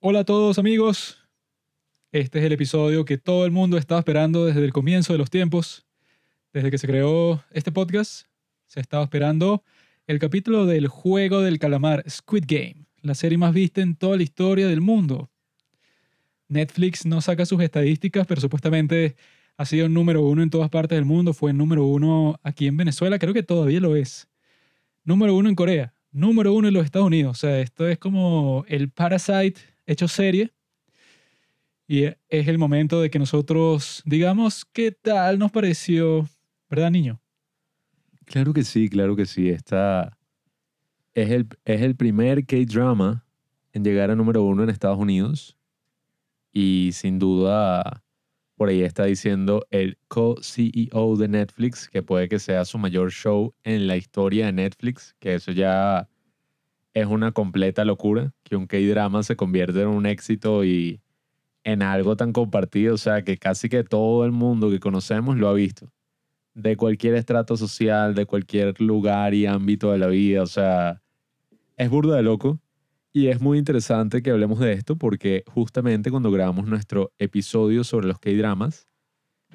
Hola a todos amigos. Este es el episodio que todo el mundo estaba esperando desde el comienzo de los tiempos. Desde que se creó este podcast, se estaba esperando el capítulo del juego del calamar Squid Game, la serie más vista en toda la historia del mundo. Netflix no saca sus estadísticas, pero supuestamente ha sido número uno en todas partes del mundo. Fue número uno aquí en Venezuela, creo que todavía lo es. Número uno en Corea, número uno en los Estados Unidos. O sea, esto es como el Parasite hecho serie. Y es el momento de que nosotros digamos qué tal nos pareció, ¿verdad, niño? Claro que sí, claro que sí. Esta es el, es el primer K-drama en llegar a número uno en Estados Unidos. Y sin duda, por ahí está diciendo el co-CEO de Netflix, que puede que sea su mayor show en la historia de Netflix, que eso ya es una completa locura, que un K-drama se convierte en un éxito y en algo tan compartido, o sea, que casi que todo el mundo que conocemos lo ha visto de cualquier estrato social, de cualquier lugar y ámbito de la vida. O sea, es burda de loco. Y es muy interesante que hablemos de esto porque justamente cuando grabamos nuestro episodio sobre los K-dramas,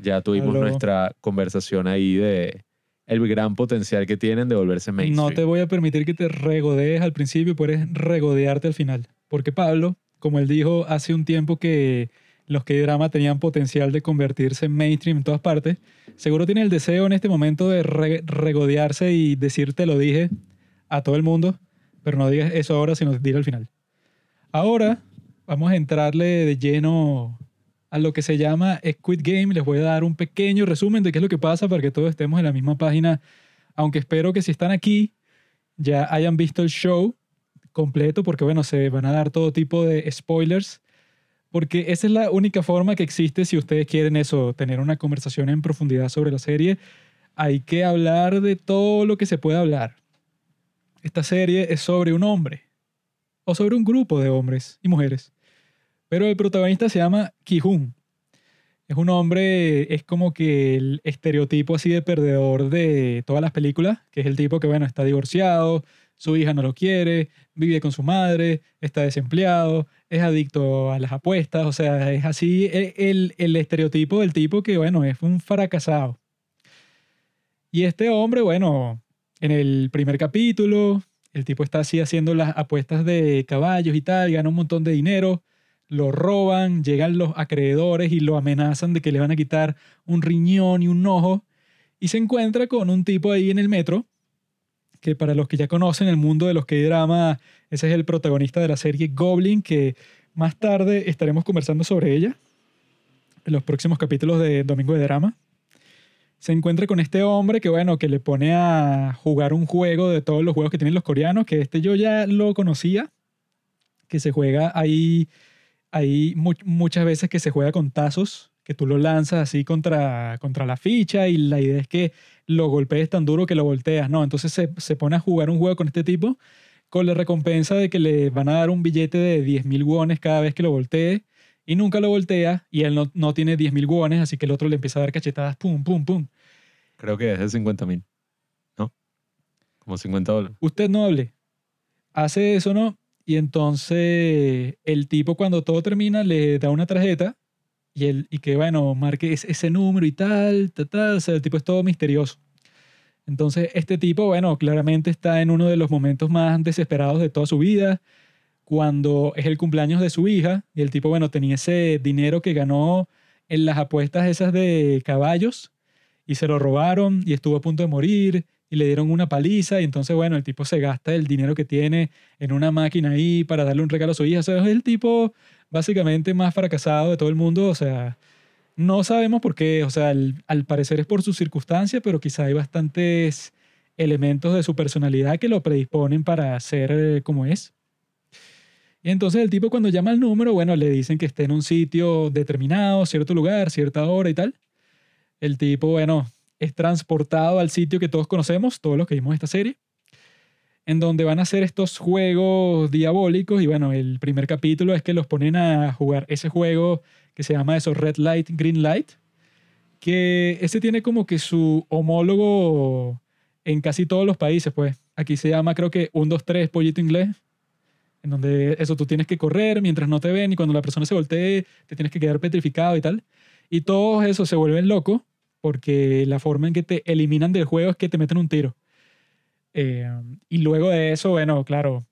ya tuvimos nuestra conversación ahí de el gran potencial que tienen de volverse mainstream. No te voy a permitir que te regodees al principio, puedes regodearte al final. Porque Pablo, como él dijo hace un tiempo que los que drama tenían potencial de convertirse en mainstream en todas partes, seguro tiene el deseo en este momento de regodearse y decirte lo dije a todo el mundo, pero no digas eso ahora, sino dilo al final. Ahora vamos a entrarle de lleno a lo que se llama Squid Game. Les voy a dar un pequeño resumen de qué es lo que pasa para que todos estemos en la misma página, aunque espero que si están aquí ya hayan visto el show completo, porque bueno, se van a dar todo tipo de spoilers porque esa es la única forma que existe si ustedes quieren eso, tener una conversación en profundidad sobre la serie. Hay que hablar de todo lo que se puede hablar. Esta serie es sobre un hombre, o sobre un grupo de hombres y mujeres. Pero el protagonista se llama Ki-Hoon. Es un hombre, es como que el estereotipo así de perdedor de todas las películas, que es el tipo que, bueno, está divorciado, su hija no lo quiere, vive con su madre, está desempleado, es adicto a las apuestas, o sea, es así el, el, estereotipo del tipo que, bueno, es un fracasado. Y este hombre, bueno, en el primer capítulo, el tipo está así haciendo las apuestas de caballos y tal, gana un montón de dinero, lo roban, llegan los acreedores y lo amenazan de que le van a quitar un riñón y un ojo, y se encuentra con un tipo ahí en el metro que para los que ya conocen el mundo de los que drama ese es el protagonista de la serie Goblin, que más tarde estaremos conversando sobre ella en los próximos capítulos de Domingo de Drama. Se encuentra con este hombre que, bueno, que le pone a jugar un juego de todos los juegos que tienen los coreanos, que este yo ya lo conocía, que se juega ahí, ahí muchas veces que se juega con tazos, que tú lo lanzas así contra, contra la ficha y la idea es que lo golpees tan duro que lo volteas, ¿no? Entonces se, se pone a jugar un juego con este tipo con la recompensa de que le van a dar un billete de 10.000 wones cada vez que lo voltee y nunca lo voltea y él no, no tiene 10.000 wones, así que el otro le empieza a dar cachetadas, pum, pum, pum. Creo que es de 50.000, ¿no? Como 50 dólares. Usted no hable. Hace eso, ¿no? Y entonces el tipo cuando todo termina le da una tarjeta y, él, y que, bueno, marque ese número y tal, tal, tal. O sea, el tipo es todo misterioso. Entonces, este tipo, bueno, claramente está en uno de los momentos más desesperados de toda su vida, cuando es el cumpleaños de su hija y el tipo, bueno, tenía ese dinero que ganó en las apuestas esas de caballos y se lo robaron y estuvo a punto de morir y le dieron una paliza y entonces, bueno, el tipo se gasta el dinero que tiene en una máquina ahí para darle un regalo a su hija. O sea, es el tipo básicamente más fracasado de todo el mundo. O sea, no sabemos por qué. O sea, al, parecer es por su circunstancia, pero quizá hay bastantes elementos de su personalidad que lo predisponen para ser eh, como es. Y entonces el tipo cuando llama al número, bueno, le dicen que esté en un sitio determinado, cierto lugar, cierta hora y tal. El tipo, bueno, es transportado al sitio que todos conocemos, todos los que vimos esta serie, en donde van a hacer estos juegos diabólicos y bueno, el primer capítulo es que los ponen a jugar ese juego que se llama eso Red Light, Green Light, que ese tiene como que su homólogo en casi todos los países, pues. Aquí se llama creo que 1, 2, 3, pollito inglés. en donde eso, tú tienes que correr mientras no te ven y cuando la persona se voltee te tienes que quedar petrificado y tal. Y todos eso se vuelven locos porque la forma en que te eliminan del juego es que te meten un tiro. Eh, y luego de eso, bueno, claro,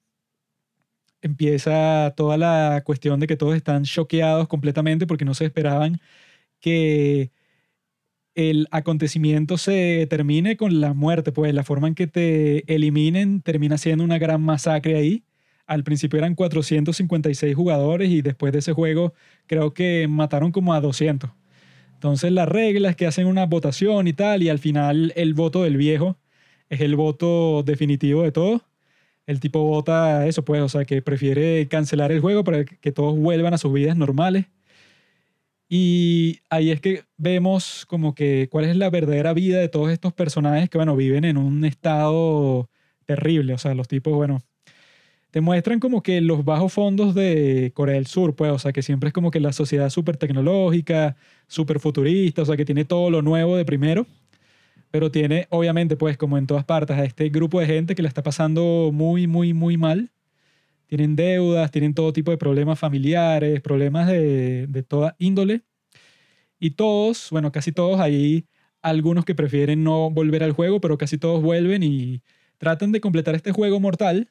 empieza toda la cuestión de que todos están choqueados completamente porque no se esperaban que el acontecimiento se termine con la muerte, pues la forma en que te eliminen termina siendo una gran masacre ahí. Al principio eran 456 jugadores y después de ese juego creo que mataron como a 200. Entonces la regla es que hacen una votación y tal y al final el voto del viejo es el voto definitivo de todo. El tipo vota eso, pues, o sea, que prefiere cancelar el juego para que todos vuelvan a sus vidas normales. Y ahí es que vemos como que cuál es la verdadera vida de todos estos personajes que, bueno, viven en un estado terrible. O sea, los tipos, bueno, te muestran como que los bajos fondos de Corea del Sur, pues, o sea, que siempre es como que la sociedad súper tecnológica, súper futurista, o sea, que tiene todo lo nuevo de primero, pero tiene, obviamente, pues, como en todas partes, a este grupo de gente que la está pasando muy, muy, muy mal. Tienen deudas, tienen todo tipo de problemas familiares, problemas de, de toda índole. Y todos, bueno, casi todos, hay algunos que prefieren no volver al juego, pero casi todos vuelven y tratan de completar este juego mortal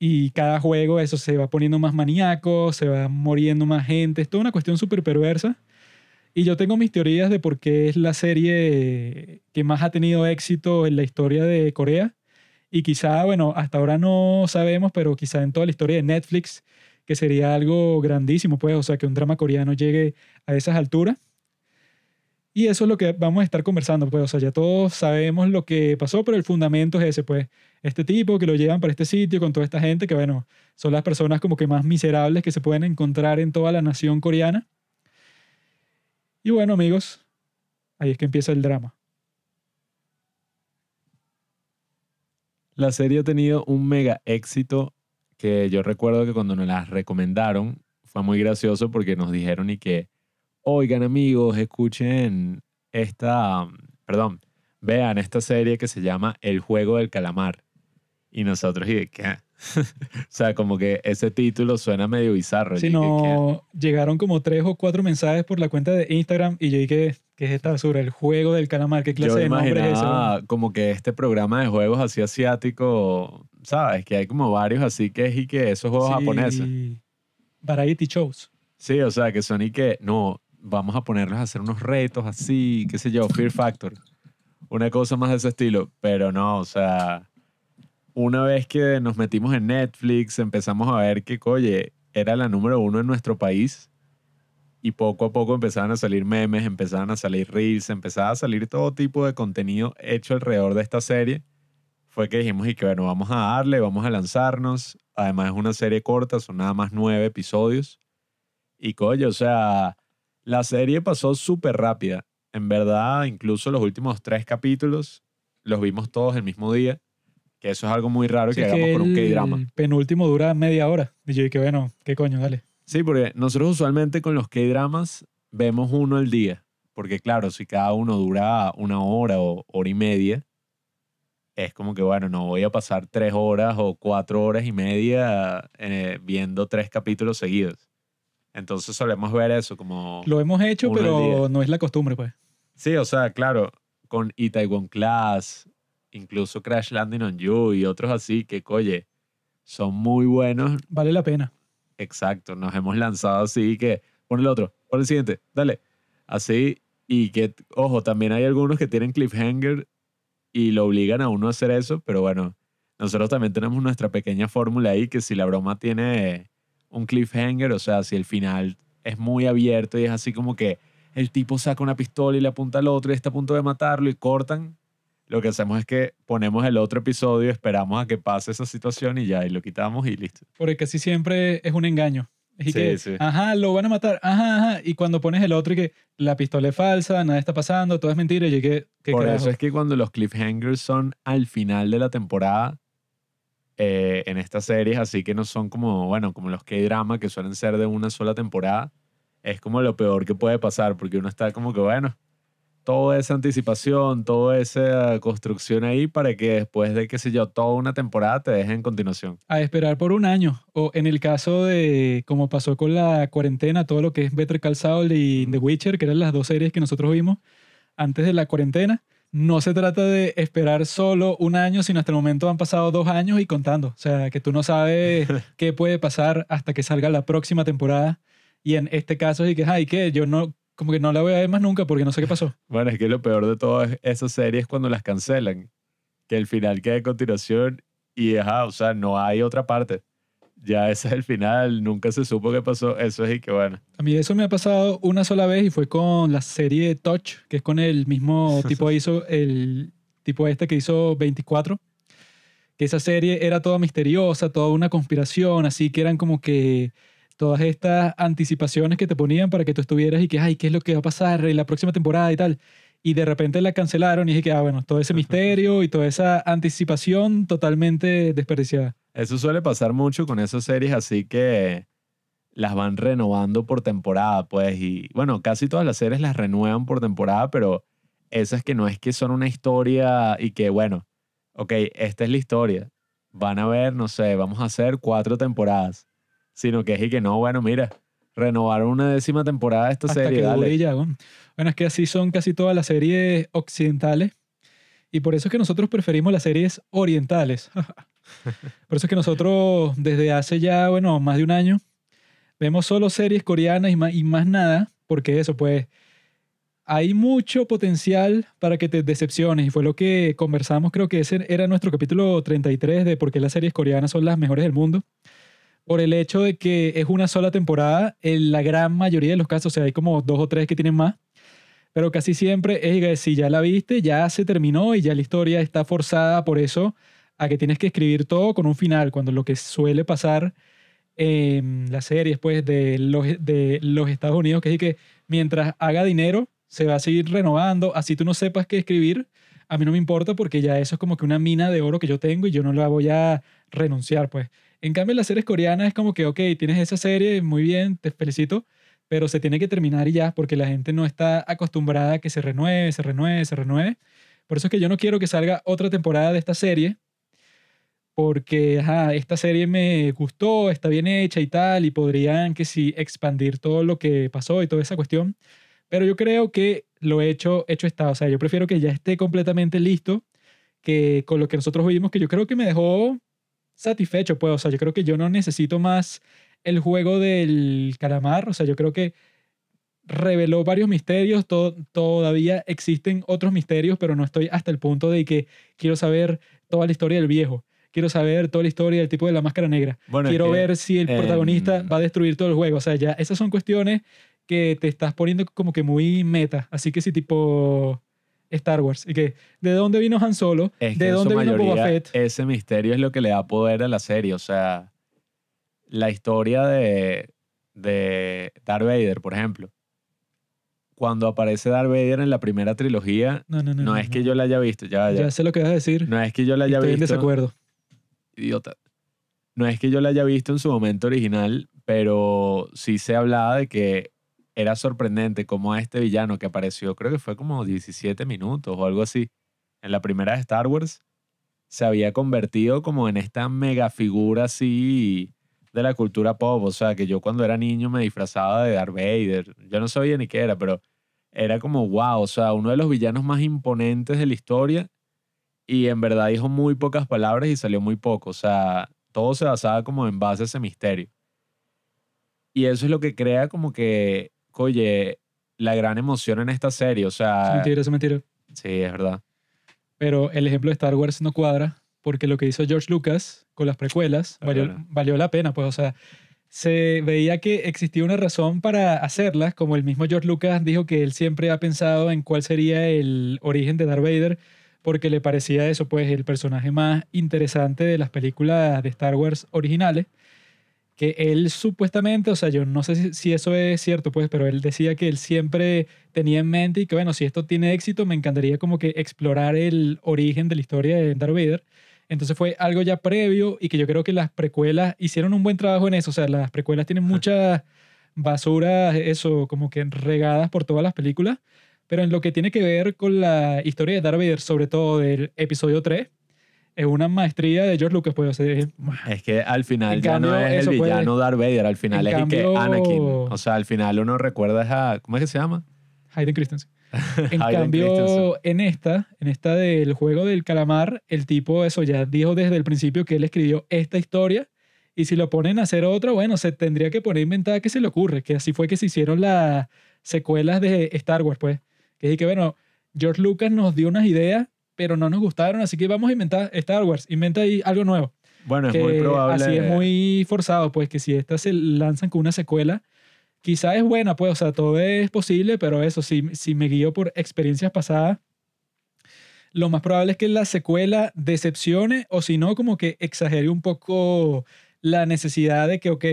y cada juego eso se va poniendo más maníaco, se va muriendo más gente, es toda una cuestión súper perversa. Y yo tengo mis teorías de por qué es la serie que más ha tenido éxito en la historia de Corea. Y quizá, bueno, hasta ahora no sabemos, pero quizá en toda la historia de Netflix, que sería algo grandísimo, pues, o sea, que un drama coreano llegue a esas alturas. Y eso es lo que vamos a estar conversando, pues, o sea, ya todos sabemos lo que pasó, pero el fundamento es ese, pues, este tipo que lo llevan para este sitio con toda esta gente que, bueno, son las personas como que más miserables que se pueden encontrar en toda la nación coreana. Y bueno, amigos, ahí es que empieza el drama. La serie ha tenido un mega éxito que yo recuerdo que cuando nos la recomendaron fue muy gracioso porque nos dijeron y que oigan amigos, escuchen esta, perdón, vean esta serie que se llama El Juego del Calamar. Y nosotros, ¿y de qué? o sea, como que ese título suena medio bizarro. Si no, llegaron como tres o cuatro mensajes por la cuenta de Instagram y yo dije, ¿qué es esta basura? El Juego del Calamar, ¿qué clase de nombre es ese? como que este programa de juegos así asiático, ¿sabes? Que hay como varios así que es y que esos juegos sí. japoneses. Variety shows. Sí, o sea, que son y que, no, vamos a ponerlos a hacer unos retos así, qué sé yo, Fear Factor. Una cosa más de ese estilo. Pero no, o sea, una vez que nos metimos en Netflix, empezamos a ver que, oye, era la número uno en nuestro país. Y poco a poco empezaban a salir memes, empezaban a salir reels, empezaba a salir todo tipo de contenido hecho alrededor de esta serie. Fue que dijimos, y que bueno, vamos a darle, vamos a lanzarnos. Además es una serie corta, son nada más nueve episodios. Y coño, o sea, la serie pasó súper rápida. En verdad, incluso los últimos tres capítulos los vimos todos el mismo día. Que eso es algo muy raro que hagamos con un K-drama. El penúltimo dura media hora. Y yo dije, bueno, ¿qué coño? Dale. Sí, porque nosotros usualmente con los K-dramas vemos uno al día. Porque claro, si cada uno dura una hora o hora y media, es como que, bueno, no voy a pasar tres horas o cuatro horas y media eh, viendo tres capítulos seguidos. Entonces solemos ver eso como... Lo hemos hecho, pero no es la costumbre, pues. Sí, o sea, claro, con Itaewon Class, incluso Crash Landing on You y otros así que, oye, son muy buenos. Vale la pena. Exacto, nos hemos lanzado así que, pon el otro, pon el siguiente, dale. Así, y que, ojo, también hay algunos que tienen cliffhanger y lo obligan a uno a hacer eso, pero bueno, nosotros también tenemos nuestra pequeña fórmula ahí que si la broma tiene un cliffhanger, o sea, si el final es muy abierto y es así como que el tipo saca una pistola y le apunta al otro y está a punto de matarlo y cortan, lo que hacemos es que ponemos el otro episodio, esperamos a que pase esa situación y ya, y lo quitamos y listo. Porque casi siempre es un engaño. sí, que, sí. Ajá, lo van a matar, ajá, ajá. Y cuando pones el otro y que la pistola es falsa, nada está pasando, todo es mentira, y que... Por eso es que cuando los cliffhangers son al final de la temporada, eh, en estas series, así que no son como, bueno, como los K-drama que suelen ser de una sola temporada, es como lo peor que puede pasar, porque uno está como que, bueno, toda esa anticipación, toda esa construcción ahí para que después de, qué sé yo, toda una temporada te dejen en continuación. A esperar por un año. O en el caso de, como pasó con la cuarentena, todo lo que es Better Call Saul y The Witcher, que eran las dos series que nosotros vimos antes de la cuarentena. No se trata de esperar solo un año, sino hasta el momento han pasado dos años y contando. O sea, que tú no sabes qué puede pasar hasta que salga la próxima temporada. Y en este caso es que, ay, que yo no, como que no la voy a ver más nunca porque no sé qué pasó. Bueno, es que lo peor de todas esas series es cuando las cancelan, que el final queda a continuación y, ajá, o sea, no hay otra parte. Ya ese es el final, nunca se supo qué pasó, eso es y que bueno. A mí eso me ha pasado una sola vez y fue con la serie Touch, que es con el mismo tipo que hizo, el tipo este que hizo 24. Que esa serie era toda misteriosa, toda una conspiración, así que eran como que todas estas anticipaciones que te ponían para que tú estuvieras y que, ay, ¿qué es lo que va a pasar en la próxima temporada y tal? Y de repente la cancelaron y dije que, ah, bueno, todo ese misterio y toda esa anticipación totalmente desperdiciada. Eso suele pasar mucho con esas series, así que las van renovando por temporada, pues, y bueno, casi todas las series las renuevan por temporada, pero esas que no es que son una historia y que, bueno, ok, esta es la historia. Van a ver, no sé, vamos a hacer cuatro temporadas sino que es y que no, bueno, mira, renovar una décima temporada de esta Hasta serie. que dale. dure ya, bueno. Bueno, es que así son casi todas las series occidentales. Y por eso es que nosotros preferimos las series orientales. por eso es que nosotros desde hace ya, bueno, más de un año, vemos solo series coreanas y más, y más nada, porque eso, pues, hay mucho potencial para que te decepciones. Y fue lo que conversamos, creo que ese era nuestro capítulo 33 de por qué las series coreanas son las mejores del mundo por el hecho de que es una sola temporada, en la gran mayoría de los casos, o sea, hay como dos o tres que tienen más, pero casi siempre es que si ya la viste, ya se terminó y ya la historia está forzada por eso a que tienes que escribir todo con un final, cuando lo que suele pasar en las series pues, de, los, de los Estados Unidos, que es que mientras haga dinero, se va a seguir renovando, así tú no sepas qué escribir, a mí no me importa porque ya eso es como que una mina de oro que yo tengo y yo no la voy a renunciar, pues. En cambio, las series coreanas es como que, ok, tienes esa serie, muy bien, te felicito, pero se tiene que terminar y ya, porque la gente no está acostumbrada a que se renueve, se renueve, se renueve. Por eso es que yo no quiero que salga otra temporada de esta serie, porque ajá, esta serie me gustó, está bien hecha y tal, y podrían que sí expandir todo lo que pasó y toda esa cuestión. Pero yo creo que lo hecho, hecho está. O sea, yo prefiero que ya esté completamente listo que con lo que nosotros vimos, que yo creo que me dejó satisfecho, pues, o sea, yo creo que yo no necesito más el juego del calamar, o sea, yo creo que reveló varios misterios, todavía existen otros misterios, pero no estoy hasta el punto de que quiero saber toda la historia del viejo. Quiero saber toda la historia del tipo de la máscara negra. quiero ver si el protagonista va a destruir todo el juego. O sea, ya esas son cuestiones que te estás poniendo como que muy meta. Así que si tipo Star Wars. Y que, ¿de dónde vino Han Solo? ¿De dónde vino Boba Fett? Ese misterio es lo que le da poder a la serie. O sea, la historia de, de Darth Vader, por ejemplo. Cuando aparece Darth Vader en la primera trilogía, no, no, no, no es que yo la haya visto. Ya, ya. ya sé lo que vas a decir. No es que yo la haya Estoy visto. Estoy en desacuerdo. Idiota. No es que yo la haya visto en su momento original, pero sí se hablaba de que era sorprendente como este villano que apareció, creo que fue como 17 minutos o algo así, en la primera de Star Wars, se había convertido como en esta mega figura así de la cultura pop. O sea, que yo cuando era niño me disfrazaba de Darth Vader. Yo no sabía ni qué era, pero era como wow. O sea, uno de los villanos más imponentes de la historia. Y en verdad dijo muy pocas palabras y salió muy poco. O sea, todo se basaba como en base a ese misterio. Y eso es lo que crea como que oye, la gran emoción en esta serie. O sea. Es mentira, es mentira. Sí, es verdad. Pero el ejemplo de Star Wars no cuadra porque lo que hizo George Lucas con las precuelas valió, valió, la pena. Pues, o sea, se veía que existía una razón para hacerlas, como el mismo George Lucas dijo que él siempre ha pensado en cuál sería el origen de Darth Vader, porque le parecía eso, pues, el personaje más interesante de las películas de Star Wars originales que él supuestamente, o sea, yo no sé si, eso es cierto, pues, pero él decía que él siempre tenía en mente y que, bueno, si esto tiene éxito, me encantaría como que explorar el origen de la historia de Darth Vader. Entonces fue algo ya previo y que yo creo que las precuelas hicieron un buen trabajo en eso. O sea, las precuelas tienen mucha basura, eso, como que regadas por todas las películas, Pero en lo que tiene que ver con la historia de Darth Vader, sobre todo del episodio 3, es una maestría de George Lucas, pues, o sea, es- Es que al final ya no cambio, es el eso puede- villano Darth Vader, al final es el que cambio- Anakin. O sea, al final uno recuerda a. ¿Cómo es que se llama? Hayden Christensen. En Hayden cambio, Christensen. en esta, en esta del juego del calamar, el tipo eso ya dijo desde el principio que él escribió esta historia y si lo ponen a hacer otra, bueno, se tendría que poner inventada que se le ocurre, que así fue que se hicieron las secuelas de Star Wars, pues. Que es que, bueno, George Lucas nos dio unas ideas, pero no nos gustaron, así que vamos a inventar Star Wars, inventa ahí algo nuevo. Bueno, es que muy probable. así es muy forzado, pues que si estas se lanzan con una secuela, quizá es buena, pues, o sea, todo es posible, pero eso, si, si me guío por experiencias pasadas, lo más probable es que la secuela decepcione o si no, como que exagere un poco la necesidad de que, ok,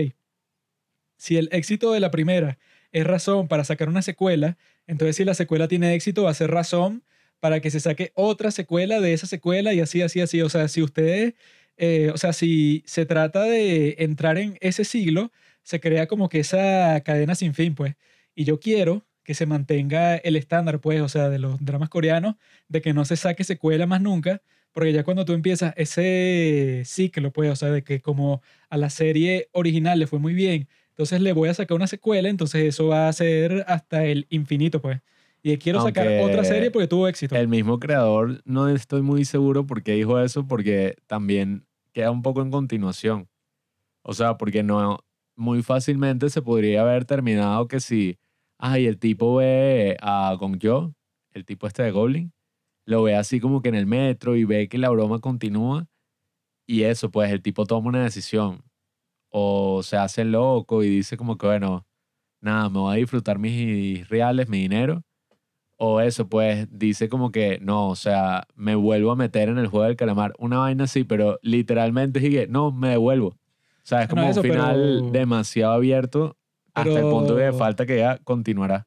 si el éxito de la primera es razón para sacar una secuela, entonces si la secuela tiene éxito va a ser razón para que se saque otra secuela de esa secuela y así, así, así. O sea, si ustedes, eh, o sea, si se trata de entrar en ese siglo, se crea como que esa cadena sin fin, pues. Y yo quiero que se mantenga el estándar, pues, o sea, de los dramas coreanos, de que no se saque secuela más nunca, porque ya cuando tú empiezas ese ciclo, pues, o sea, de que como a la serie original le fue muy bien, entonces le voy a sacar una secuela, entonces eso va a ser hasta el infinito, pues. Y quiero sacar Aunque otra serie porque tuvo éxito. El mismo creador, no estoy muy seguro por qué dijo eso, porque también queda un poco en continuación. O sea, porque no muy fácilmente se podría haber terminado que si, ay, el tipo ve a Gong Yo, el tipo este de Goblin, lo ve así como que en el metro y ve que la broma continúa y eso, pues el tipo toma una decisión o se hace loco y dice como que, bueno, nada, me voy a disfrutar mis reales, mi dinero o eso, pues dice como que no, o sea, me vuelvo a meter en el juego del calamar. Una vaina así, pero literalmente dije, no, me devuelvo. O sea, es como eso, un final pero- demasiado abierto hasta el punto que Pero- falta que ya continuará.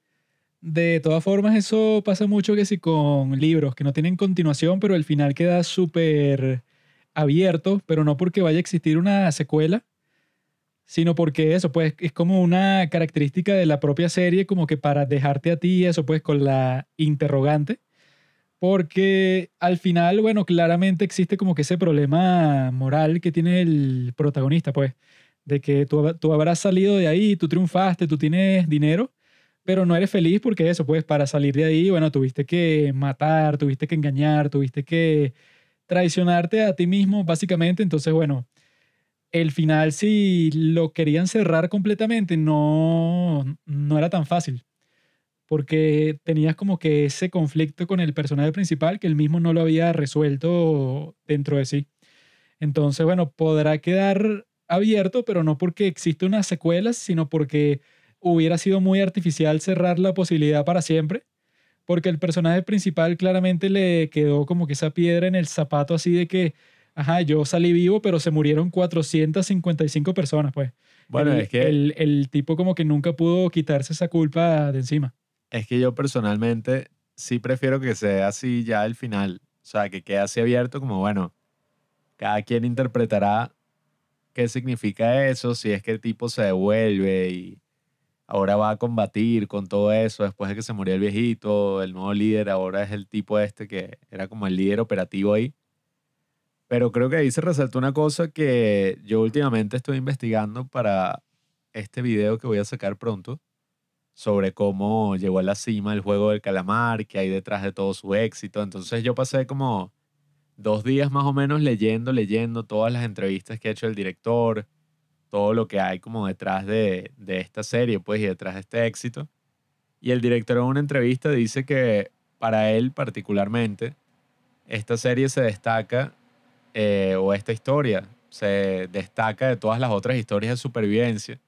De todas formas, eso pasa mucho que si con libros que no tienen continuación, pero el final queda súper abierto, pero no porque vaya a existir una secuela, sino porque eso, pues, es como una característica de la propia serie, como que para dejarte a ti eso, pues, con la interrogante, porque al final, bueno, claramente existe como que ese problema moral que tiene el protagonista, pues, de que tú, tú habrás salido de ahí, tú triunfaste, tú tienes dinero, pero no eres feliz porque eso, pues para salir de ahí, bueno, tuviste que matar, tuviste que engañar, tuviste que traicionarte a ti mismo, básicamente. Entonces, bueno, el final, si lo querían cerrar completamente, no, no era tan fácil. Porque tenías como que ese conflicto con el personaje principal que él mismo no lo había resuelto dentro de sí. Entonces, bueno, podrá quedar abierto, pero no porque existe una secuela, sino porque hubiera sido muy artificial cerrar la posibilidad para siempre, porque el personaje principal claramente le quedó como que esa piedra en el zapato así de que, ajá, yo salí vivo, pero se murieron 455 personas, pues. Bueno, el, es que El, el tipo como que nunca pudo quitarse esa culpa de encima. es que yo personalmente sí prefiero que sea así ya el final. O sea, que quede así abierto como, bueno, cada quien interpretará qué significa eso, si es que el tipo se devuelve y ahora va a combatir con todo eso después de que se murió el viejito, el nuevo líder ahora es el tipo este que era como el líder operativo ahí. Pero creo que ahí se resaltó una cosa que yo últimamente estoy investigando para este video que voy a sacar pronto sobre cómo llegó a la cima el juego del calamar, qué hay detrás de todo su éxito. Entonces yo pasé como dos días más o menos leyendo, leyendo todas las entrevistas que ha hecho el director, todo lo que hay como detrás de, de esta serie, pues, y detrás de este éxito. Y el director en una entrevista dice que para él particularmente, esta serie se destaca, eh, o esta historia se destaca de todas las otras historias de supervivencia,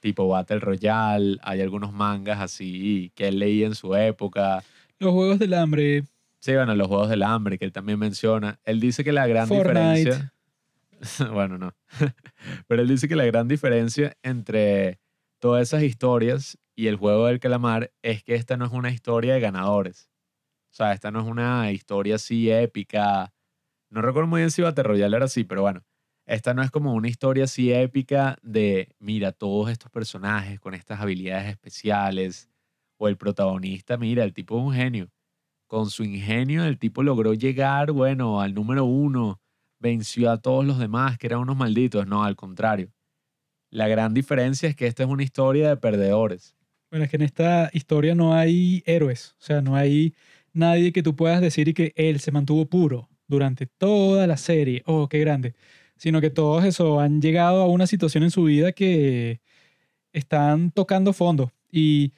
tipo Battle Royale, hay algunos mangas así que él leía en su época. Los Juegos del Hambre, Sí, bueno, los Juegos del Hambre, que él también menciona. Él dice que la gran Fortnite. diferencia... bueno, no. Pero él dice que la gran diferencia entre todas esas historias y el Juego del Calamar es que esta no es una historia de ganadores. O sea, esta no es una historia así épica. No recuerdo muy bien si Battle Royale era así, pero bueno. Esta no es como una historia así épica de, mira, todos estos personajes con estas habilidades especiales, o el protagonista, mira, el tipo es un genio. Con su ingenio, el tipo logró llegar, bueno, al número uno, venció a todos los demás, que eran unos malditos. No, al contrario. La gran diferencia es que esta es una historia de perdedores. Bueno, es que en esta historia no hay héroes, o sea, no hay nadie que tú puedas decir y que él se mantuvo puro durante toda la serie, oh, qué grande, sino que todos eso han llegado a una situación en su vida que están tocando fondo. Y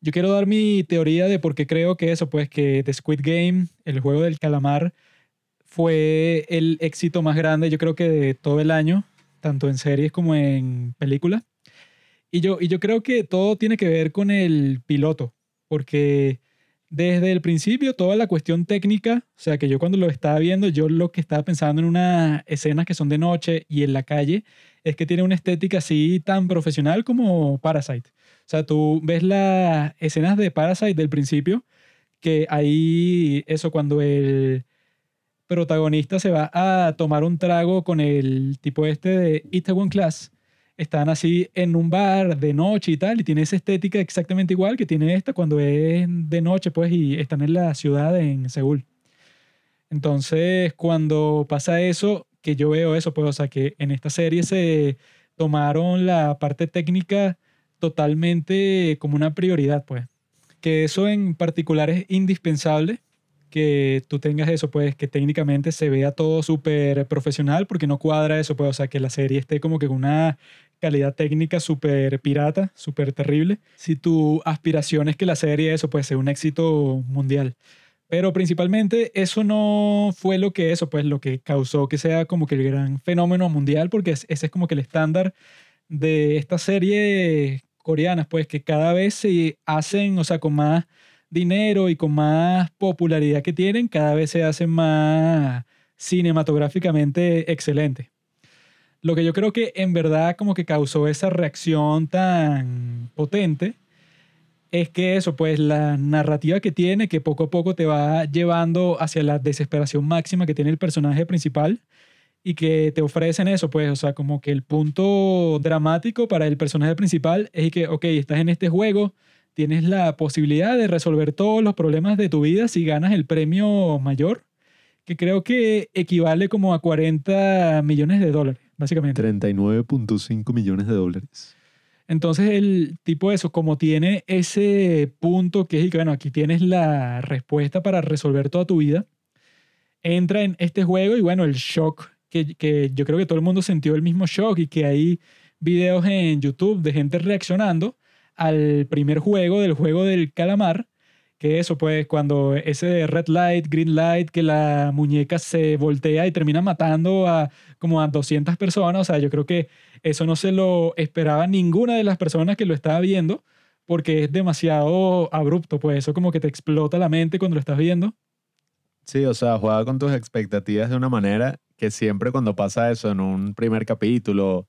yo quiero dar mi teoría de por qué creo que eso, pues que The Squid Game, el juego del calamar, fue el éxito más grande, yo creo que de todo el año, tanto en series como en películas. Y yo, y yo creo que todo tiene que ver con el piloto, porque desde el principio toda la cuestión técnica, o sea que yo cuando lo estaba viendo, yo lo que estaba pensando en unas escenas que son de noche y en la calle, es que tiene una estética así tan profesional como Parasite. O sea, tú ves las escenas de Parasite del principio, que ahí, eso, cuando el protagonista se va a tomar un trago con el tipo este de Itaewon Class, están así en un bar de noche y tal, y tiene esa estética exactamente igual que tiene esta cuando es de noche, pues, y están en la ciudad en Seúl. Entonces, cuando pasa eso, que yo veo eso, pues, o sea, que en esta serie se tomaron la parte técnica totalmente como una prioridad, pues. Que eso en particular es indispensable que tú tengas eso, pues que técnicamente se vea todo súper profesional, porque no cuadra eso, pues, o sea, que la serie esté como que una calidad técnica súper pirata, súper terrible, si tu aspiración es que la serie, eso, pues, sea un éxito mundial. Pero principalmente eso no fue lo que eso, pues, lo que causó que sea como que el gran fenómeno mundial, porque ese es como que el estándar de esta serie coreanas, pues, que cada vez se hacen, o sea, con más dinero y con más popularidad que tienen, cada vez se hacen más cinematográficamente excelentes. Lo que yo creo que en verdad como que causó esa reacción tan potente es que eso, pues la narrativa que tiene, que poco a poco te va llevando hacia la desesperación máxima que tiene el personaje principal y que te ofrecen eso, pues, o sea, como que el punto dramático para el personaje principal es que, ok, estás en este juego, tienes la posibilidad de resolver todos los problemas de tu vida si ganas el premio mayor, que creo que equivale como a 40 millones de dólares, básicamente. 39.5 millones de dólares. Entonces el tipo de eso, como tiene ese punto que es que, bueno, aquí tienes la respuesta para resolver toda tu vida, entra en este juego y bueno, el shock, que, que yo creo que todo el mundo sintió el mismo shock y que hay videos en YouTube de gente reaccionando al primer juego del juego del calamar, que eso pues cuando ese red light, green light, que la muñeca se voltea y termina matando a como a 200 personas, o sea, yo creo que eso no se lo esperaba ninguna de las personas que lo estaba viendo, porque es demasiado abrupto, pues eso como que te explota la mente cuando lo estás viendo. Sí, o sea, juega con tus expectativas de una manera que siempre cuando pasa eso en un primer capítulo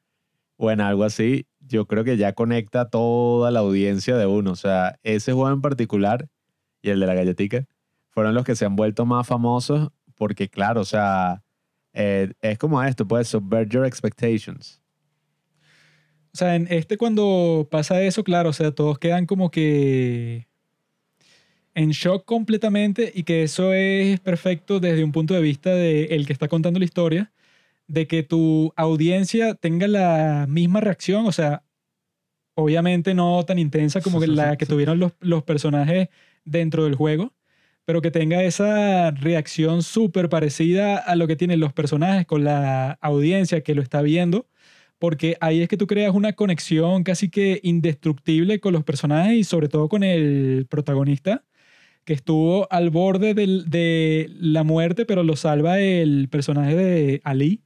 o en algo así, yo creo que ya conecta toda la audiencia de uno. O sea, ese juego en particular y el de la galletica fueron los que se han vuelto más famosos porque, claro, o sea, eh, es como esto, puedes subvert your expectations. O sea, en este cuando pasa eso, claro, o sea, todos quedan como que en shock completamente y que eso es perfecto desde un punto de vista de el que está contando la historia, de que tu audiencia tenga la misma reacción, o sea, obviamente no tan intensa como la que tuvieron los, los personajes dentro del juego, pero que tenga esa reacción súper parecida a lo que tienen los personajes con la audiencia que lo está viendo, porque ahí es que tú creas una conexión casi que indestructible con los personajes y sobre todo con el protagonista, que estuvo al borde de la muerte, pero lo salva el personaje de Ali,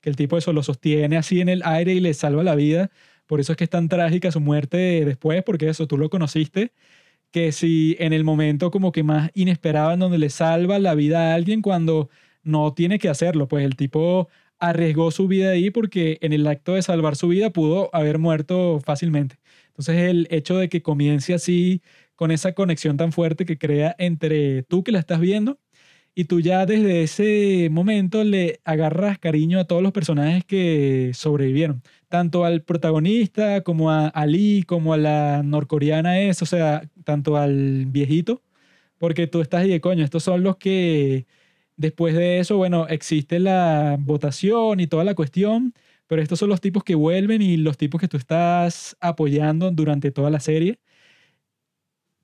que el tipo eso lo sostiene así en el aire y le salva la vida. Por eso es que es tan trágica su muerte después, porque eso tú lo conociste, que si en el momento como que más inesperado en donde le salva la vida a alguien cuando no tiene que hacerlo, pues el tipo arriesgó su vida ahí porque en el acto de salvar su vida pudo haber muerto fácilmente. Entonces el hecho de que comience así con esa conexión tan fuerte que crea entre tú que la estás viendo y tú ya desde ese momento le agarras cariño a todos los personajes que sobrevivieron, tanto al protagonista como a Ali, como a la norcoreana es, o sea, tanto al viejito, porque tú estás ahí de coño, estos son los que después de eso, bueno, existe la votación y toda la cuestión, pero estos son los tipos que vuelven y los tipos que tú estás apoyando durante toda la serie.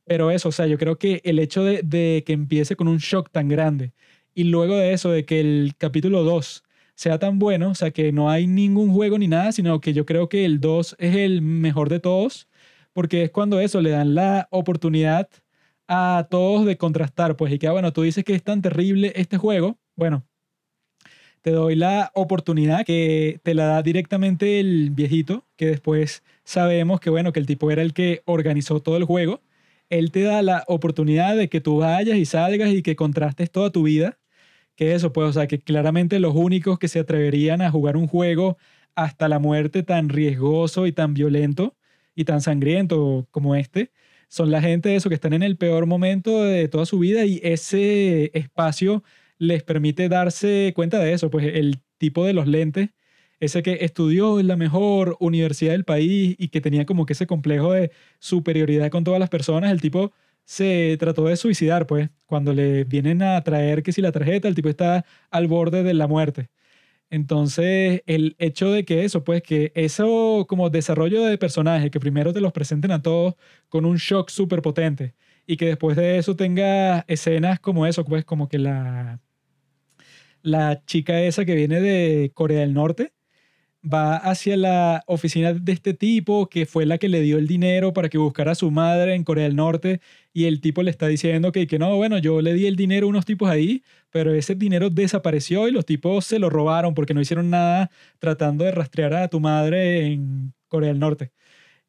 Pero eso, o sea, yo creo que el hecho de, que empiece con un shock tan grande y luego de eso, de que el capítulo 2 sea tan bueno, o sea, que no hay ningún juego ni nada, sino que yo creo que el 2 es el mejor de todos, porque es cuando eso le dan la oportunidad a todos de contrastar, pues, y que, ah, bueno, tú dices que es tan terrible este juego, bueno, te doy la oportunidad que te la da directamente el viejito, que después sabemos que, bueno, que el tipo era el que organizó todo el juego. Él te da la oportunidad de que tú vayas y salgas y que contrastes toda tu vida. Eso, pues, o sea, que claramente los únicos que se atreverían a jugar un juego hasta la muerte tan riesgoso y tan violento y tan sangriento como este, son la gente de eso que están en el peor momento de toda su vida y ese espacio les permite darse cuenta de eso, pues el tipo de los lentes, ese que estudió en la mejor universidad del país y que tenía como que ese complejo de superioridad con todas las personas, el tipo se trató de suicidar, pues cuando le vienen a traer que si la tarjeta, el tipo está al borde de la muerte. Entonces, el hecho de que eso, pues que eso como desarrollo de personaje, que primero te los presenten a todos con un shock súper potente y que después de eso tenga escenas como eso, pues como que la la chica esa que viene de Corea del Norte va hacia la oficina de este tipo, que fue la que le dio el dinero para que buscara a su madre en Corea del Norte, y el tipo le está diciendo que, que no, bueno, yo le di el dinero a unos tipos ahí, pero ese dinero desapareció y los tipos se lo robaron porque no hicieron nada tratando de rastrear a tu madre en Corea del Norte.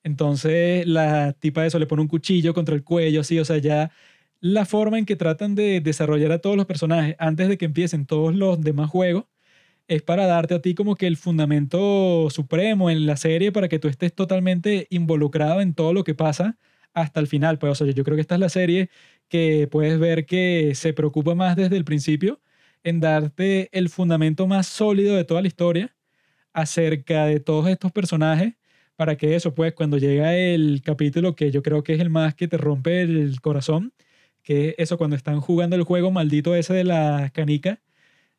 Entonces la tipa de eso le pone un cuchillo contra el cuello, así, o sea, ya la forma en que tratan de desarrollar a todos los personajes antes de que empiecen todos los demás juegos es para darte a ti como que el fundamento supremo en la serie para que tú estés totalmente involucrado en todo lo que pasa hasta el final. Pues, o sea, yo creo que esta es la serie que puedes ver que se preocupa más desde el principio en darte el fundamento más sólido de toda la historia acerca de todos estos personajes para que eso, pues, cuando llega el capítulo que yo creo que es el más que te rompe el corazón, que eso cuando están jugando el juego maldito ese de la canica,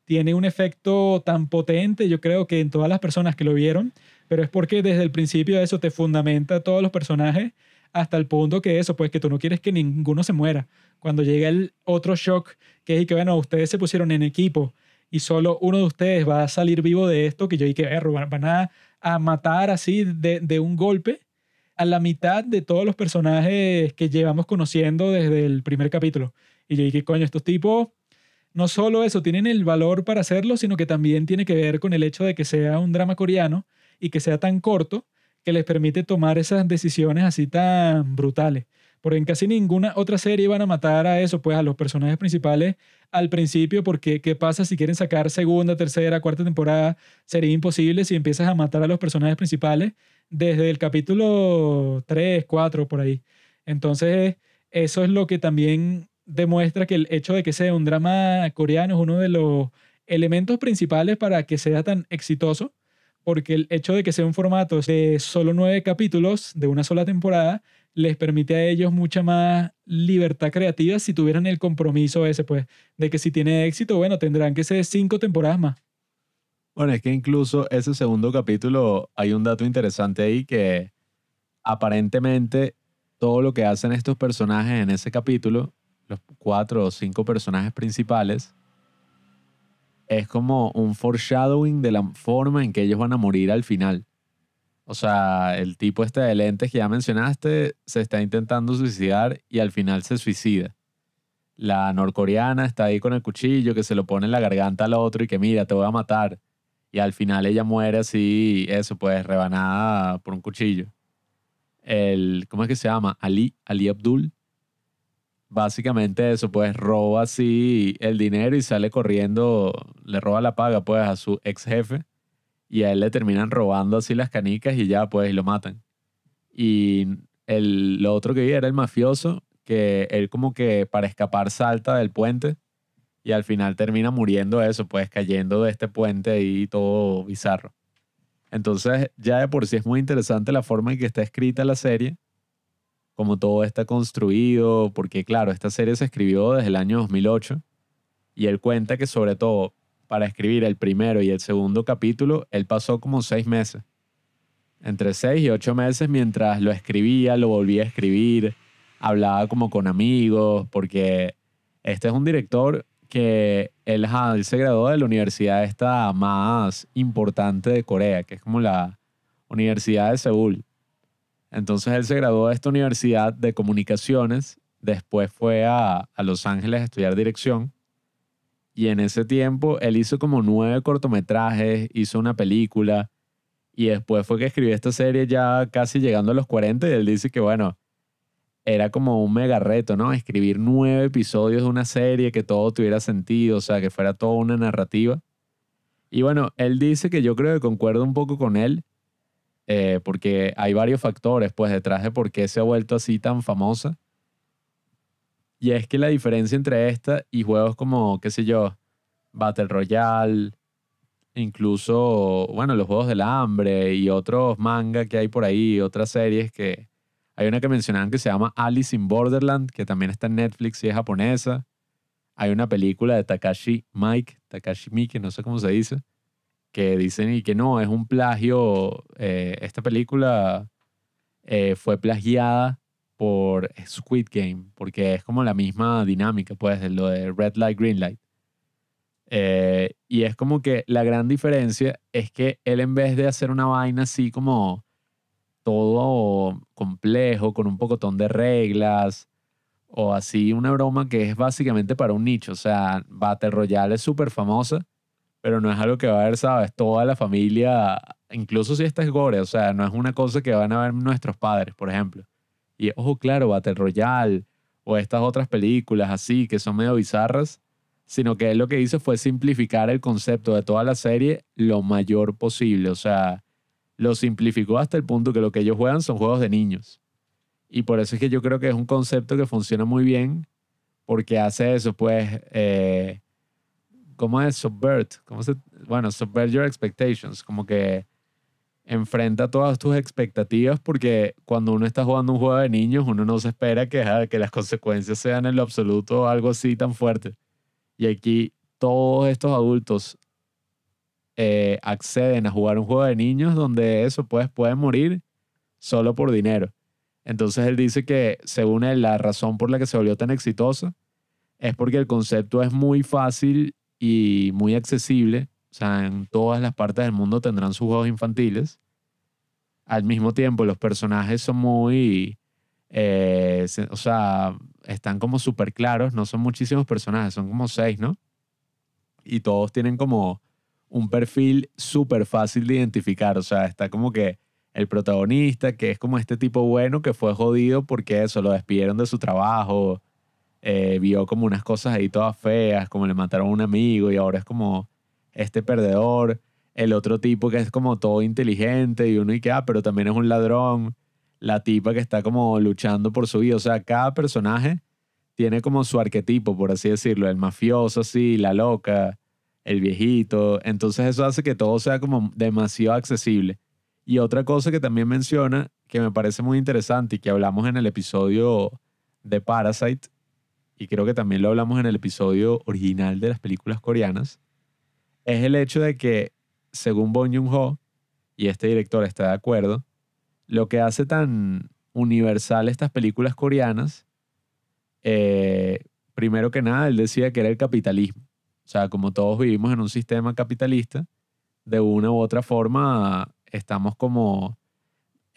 tiene un efecto tan potente, yo creo que en todas las personas que lo vieron, pero es porque desde el principio eso te fundamenta a todos los personajes hasta el punto que eso, pues que tú no quieres que ninguno se muera. Cuando llega el otro shock, que es que, bueno, ustedes se pusieron en equipo y solo uno de ustedes va a salir vivo de esto, que yo dije, que van a, matar así de, de un golpe a la mitad de todos los personajes que llevamos conociendo desde el primer capítulo. Y yo dije, coño, estos tipos, no solo eso, tienen el valor para hacerlo, sino que también tiene que ver con el hecho de que sea un drama coreano y que sea tan corto que les permite tomar esas decisiones así tan brutales. Porque en casi ninguna otra serie van a matar a eso, pues a los personajes principales al principio, porque ¿qué pasa si quieren sacar segunda, tercera, cuarta temporada? Sería imposible si empiezas a matar a los personajes principales desde el capítulo 3, 4, por ahí. Entonces, eso es lo que también demuestra que el hecho de que sea un drama coreano es uno de los elementos principales para que sea tan exitoso, porque el hecho de que sea un formato de solo nueve capítulos de una sola temporada les permite a ellos mucha más libertad creativa si tuvieran el compromiso ese, pues, de que si tiene éxito, bueno, tendrán que ser cinco temporadas más. Bueno, es que incluso ese segundo capítulo hay un dato interesante ahí que aparentemente todo lo que hacen estos personajes en ese capítulo, los cuatro o cinco personajes principales, es como un foreshadowing de la forma en que ellos van a morir al final. O sea, el tipo este de lentes que ya mencionaste se está intentando suicidar y al final se suicida. La norcoreana está ahí con el cuchillo que se lo pone en la garganta al otro y que mira, te voy a matar y al final ella muere así, eso, pues rebanada por un cuchillo. El, ¿cómo es que se llama? Ali, Ali Abdul. Básicamente eso, pues roba así el dinero y sale corriendo, le roba la paga pues a su ex jefe y a él le terminan robando así las canicas y ya pues y lo matan. Y el, lo otro que vi era el mafioso, que él como que para escapar salta del puente y al final termina muriendo eso, pues cayendo de este puente ahí todo bizarro. Entonces, ya de por sí es muy interesante la forma en que está escrita la serie, como todo está construido, porque claro, esta serie se escribió desde el año 2008 y él cuenta que sobre todo para escribir el primero y el segundo capítulo, él pasó como seis meses. Entre seis y ocho meses mientras lo escribía, lo volvía a escribir, hablaba como con amigos, porque este es un director que él, se graduó de la universidad esta más importante de Corea, que es como la Universidad de Seúl. Entonces él se graduó de esta universidad de comunicaciones, después fue a, Los Ángeles a estudiar dirección y en ese tiempo él hizo como nueve cortometrajes, hizo una película y después fue que escribió esta serie ya casi llegando a los 40 y él dice que bueno, era como un mega reto, ¿no? Escribir nueve episodios de una serie, que todo tuviera sentido, o sea, que fuera toda una narrativa. Y bueno, él dice que yo creo que concuerdo un poco con él, eh, porque hay varios factores, pues, detrás de por qué se ha vuelto así tan famosa. Y es que la diferencia entre esta y juegos como, qué sé yo, Battle Royale, incluso, bueno, los Juegos del Hambre y otros manga que hay por ahí, otras series que hay una que mencionaban que se llama Alice in Borderland, que también está en Netflix y es japonesa. Hay una película de Takashi Mike, Takashi Miki, no sé cómo se dice, que dicen y que no, es un plagio. Eh, esta película eh, fue plagiada por Squid Game, porque es como la misma dinámica, pues, de lo de Red Light, Green Light. Eh, y es como que la gran diferencia es que él en vez de hacer una vaina así como todo complejo, con un pocotón de reglas, o así una broma que es básicamente para un nicho. O sea, Battle Royale es súper famosa, pero no es algo que va a ver, ¿sabes? Toda la familia, incluso si esta es gore, o sea, no es una cosa que van a ver nuestros padres, por ejemplo. Y ojo, claro, Battle Royale o estas otras películas así que son medio bizarras, sino que él lo que hizo fue simplificar el concepto de toda la serie lo mayor posible. O sea, lo simplificó hasta el punto que lo que ellos juegan son juegos de niños. Y por eso es que yo creo que es un concepto que funciona muy bien, porque hace eso, pues, eh, ¿cómo es? Subvert. ¿Cómo se, bueno, subvert your expectations. Como que enfrenta todas tus expectativas, porque cuando uno está jugando un juego de niños, uno no se espera que, que las consecuencias sean en lo absoluto algo así tan fuerte. Y aquí todos estos adultos eh, acceden a jugar un juego de niños donde eso pues puede morir solo por dinero. Entonces él dice que según él la razón por la que se volvió tan exitoso es porque el concepto es muy fácil y muy accesible. O sea, en todas las partes del mundo tendrán sus juegos infantiles. Al mismo tiempo, los personajes son muy... Eh, o sea, están como súper claros. No son muchísimos personajes, son como seis, ¿no? Y todos tienen como un perfil súper fácil de identificar. O sea, está como que el protagonista, que es como este tipo bueno que fue jodido porque eso, lo despidieron de su trabajo, eh, vio como unas cosas ahí todas feas, como le mataron a un amigo y ahora es como este perdedor. El otro tipo que es como todo inteligente y uno y que, ah, pero también es un ladrón. La tipa que está como luchando por su vida. O sea, cada personaje tiene como su arquetipo, por así decirlo. El mafioso, así, la loca, el viejito. Entonces eso hace que todo sea como demasiado accesible. Y otra cosa que también menciona, que me parece muy interesante y que hablamos en el episodio de Parasite, y creo que también lo hablamos en el episodio original de las películas coreanas, es el hecho de que, según Bong Joon-ho, y este director está de acuerdo, lo que hace tan universal estas películas coreanas, eh, primero que nada, él decía que era el capitalismo. O sea, como todos vivimos en un sistema capitalista, de una u otra forma estamos como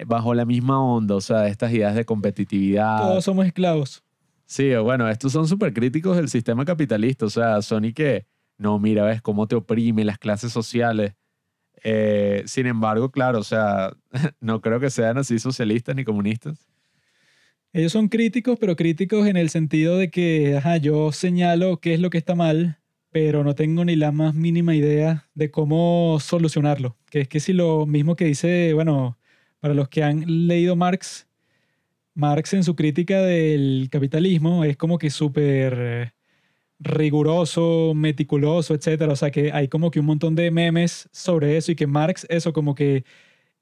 bajo la misma onda, o sea, estas ideas de competitividad. Todos somos esclavos. Sí, bueno, estos son súper críticos del sistema capitalista, o sea, Sony que, no, mira, ves cómo te oprime las clases sociales. Eh, sin embargo, claro, o sea, no creo que sean así socialistas ni comunistas. Ellos son críticos, pero críticos en el sentido de que, ajá, yo señalo qué es lo que está mal pero no tengo ni la más mínima idea de cómo solucionarlo. Que es que si lo mismo que dice, bueno, para los que han leído Marx, Marx en su crítica del capitalismo es como que súper riguroso, meticuloso, etcétera. O sea que hay como que un montón de memes sobre eso y que Marx, eso como que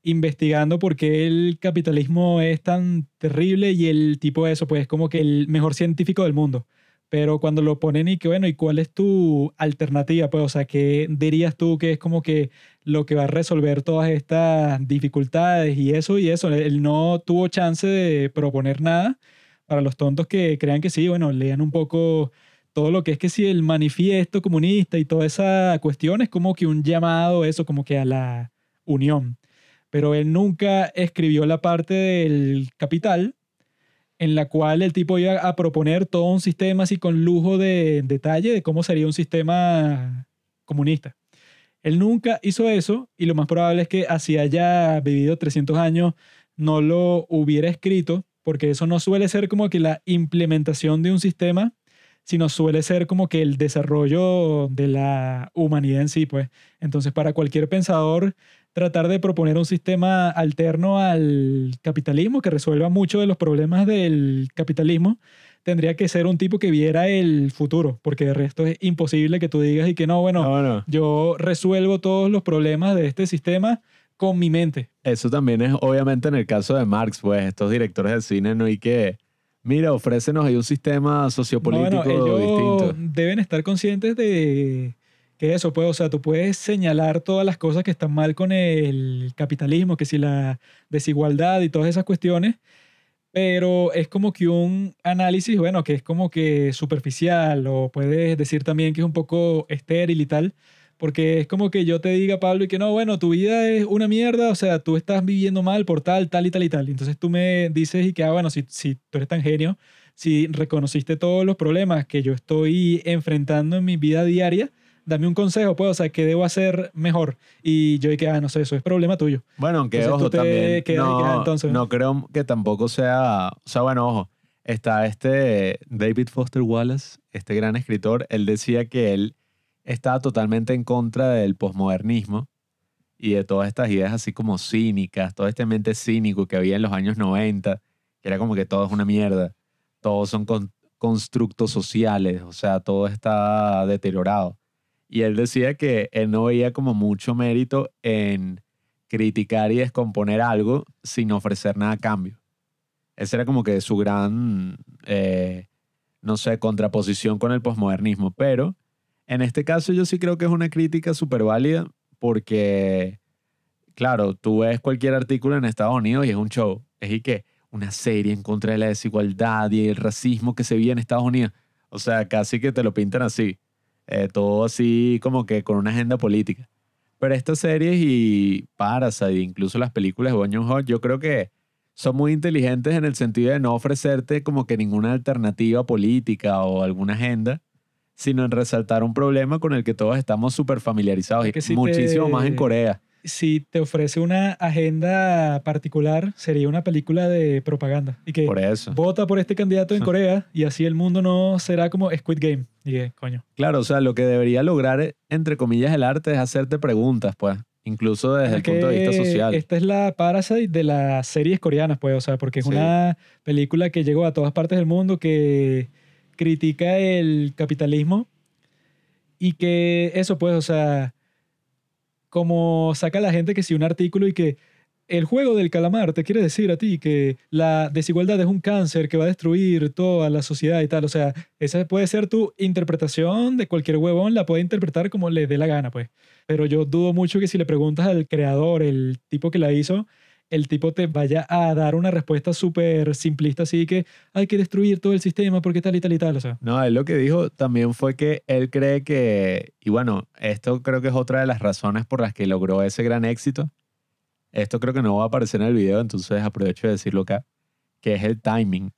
investigando por qué el capitalismo es tan terrible y el tipo de eso, pues es como que el mejor científico del mundo. Pero cuando lo ponen y que, bueno, ¿y cuál es tu alternativa? Pues, o sea, ¿qué dirías tú que es como que lo que va a resolver todas estas dificultades y eso y eso? Él no tuvo chance de proponer nada. Para los tontos que crean que sí, bueno, lean un poco todo lo que es que si el manifiesto comunista y toda esa cuestión es como que un llamado, eso, como que a la unión. Pero él nunca escribió la parte del capital, en la cual el tipo iba a proponer todo un sistema así con lujo de detalle de cómo sería un sistema comunista. Él nunca hizo eso y lo más probable es que así haya vivido 300 años no lo hubiera escrito, porque eso no suele ser como que la implementación de un sistema sino suele ser como que el desarrollo de la humanidad en sí, pues. Entonces, para cualquier pensador, tratar de proponer un sistema alterno al capitalismo que resuelva muchos de los problemas del capitalismo, tendría que ser un tipo que viera el futuro, porque de resto es imposible que tú digas y que no, bueno, yo resuelvo todos los problemas de este sistema con mi mente. Eso también es obviamente en el caso de Marx, pues estos directores de cine no hay que Mira, ofrécenos ahí un sistema sociopolítico bueno, distinto. Deben estar conscientes de que eso, pues, o sea, tú puedes señalar todas las cosas que están mal con el capitalismo, que si la desigualdad y todas esas cuestiones, pero es como que un análisis, bueno, que es como que superficial, o puedes decir también que es un poco estéril y tal, porque es como que yo te diga, Pablo, y que no, bueno, tu vida es una mierda, o sea, tú estás viviendo mal por tal, tal y tal y tal. Entonces tú me dices y que, ah, bueno, si, si tú eres tan genio, si reconociste todos los problemas que yo estoy enfrentando en mi vida diaria, dame un consejo, pues, o sea, ¿qué debo hacer mejor? Y yo dije, ah, no sé, eso es problema tuyo. Bueno, aunque ojo, también, no, entonces, no creo que tampoco sea, o sea, bueno, ojo, está este David Foster Wallace, este gran escritor, él decía que él estaba totalmente en contra del posmodernismo y de todas estas ideas así como cínicas, todo este mente cínico que había en los años 90, que era como que todo es una mierda, todos son constructos sociales, o sea, todo está deteriorado. Y él decía que él no veía como mucho mérito en criticar y descomponer algo sin ofrecer nada a cambio. Esa era como que su gran, eh, no sé, contraposición con el posmodernismo. Pero en este caso yo sí creo que es una crítica súper válida porque, claro, tú ves cualquier artículo en Estados Unidos y es un show. Es y que una serie en contra de la desigualdad y el racismo que se vive en Estados Unidos. O sea, casi que te lo pintan así. Eh, todo así como que con una agenda política. Pero estas series y Parasite, incluso las películas de Bong Joon-ho, yo creo que son muy inteligentes en el sentido de no ofrecerte como que ninguna alternativa política o alguna agenda, sino en resaltar un problema con el que todos estamos súper familiarizados. y muchísimo más en Corea. Si te ofrece una agenda particular, sería una película de propaganda. Y que por eso. vota por este candidato en Corea y así el mundo no será como Squid Game. Y coño. Claro, o sea, lo que debería lograr, entre comillas, el arte es hacerte preguntas, pues. Incluso desde el punto de vista social. Esta es la Parasite de las series coreanas, pues. O sea, porque es una película que llegó a todas partes del mundo, que critica el capitalismo y que eso pues, o sea, como saca la gente que si un artículo y que el juego del calamar te quiere decir a ti que la desigualdad es un cáncer que va a destruir toda la sociedad y tal. O sea, esa puede ser tu interpretación de cualquier huevón, la puede interpretar como le dé la gana, pues. Pero yo dudo mucho que si le preguntas al creador, el tipo que la hizo, el tipo te vaya a dar una respuesta súper simplista, así que hay que destruir todo el sistema porque tal y tal y tal. No, él lo que dijo también fue que él cree que, y bueno, esto creo que es otra de las razones por las que logró ese gran éxito. Esto creo que no va a aparecer en el video, entonces aprovecho de decirlo acá, que es el timing.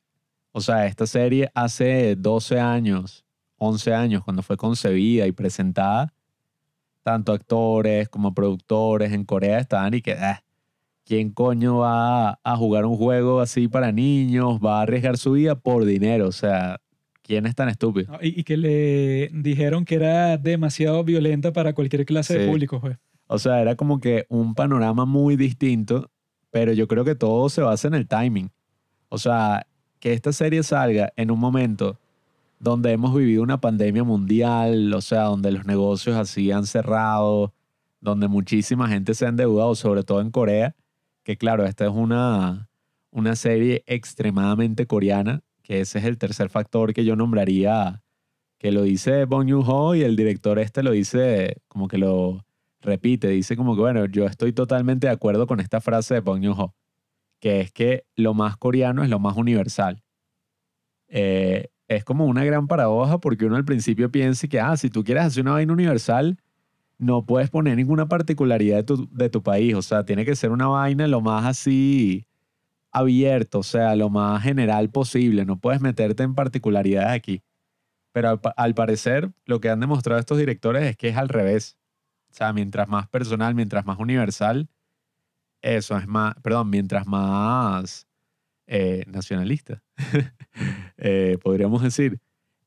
O sea, esta serie hace 12 años, 11 años, cuando fue concebida y presentada, tanto actores como productores en Corea estaban y que, ah, ¿quién coño va a jugar un juego así para niños? Va a arriesgar su vida por dinero. O sea, ¿quién es tan estúpido? Y, que le dijeron que era demasiado violenta para cualquier clase de público, pues. O sea, era como que un panorama muy distinto, pero yo creo que todo se basa en el timing. O sea, que esta serie salga en un momento donde hemos vivido una pandemia mundial, o sea, donde los negocios así han cerrado, donde muchísima gente se ha endeudado, sobre todo en Corea, que claro, esta es una, una serie extremadamente coreana, que ese es el tercer factor que yo nombraría, que lo dice Bong Joon-ho y el director este lo dice como que lo repite, dice como que, bueno, yo estoy totalmente de acuerdo con esta frase de Bong Joon-ho, que es que lo más coreano es lo más universal. Eh, es como una gran paradoja porque uno al principio piensa que, ah, si tú quieres hacer una vaina universal, no puedes poner ninguna particularidad de tu, de tu país. O sea, tiene que ser una vaina lo más así abierto, o sea, lo más general posible. No puedes meterte en particularidades aquí. Pero al, parecer, lo que han demostrado estos directores es que es al revés. O sea, mientras más personal, mientras más universal, eso es más, perdón, mientras más eh, nacionalista, eh, podríamos decir,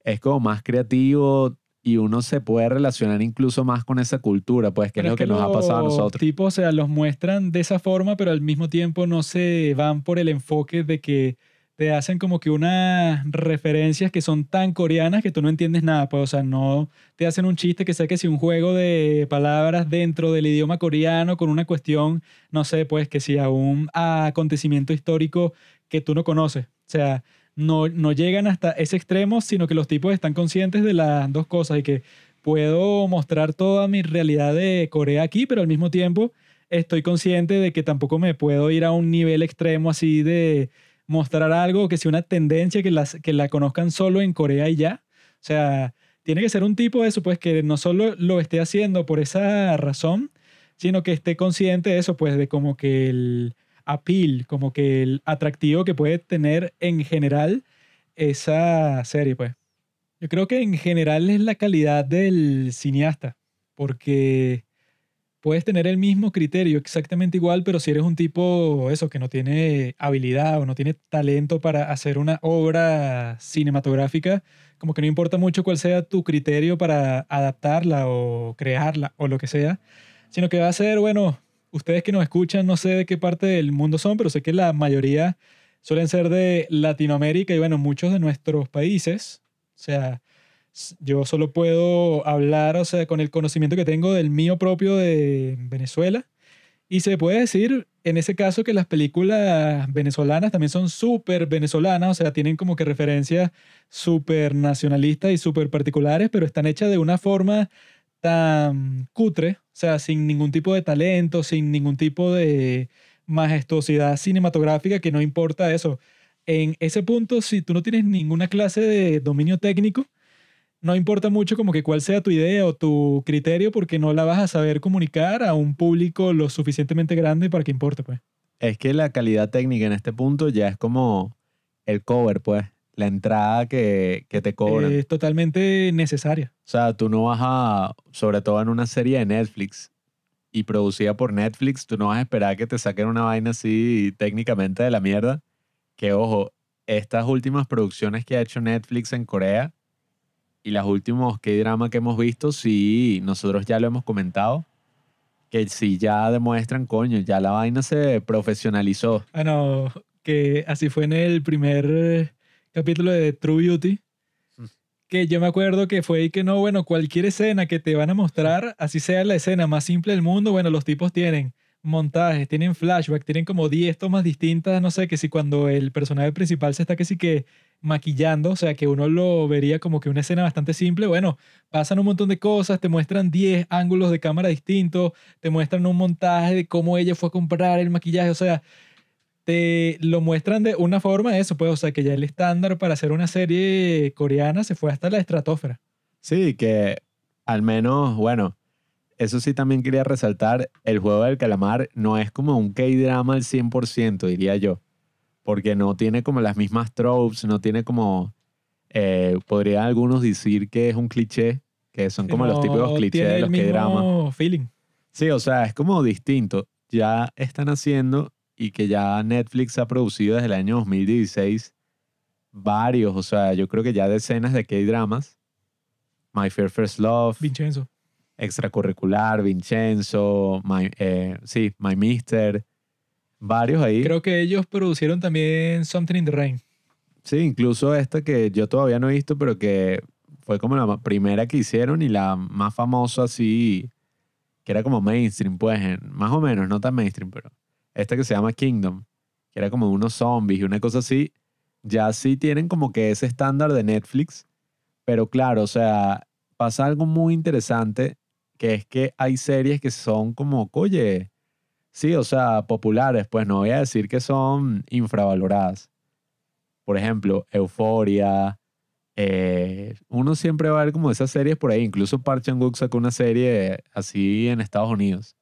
es como más creativo y uno se puede relacionar incluso más con esa cultura, pues, que es lo que nos ha pasado a los nosotros. tipos, o sea, los muestran de esa forma, pero al mismo tiempo no se van por el enfoque de que te hacen como que unas referencias que son tan coreanas que tú no entiendes nada, pues, o sea, no te hacen un chiste que sea que si un juego de palabras dentro del idioma coreano con una cuestión, no sé, pues, que si a un acontecimiento histórico que tú no conoces, o sea, no, no llegan hasta ese extremo, sino que los tipos están conscientes de las dos cosas y que puedo mostrar toda mi realidad de Corea aquí, pero al mismo tiempo estoy consciente de que tampoco me puedo ir a un nivel extremo así de mostrar algo que sea una tendencia que, las, que la conozcan solo en Corea y ya. O sea, tiene que ser un tipo de eso, pues que no solo lo esté haciendo por esa razón, sino que esté consciente de eso, pues de como que el appeal, como que el atractivo que puede tener en general esa serie, pues. Yo creo que en general es la calidad del cineasta, porque puedes tener el mismo criterio exactamente igual, pero si eres un tipo, eso, que no tiene habilidad o no tiene talento para hacer una obra cinematográfica, como que no importa mucho cuál sea tu criterio para adaptarla o crearla o lo que sea, sino que va a ser, bueno, ustedes que nos escuchan, no sé de qué parte del mundo son, pero sé que la mayoría suelen ser de Latinoamérica y bueno, muchos de nuestros países, o sea, yo solo puedo hablar, o sea, con el conocimiento que tengo del mío propio de Venezuela. Y se puede decir en ese caso que las películas venezolanas también son súper venezolanas, o sea, tienen como que referencias súper nacionalistas y súper particulares, pero están hechas de una forma tan cutre, o sea, sin ningún tipo de talento, sin ningún tipo de majestuosidad cinematográfica, que no importa eso. En ese punto, si tú no tienes ninguna clase de dominio técnico, no importa mucho como que cuál sea tu idea o tu criterio, porque no la vas a saber comunicar a un público lo suficientemente grande para que importe, pues. Es que la calidad técnica en este punto ya es como el cover, pues, la entrada que, que te cobran. Es totalmente necesaria. O sea, tú no vas a, sobre todo en una serie de Netflix y producida por Netflix, tú no vas a esperar que te saquen una vaina así técnicamente de la mierda. Que ojo, estas últimas producciones que ha hecho Netflix en Corea y las últimos K-drama que hemos visto, sí, nosotros ya lo hemos comentado, que sí ya demuestran, coño, ya la vaina se profesionalizó. Bueno, que así fue en el primer capítulo de True Beauty. Mm. Que yo me acuerdo que fue y que no, bueno, cualquier escena que te van a mostrar, así sea la escena más simple del mundo, bueno, los tipos tienen montajes, tienen flashback, tienen como 10 tomas distintas, no sé, que si cuando el personaje principal se está que sí que maquillando, o sea, que uno lo vería como que una escena bastante simple, bueno, pasan un montón de cosas, te muestran 10 ángulos de cámara distintos, te muestran un montaje de cómo ella fue a comprar el maquillaje, o sea, te lo muestran de una forma eso, pues, o sea, que ya el estándar para hacer una serie coreana se fue hasta la estratosfera. Sí, que al menos, bueno, eso sí también quería resaltar, el juego del calamar no es como un K-drama al 100%, diría yo, porque no tiene como las mismas tropes, no tiene como, eh, podrían algunos decir que es un cliché, que son como los No típicos clichés de los K-dramas. feeling. Sí, o sea, es como distinto. Ya están haciendo y que ya Netflix ha producido desde el año 2016 varios, o sea, yo creo que ya decenas de K-dramas. My Fair First Love, Vincenzo. Extracurricular, Vincenzo, My, eh, sí, My Mister, varios ahí. Creo que ellos producieron también Something in the Rain. Sí, incluso esta que yo todavía no he visto, pero que fue como la primera que hicieron y la más famosa así, que era como mainstream, pues, más o menos, no tan mainstream, pero esta que se llama Kingdom, que era como unos zombies y una cosa así, ya sí tienen como que ese estándar de Netflix, pero claro, o sea, pasa algo muy interesante, que es que hay series que son como, oye, sí, o sea, populares, pues no voy a decir que son infravaloradas. Por ejemplo, Euforia. eh, uno siempre va a ver como esas series por ahí. Incluso Park Chan-wook sacó una serie así en Estados Unidos.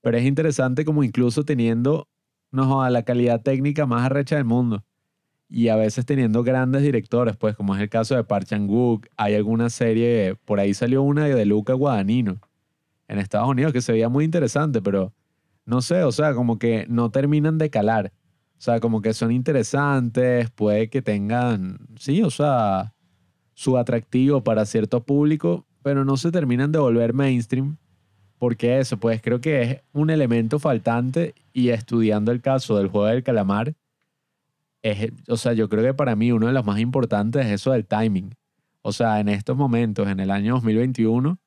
Pero es interesante como incluso teniendo no la calidad técnica más arrecha del mundo. Y a veces teniendo grandes directores, pues como es el caso de Park Chan-wook. Hay alguna serie, por ahí salió una de Luca Guadagnino en Estados Unidos que se veía muy interesante, pero no sé, o sea, como que no terminan de calar. O sea, como que son interesantes, puede que tengan, sí, o sea, su atractivo para cierto público, pero no se terminan de volver mainstream. Porque eso, pues creo que es un elemento faltante y estudiando el caso del juego del calamar, es, o sea, yo creo que para mí uno de los más importantes es eso del timing. O sea, en estos momentos, en el año 2021,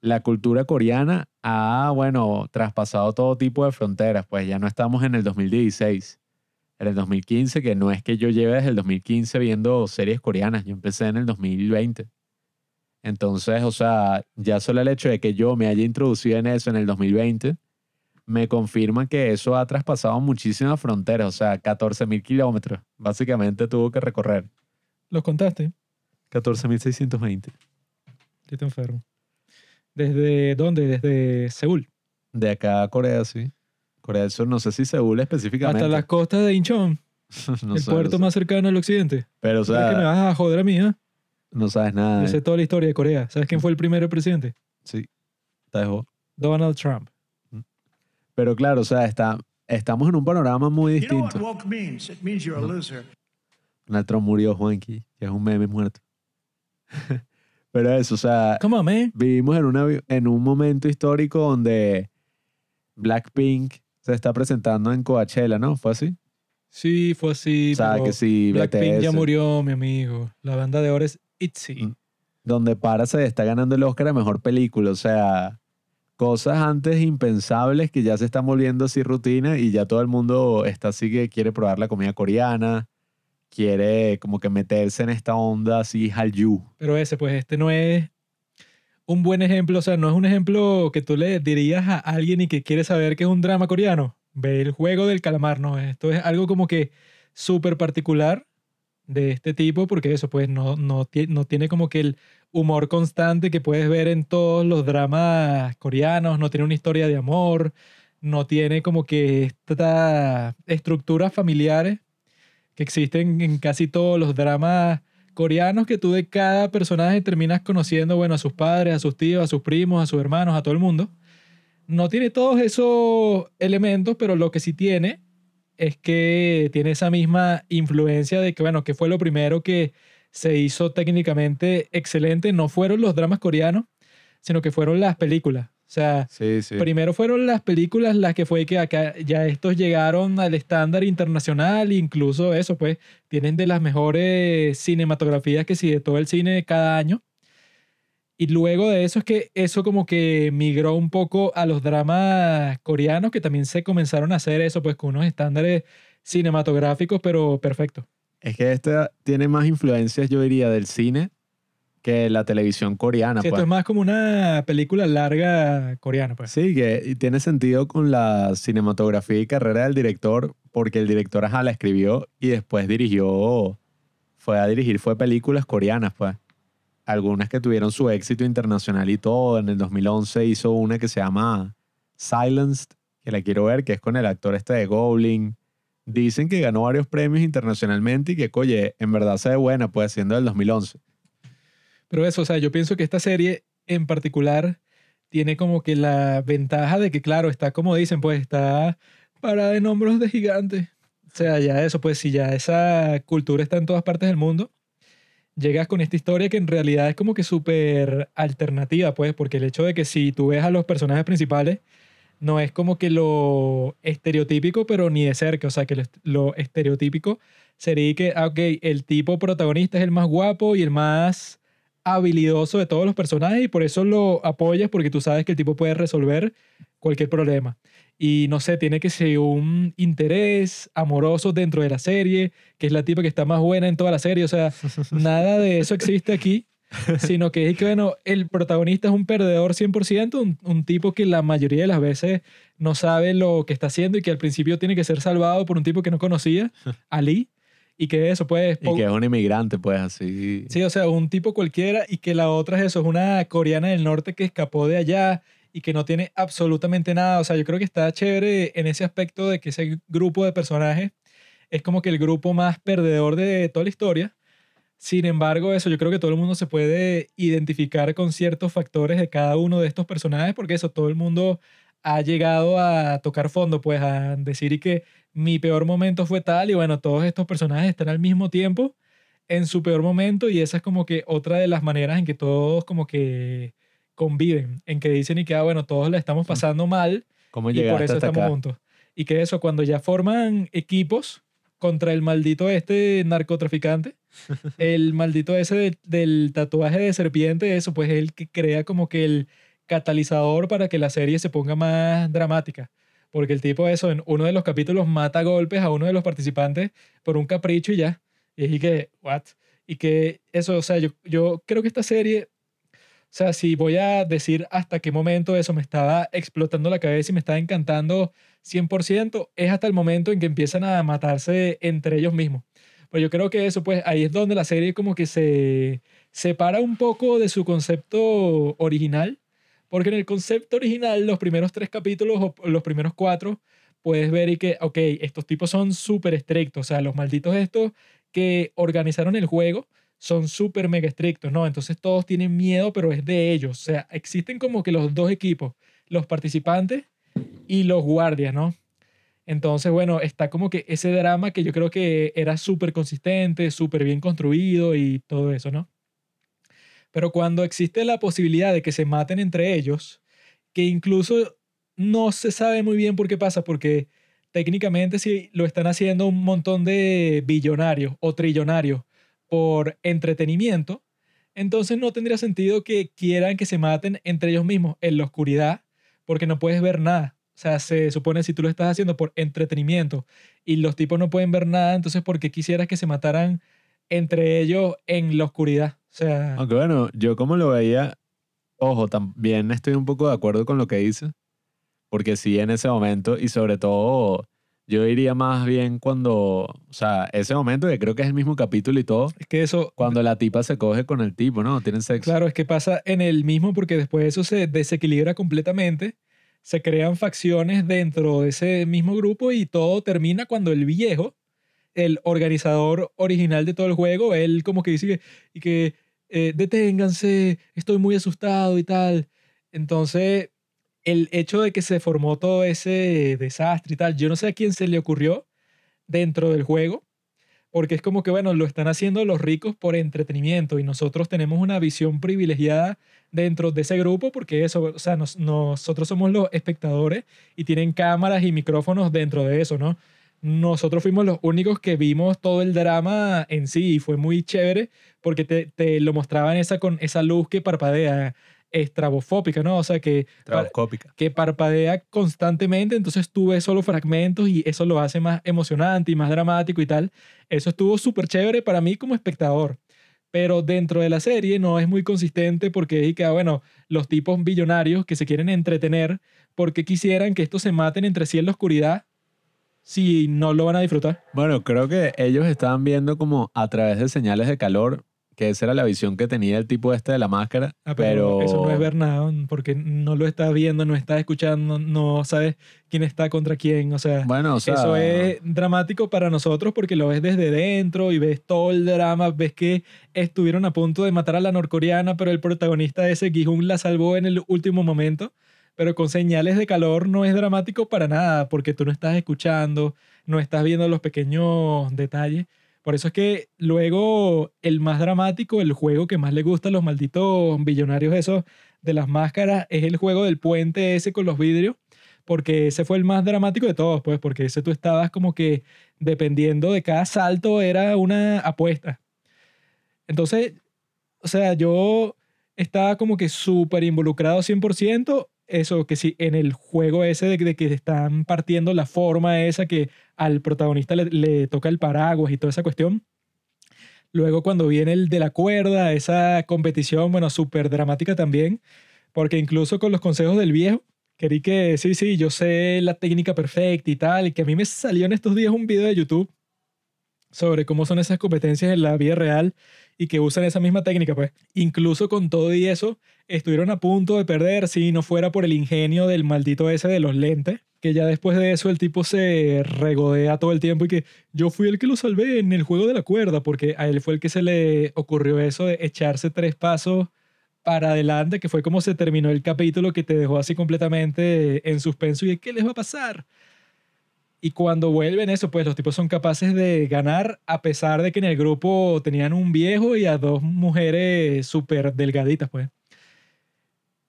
la cultura coreana ha, bueno, traspasado todo tipo de fronteras, pues ya no estamos en el 2016, en el 2015, que no es que yo lleve desde el 2015 viendo series coreanas, yo empecé en el 2020. Entonces, o sea, ya solo el hecho de que yo me haya introducido en eso en el 2020, me confirma que eso ha traspasado muchísimas fronteras, o sea, 14 mil kilómetros, básicamente tuvo que recorrer. ¿Los contaste? 14.620. Yo te enfermo. ¿Desde dónde? Desde Seúl. De acá a Corea, sí. Corea del Sur, no sé si Seúl específicamente. Hasta las costas de Incheon, No el sé, puerto no sé. más cercano al occidente. Pero, o ¿Crees que me sea, vas a joder a mí, ¿eh? No sabes nada. Yo eh. sé toda la historia de Corea. ¿Sabes quién fue el primer presidente? Sí, te dejo. Donald Trump. Pero claro, o sea, está, estamos en un panorama muy distinto. woke means? It means you're a loser. Donald Trump murió, Juanqui, que es un meme muerto. Pero eso, o sea, Come on, man. vivimos en, una, en un momento histórico donde Blackpink se está presentando en Coachella, ¿no? ¿Fue así? Sí, fue así. o sea, pero que si Blackpink ya murió, mi amigo. La banda de ahora es ITZY. Mm. donde Parasite está ganando el Oscar a Mejor Película. O sea, cosas antes impensables que ya se están volviendo así rutina y ya todo el mundo está así que quiere probar la comida coreana, quiere como que meterse en esta onda así Hallyu. Pero ese, pues este no es un buen ejemplo. O sea, no es un ejemplo que tú le dirías a alguien y que quiere saber que es un drama coreano. Ve el juego del calamar, no. Esto es algo como que súper particular de este tipo, porque eso, pues no, no, no tiene como que el humor constante que puedes ver en todos los dramas coreanos, no tiene una historia de amor, no tiene como que estas estructuras familiares que existen en casi todos los dramas coreanos que tú de cada personaje terminas conociendo, bueno, a sus padres, a sus tíos, a sus primos, a sus hermanos, a todo el mundo. No tiene todos esos elementos, pero lo que sí tiene es que tiene esa misma influencia de que, bueno, que fue lo primero que se hizo técnicamente excelente. No fueron los dramas coreanos, sino que fueron las películas. O sea, Sí, sí. Primero fueron las películas las que fue que acá ya estos llegaron al estándar internacional, incluso eso, pues tienen de las mejores cinematografías que sí de todo el cine cada año. Y luego de eso es que eso como que migró un poco a los dramas coreanos que también se comenzaron a hacer eso pues con unos estándares cinematográficos pero perfectos. Es que este tiene más influencias, yo diría, del cine que la televisión coreana. Sí, esto pues. es más como una película larga coreana pues. Sí, que tiene sentido con la cinematografía y carrera del director, porque el director ajá, la escribió y después dirigió, fue a dirigir, fue películas coreanas, pues. Algunas que tuvieron su éxito internacional y todo. En el 2011 hizo una que se llama Silenced, que la quiero ver, que es con el actor este de Goblin. Dicen que ganó varios premios internacionalmente y que, oye, en verdad se ve buena, pues, siendo del 2011. Pero eso, o sea, yo pienso que esta serie en particular tiene como que la ventaja de que, claro, está como dicen, pues está parada en hombros de gigantes. O sea, ya eso, pues si ya esa cultura está en todas partes del mundo, llegas con esta historia que en realidad es como que súper alternativa, pues, porque el hecho de que si tú ves a los personajes principales, no es como que lo estereotípico, pero ni de cerca. O sea, que lo, est- lo estereotípico sería que, ah, ok, el tipo protagonista es el más guapo y el más habilidoso de todos los personajes y por eso lo apoyas porque tú sabes que el tipo puede resolver cualquier problema. Y no sé, tiene que ser un interés amoroso dentro de la serie, que es la tipa que está más buena en toda la serie. O sea, nada de eso existe aquí, sino que es que, bueno, el protagonista es un perdedor 100%, un, un tipo que la mayoría de las veces no sabe lo que está haciendo y que al principio tiene que ser salvado por un tipo que no conocía, Ali, y que eso, pues... Y que es un inmigrante, pues así. Sí, o sea, un tipo cualquiera y que la otra es eso, es una coreana del norte que escapó de allá y que no tiene absolutamente nada. O sea, yo creo que está chévere en ese aspecto de que ese grupo de personajes es como que el grupo más perdedor de toda la historia. Sin embargo, eso yo creo que todo el mundo se puede identificar con ciertos factores de cada uno de estos personajes porque eso, todo el mundo ha llegado a tocar fondo, pues a decir y que mi peor momento fue tal y bueno, todos estos personajes están al mismo tiempo en su peor momento y esa es como que otra de las maneras en que todos como que conviven, en que dicen y que, ah, bueno, todos la estamos pasando mal ¿Cómo y por eso estamos acá? juntos. Y que eso, cuando ya forman equipos contra el maldito este narcotraficante, el maldito ese de- del tatuaje de serpiente, eso, pues es el que crea como que el catalizador para que la serie se ponga más dramática. Porque el tipo eso, en uno de los capítulos mata a golpes a uno de los participantes por un capricho y ya. Y es y que, what? Y que eso, o sea, yo, yo creo que esta serie, o sea, si voy a decir hasta qué momento eso me estaba explotando la cabeza y me estaba encantando 100%, es hasta el momento en que empiezan a matarse entre ellos mismos. Pero yo creo que eso, pues ahí es donde la serie como que se separa un poco de su concepto original, porque en el concepto original, los primeros tres capítulos o los primeros cuatro, puedes ver y que, ok, estos tipos son súper estrictos, o sea, los malditos estos que organizaron el juego son súper mega estrictos, ¿no? Entonces todos tienen miedo, pero es de ellos, o sea, existen como que los dos equipos, los participantes y los guardias, ¿no? Entonces, bueno, está como que ese drama que yo creo que era súper consistente, súper bien construido y todo eso, ¿no? Pero cuando existe la posibilidad de que se maten entre ellos, que incluso no se sabe muy bien por qué pasa, porque técnicamente si lo están haciendo un montón de billonarios o trillonarios por entretenimiento, entonces no tendría sentido que quieran que se maten entre ellos mismos en la oscuridad, porque no puedes ver nada. O sea, se supone si tú lo estás haciendo por entretenimiento y los tipos no pueden ver nada, entonces ¿por qué quisieras que se mataran entre ellos en la oscuridad? O sea, Aunque bueno, yo como lo veía, ojo, también estoy un poco de acuerdo con lo que dice, porque sí en ese momento y sobre todo yo diría más bien cuando, o sea, ese momento que creo que es el mismo capítulo y todo, es que eso, cuando la tipa se coge con el tipo, ¿no? Tienen sexo. claro, es que pasa en el mismo porque después eso se desequilibra completamente, se crean facciones dentro de ese mismo grupo y todo termina cuando el viejo, el organizador original de todo el juego, él como que dice que, y que eh, deténganse, estoy muy asustado y tal. Entonces, el hecho de que se formó todo ese desastre y tal, yo no sé a quién se le ocurrió dentro del juego, porque es como que, bueno, lo están haciendo los ricos por entretenimiento y nosotros tenemos una visión privilegiada dentro de ese grupo porque eso, o sea, nos- nosotros somos los espectadores y tienen cámaras y micrófonos dentro de eso, ¿no? Nosotros fuimos los únicos que vimos todo el drama en sí y fue muy chévere porque te, te lo mostraban esa, con esa luz que parpadea, estrabofóbica, ¿no? O sea, que par- que parpadea constantemente, entonces tú ves solo fragmentos y eso lo hace más emocionante y más dramático y tal. Eso estuvo súper chévere para mí como espectador. Pero dentro de la serie no es muy consistente porque y que, ah, bueno, los tipos billonarios que se quieren entretener porque quisieran que estos se maten entre sí en la oscuridad si no lo van a disfrutar. Bueno, creo que ellos estaban viendo como a través de señales de calor, que esa era la visión que tenía el tipo este de la máscara, Ah, pero, pero... eso no es ver nada porque no lo estás viendo, no estás escuchando, no sabes quién está contra quién, o sea... Bueno, o sea, Eso es dramático para nosotros porque lo ves desde dentro y ves todo el drama, ves que estuvieron a punto de matar a la norcoreana, pero el protagonista ese Gi-hun la salvó en el último momento. Pero con señales de calor no es dramático para nada porque tú no estás escuchando, no estás viendo los pequeños detalles. Por eso es que luego el más dramático, el juego que más le gusta a los malditos billonarios esos de las máscaras, es el juego del puente ese con los vidrios porque ese fue el más dramático de todos, pues, porque ese tú estabas como que dependiendo de cada salto era una apuesta. Entonces, o sea, yo estaba como que súper involucrado 100%, eso que sí, en el juego ese de, que están partiendo la forma esa que al protagonista le, le toca el paraguas y toda esa cuestión. Luego cuando viene el de la cuerda, esa competición, bueno, súper dramática también, porque incluso con los consejos del viejo, querí que sí, sí, yo sé la técnica perfecta y tal, y que a mí me salió en estos días un video de YouTube sobre cómo son esas competencias en la vida real y que usan esa misma técnica, pues. Incluso con todo y eso, estuvieron a punto de perder si no fuera por el ingenio del maldito ese de los lentes, que ya después de eso el tipo se regodea todo el tiempo y que yo fui el que lo salvé en el juego de la cuerda, porque a él fue el que se le ocurrió eso de echarse tres pasos para adelante, que fue como se terminó el capítulo que te dejó así completamente en suspenso y ¿qué les va a pasar? Y cuando vuelven eso, pues los tipos son capaces de ganar a pesar de que en el grupo tenían un viejo y a dos mujeres súper delgaditas, pues.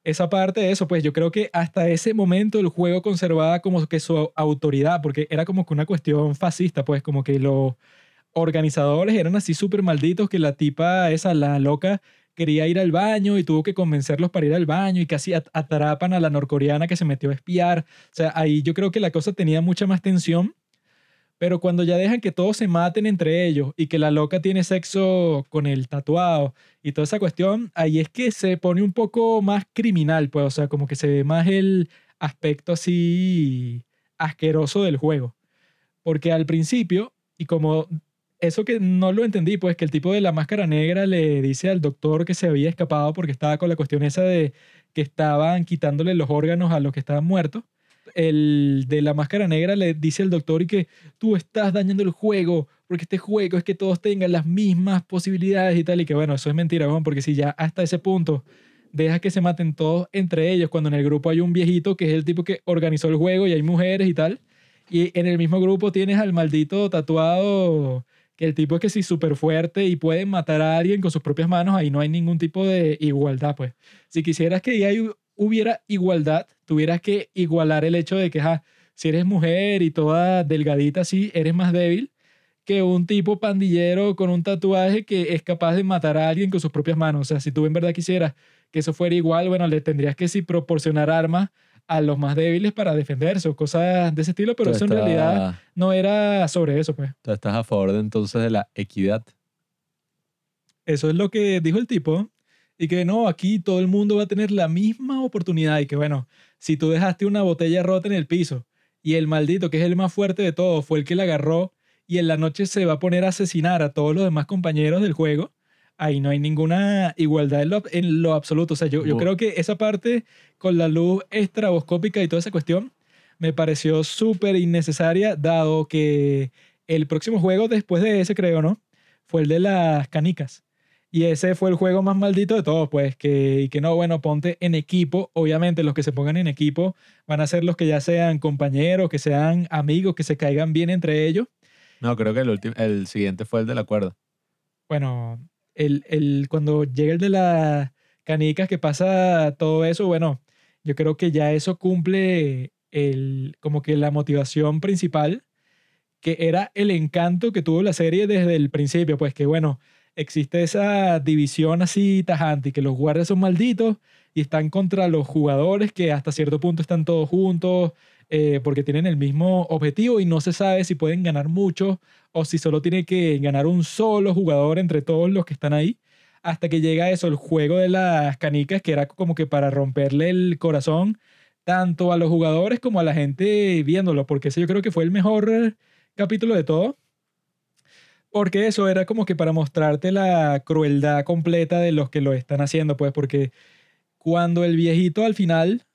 Esa parte de eso, pues yo creo que hasta ese momento el juego conservaba como que su autoridad, porque era como que una cuestión fascista, pues como que los organizadores eran así súper malditos que la tipa, esa, la loca, quería ir al baño y tuvo que convencerlos para ir al baño y casi atrapan a la norcoreana que se metió a espiar. O sea, ahí yo creo que la cosa tenía mucha más tensión. Pero cuando ya dejan que todos se maten entre ellos y que la loca tiene sexo con el tatuado y toda esa cuestión, ahí es que se pone un poco más criminal, pues, o sea, como que se ve más el aspecto así asqueroso del juego. Porque al principio, y como eso que no lo entendí, pues que el tipo de la máscara negra le dice al doctor que se había escapado porque estaba con la cuestión esa de que estaban quitándole los órganos a los que estaban muertos. El de la máscara negra le dice al doctor y que tú estás dañando el juego porque este juego es que todos tengan las mismas posibilidades y tal y que bueno, eso es mentira, porque si ya hasta ese punto deja que se maten todos entre ellos cuando en el grupo hay un viejito que es el tipo que organizó el juego y hay mujeres y tal y en el mismo grupo tienes al maldito tatuado que el tipo es que sí súper fuerte y puede matar a alguien con sus propias manos, ahí no hay ningún tipo de igualdad, pues. Si quisieras que ya hubiera igualdad, tuvieras que igualar el hecho de que, si eres mujer y toda delgadita así, eres más débil que un tipo pandillero con un tatuaje que es capaz de matar a alguien con sus propias manos. O sea, si tú en verdad quisieras que eso fuera igual, bueno, le tendrías que sí proporcionar armas a los más débiles para defenderse o cosas de ese estilo, pero eso en realidad no era sobre eso, pues. Tú estás a favor de, entonces de la equidad. Eso es lo que dijo el tipo. Y que no, aquí todo el mundo va a tener la misma oportunidad. Y que bueno, si tú dejaste una botella rota en el piso y el maldito, que es el más fuerte de todos, fue el que la agarró y en la noche se va a poner a asesinar a todos los demás compañeros del juego, ahí no hay ninguna igualdad en lo, absoluto. O sea, yo, yo creo que esa parte con la luz estraboscópica y toda esa cuestión me pareció súper innecesaria, dado que el próximo juego después de ese, creo, ¿no? Fue el de las canicas. Y ese fue el juego más maldito de todos, pues, que, y que no, bueno, ponte en equipo. Obviamente los que se pongan en equipo van a ser los que ya sean compañeros, que sean amigos, que se caigan bien entre ellos. No, creo que el, el siguiente fue el de la cuerda. Bueno, el, el, cuando llega el de las canicas que pasa todo eso, bueno, yo creo que ya eso cumple el, como que la motivación principal, que era el encanto que tuvo la serie desde el principio, pues que bueno, existe esa división así tajante que los guardias son malditos y están contra los jugadores que hasta cierto punto están todos juntos eh, porque tienen el mismo objetivo y no se sabe si pueden ganar mucho o si solo tiene que ganar un solo jugador entre todos los que están ahí. Hasta que llega eso, el juego de las canicas, que era como que para romperle el corazón tanto a los jugadores como a la gente viéndolo, porque ese yo creo que fue el mejor capítulo de todo. Porque eso era como que para mostrarte la crueldad completa de los que lo están haciendo, pues, porque cuando el viejito al final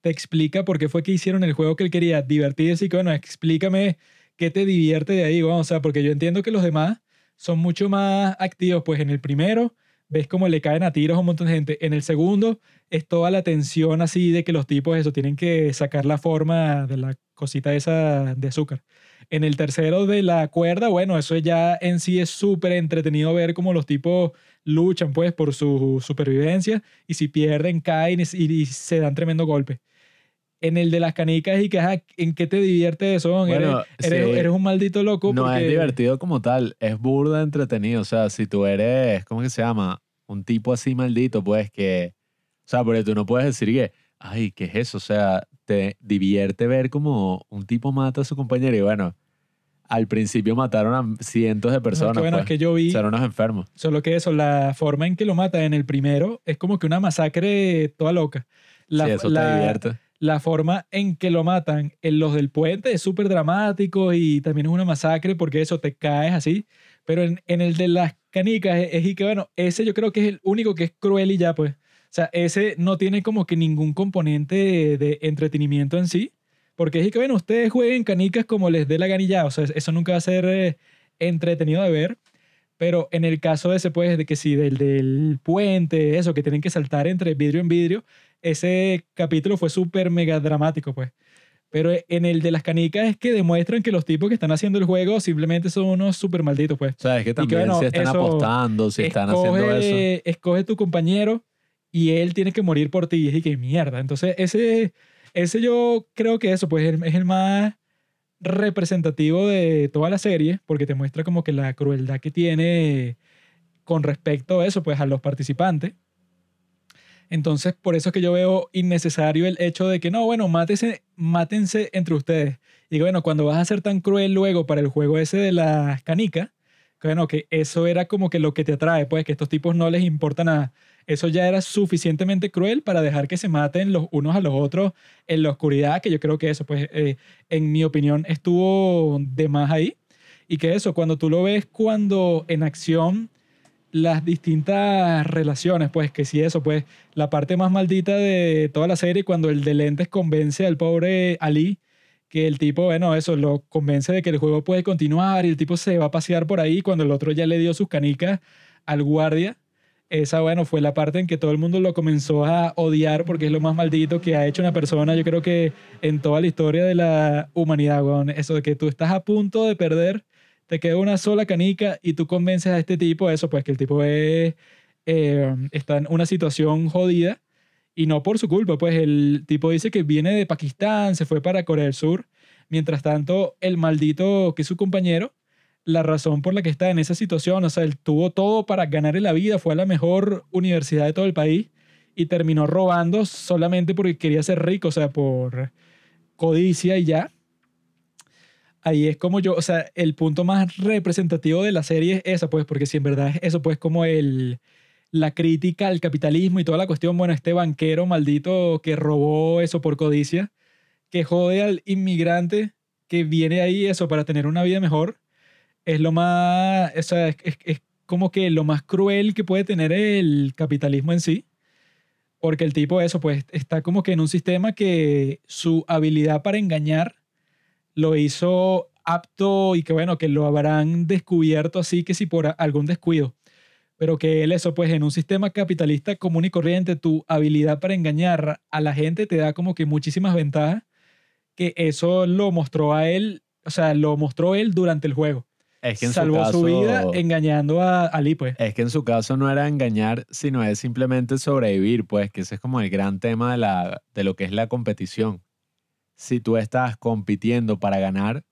te explica por qué fue que hicieron el juego que él quería divertirse y que, bueno, explícame qué te divierte de ahí, o sea, porque yo entiendo que los demás son mucho más activos, pues en el primero ves cómo le caen a tiros a un montón de gente, en el segundo es toda la tensión así de que los tipos eso tienen que sacar la forma de la cosita esa de azúcar. En el tercero de la cuerda, bueno, eso ya en sí es súper entretenido ver cómo los tipos luchan pues por su supervivencia y si pierden caen y, y se dan tremendo golpe. en el de las canicas y que, ajá, ¿en qué te divierte eso? Bueno, eres, eres, sí. eres un maldito loco. No porque... es divertido como tal, es burda entretenido. O sea, si tú eres, ¿cómo que se llama? Un tipo así maldito, pues que. O sea, porque tú no puedes decir que, ay, ¿qué es eso? O sea, te divierte ver como un tipo mata a su compañero. Y bueno, al principio mataron a cientos de No, es personas. que, bueno, pues. es que yo vi, Eran unos enfermos. solo que eso, la forma en que lo mata en el primero es como que una masacre toda loca. La, sí, eso la- te divierte. la forma en que lo matan en los del puente es súper dramático y también es una masacre porque eso te caes así. Pero en, en el de las canicas es, es y que, bueno, ese yo creo que es el único que es cruel y ya, pues. O sea, ese no tiene como que ningún componente de, de entretenimiento en sí. Porque es que, bueno, ustedes jueguen canicas como les dé la ya. O sea, eso nunca va a ser eh, entretenido de ver. Pero en el caso ese, pues, de que sí, del, del puente, eso, que tienen que saltar entre vidrio en vidrio, ese capítulo fue súper mega dramático, pues. Pero en el de las canicas es que demuestran que los tipos que están haciendo el juego simplemente son unos súper malditos, pues. O sea, es que que, también bueno, si están apostando, si están haciendo eso. escoge tu compañero y él tiene que morir por ti. Y es que mierda. Entonces, ese, ese yo creo que eso, pues, es el- más representativo de toda la serie, porque te muestra como que la crueldad que tiene con respecto a eso, pues, a los participantes. Entonces, por eso es que yo veo innecesario el hecho de que no, bueno, mátese, mátense entre ustedes. Y bueno, cuando vas a ser tan cruel luego para el juego ese de las canicas, que, bueno, que eso era como que lo que te atrae, pues que estos tipos no les importa nada. Eso ya era suficientemente cruel para dejar que se maten los unos a los otros en la oscuridad, que yo creo que eso, pues, eh, en mi opinión, estuvo de más ahí. Y que eso, cuando tú lo ves cuando en acción las distintas relaciones, pues que si eso, pues la parte más maldita de toda la serie, cuando el de lentes convence al pobre Ali, que el tipo, bueno, eso lo convence de que el juego puede continuar y el tipo se va a pasear por ahí cuando el otro ya le dio sus canicas al guardia. Esa, bueno, fue la parte en que todo el mundo lo comenzó a odiar porque es lo más maldito que ha hecho una persona, yo creo que en toda la historia de la humanidad, weón. Eso de que tú estás a punto de perder, te queda una sola canica y tú convences a este tipo, eso, pues que el tipo es, eh, está en una situación jodida y no por su culpa, pues el tipo dice que viene de Pakistán, se fue para Corea del Sur. Mientras tanto, el maldito que es su compañero, la razón por la que está en esa situación, o sea, él tuvo todo para ganar en la vida, fue a la mejor universidad de todo el país y terminó robando solamente porque quería ser rico, o sea, por codicia y ya. Ahí es como yo, o sea, el punto más representativo de la serie es esa, pues, porque si en verdad es eso, pues, como el, la crítica al capitalismo y toda la cuestión, bueno, este banquero maldito que robó eso por codicia, que jode al inmigrante que viene ahí eso para tener una vida mejor, es lo más, o sea, es, es- como que lo más cruel que puede tener el capitalismo en sí, porque el tipo eso, pues, está como que en un sistema que su habilidad para engañar lo hizo apto y que bueno, que lo habrán descubierto así que si por algún descuido. Pero que él eso, pues en un sistema capitalista común y corriente, tu habilidad para engañar a la gente te da como que muchísimas ventajas, que eso lo mostró a él, o sea, lo mostró él durante el juego. Es que en Salvó su, su, caso, vida engañando a Ali, pues. Es que en su caso no era engañar, sino es simplemente sobrevivir, pues, que ese es como el gran tema de, la, de lo que es la competición. Si tú estás compitiendo para ganar,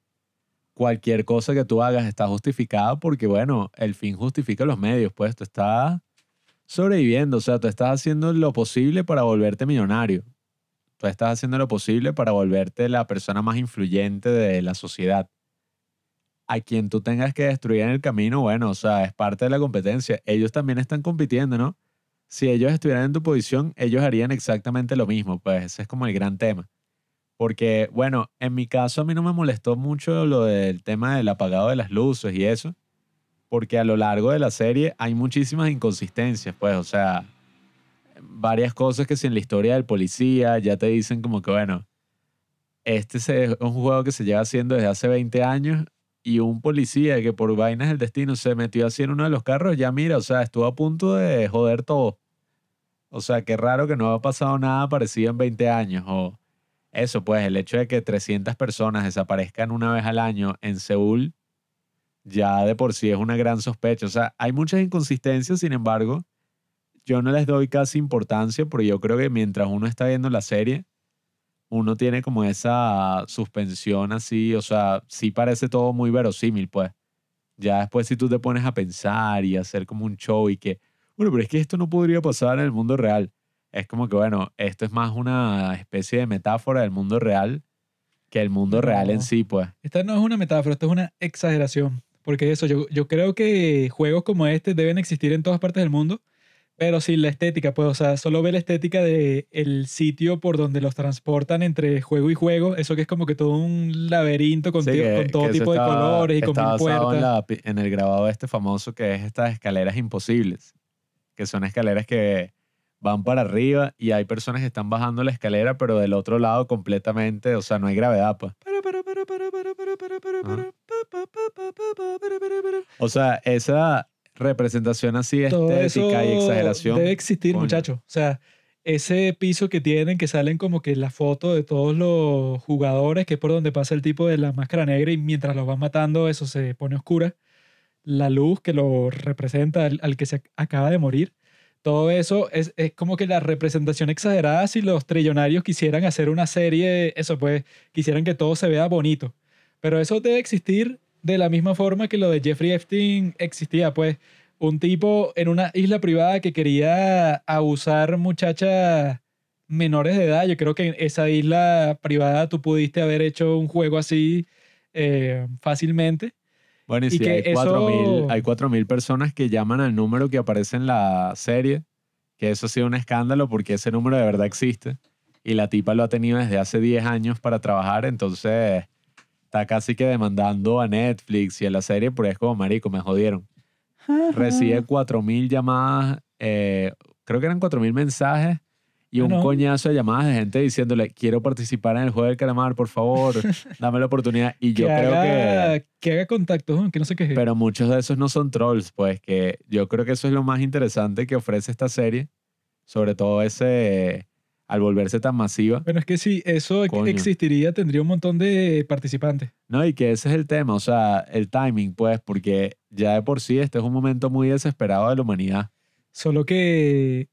cualquier cosa que tú hagas está justificada porque, bueno, el fin justifica los medios, pues tú estás sobreviviendo, o sea, tú estás haciendo lo posible para volverte millonario. Tú estás haciendo lo posible para volverte la persona más influyente de la sociedad a quien tú tengas que destruir en el camino, bueno, o sea, es parte de la competencia. Ellos también están compitiendo, ¿no? Si ellos estuvieran en tu posición, ellos harían exactamente lo mismo, pues ese es como el gran tema. Porque, bueno, en mi caso a mí no me molestó mucho lo del tema del apagado de las luces y eso, porque a lo largo de la serie hay muchísimas inconsistencias, pues, o sea, varias cosas que si en la historia del policía ya te dicen como que, bueno, este es un juego que se lleva haciendo desde hace 20 años y un policía que por vainas del destino se metió así en uno de los carros, ya mira, o sea, estuvo a punto de joder todo. O sea, qué raro que no ha pasado nada parecido en 20 años. O eso, pues, el hecho de que 300 personas desaparezcan una vez al año en Seúl, ya de por sí es una gran sospecha. O sea, hay muchas inconsistencias, sin embargo, yo no les doy casi importancia porque yo creo que mientras uno está viendo la serie, uno tiene como esa suspensión así, o sea, sí parece todo muy verosímil, pues. Ya después si tú te pones a pensar y hacer como un show y que, bueno, pero es que esto no podría pasar en el mundo real. Es como que, bueno, esto es más una especie de metáfora del mundo real que el mundo real en sí, pues. Esta no es una metáfora, esto es una exageración. Porque eso, yo, yo creo que juegos como este deben existir en todas partes del mundo, pero sí, la estética, pues, o sea, solo ve la estética del el sitio por donde los transportan entre juego y juego. Eso que es como que todo un laberinto con, con todo tipo de colores y con mil puertas. En, el grabado este famoso que es estas escaleras imposibles, que son escaleras que van para arriba y hay personas que están bajando la escalera, pero del otro lado completamente, o sea, no hay gravedad, pues. O sea, esa, representación así Todo eso estética y exageración. debe existir, coño. muchachos. O sea, ese piso que tienen, que salen como que la foto de todos los jugadores, que es por donde pasa el tipo de la máscara negra y mientras los van matando, eso se pone oscura. La luz que lo representa al, al que se ac- acaba de morir. Todo eso es, es como que la representación exagerada si los trillonarios quisieran hacer una serie, eso pues, quisieran que todo se vea bonito. Pero eso debe existir de la misma forma que lo de Jeffrey Epstein existía, pues un tipo en una isla privada que quería abusar muchachas menores de edad. Yo creo que en esa isla privada tú pudiste haber hecho un juego así eh, fácilmente. Bueno, y, y si que hay eso- 4.000 hay 4.000 personas que llaman al número que aparece en la serie, que eso ha sido un escándalo porque ese número de verdad existe. Y la tipa lo ha tenido desde hace 10 años para trabajar, entonces está casi que demandando a Netflix y a la serie, porque es como, marico, me jodieron. Recibe 4.000 llamadas, eh, creo que eran 4.000 mensajes y un coñazo de llamadas de gente diciéndole, quiero participar en el juego del calamar, por favor, dame la oportunidad. Y que, yo creo que... haga, que haga contactos, que no sé qué. Pero muchos de esos no son trolls, pues que yo creo que eso es lo más interesante que ofrece esta serie, sobre todo ese, al volverse tan masiva, Bueno, es que si eso Coño. existiría, tendría un montón de participantes. ¿no? Y que ese es el tema, o sea, el timing, pues, porque ya de por sí este es un momento muy desesperado de la humanidad. Solo que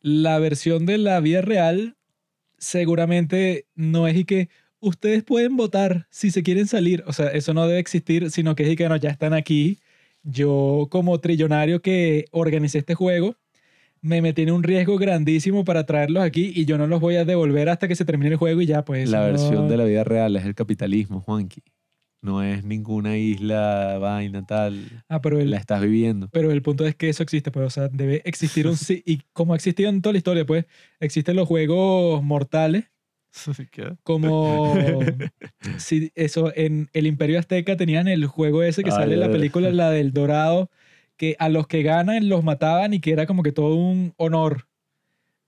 la versión de la vida real seguramente no es y que ustedes pueden votar si se quieren salir. O sea, eso no debe existir, sino que es y que no, ya están aquí. Yo como trillonario que organicé este juego, me metí en un riesgo grandísimo para traerlos aquí y yo no los voy a devolver hasta que se termine el juego y ya pues... la no- versión de la vida real es el capitalismo, Juanqui. No es ninguna isla, vaina, tal. Ah, pero el, La estás viviendo. Pero el punto es que eso existe, pues, o sea, debe existir un... sí- y como ha existido en toda la historia, pues, existen los juegos mortales, como... si eso, en el Imperio Azteca tenían el juego ese que Ah, sale en la película, la del Dorado, que a los que ganan los mataban y que era como que todo un honor.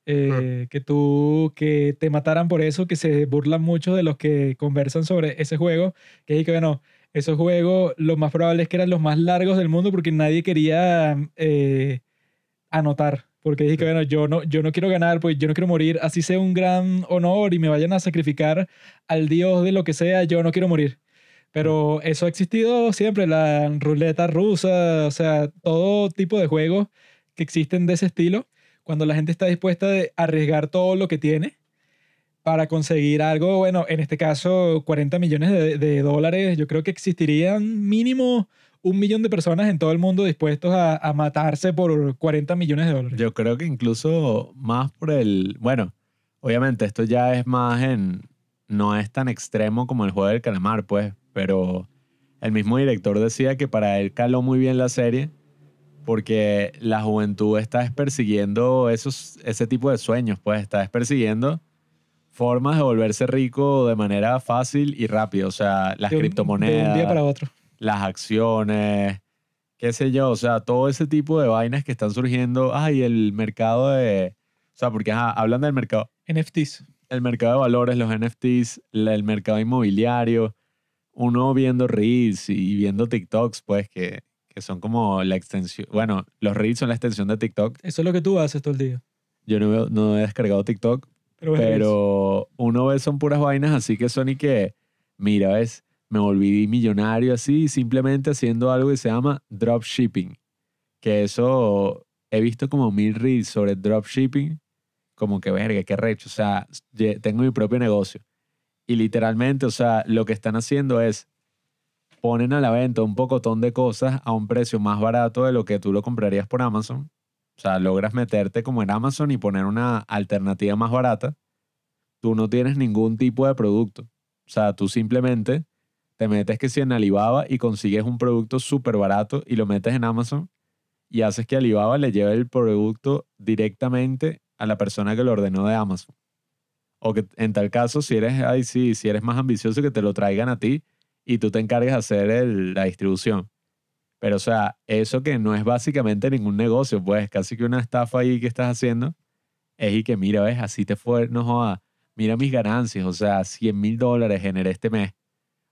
eh, que tú, que te mataran por eso, que se burlan mucho de los que conversan sobre ese juego, que es que, bueno, esos juegos lo más probable es que eran los más largos del mundo porque nadie quería eh, anotar. Porque dije que, bueno, yo no, yo no quiero ganar, pues yo no quiero morir, así sea un gran honor y me vayan a sacrificar al dios de lo que sea, yo no quiero morir. Pero eso ha existido siempre, la ruleta rusa, o sea, todo tipo de juegos que existen de ese estilo, cuando la gente está dispuesta a arriesgar todo lo que tiene para conseguir algo, bueno, en este caso 40 millones de, dólares, yo creo que existirían mínimo un millón de personas en todo el mundo dispuestos a, a matarse por 40 millones de dólares. Yo creo que incluso más por el. Bueno, obviamente esto ya es más en. No es tan extremo como el juego del calamar, pues. Pero el mismo director decía que para él caló muy bien la serie porque la juventud está es persiguiendo esos, ese tipo de sueños, pues. Está es persiguiendo formas de volverse rico de manera fácil y rápida. O sea, las De un- criptomonedas De un día para otro. las acciones, qué sé yo, o sea, todo ese tipo de vainas que están surgiendo. Ay, el mercado de. O sea, porque ajá, hablan del mercado, NFTs. El mercado de valores, los NFTs, la- el mercado inmobiliario. Uno viendo Reels y viendo TikToks, pues, que, que son como la extensión. Bueno, los Reels son la extensión de TikTok. Eso es lo que tú haces todo el día. Yo no, veo- no he descargado TikTok, Pero, pero uno ve son puras vainas así que son y que, mira, ves, me volví millonario así simplemente haciendo algo que se llama dropshipping. Que eso he visto como mil reels sobre dropshipping, como que verga, qué recho, o sea, tengo mi propio negocio. Y literalmente, o sea, lo que están haciendo es ponen a la venta un pocotón de cosas a un precio más barato de lo que tú lo comprarías por Amazon. O sea, logras meterte como en Amazon y poner una alternativa más barata. Tú no tienes ningún tipo de producto. O sea, tú simplemente te metes que si en Alibaba y consigues un producto súper barato y lo metes en Amazon y haces que Alibaba le lleve el producto directamente a la persona que lo ordenó de Amazon. O que en tal caso, si eres, ay, sí, si eres más ambicioso, que te lo traigan a ti y tú te encargues de hacer el- la distribución. Pero, o sea, eso que no es básicamente ningún negocio, pues casi que una estafa ahí que estás haciendo, es y que mira, ves, así te fue, no joda, mira mis ganancias, o sea, 100 mil dólares generé este mes.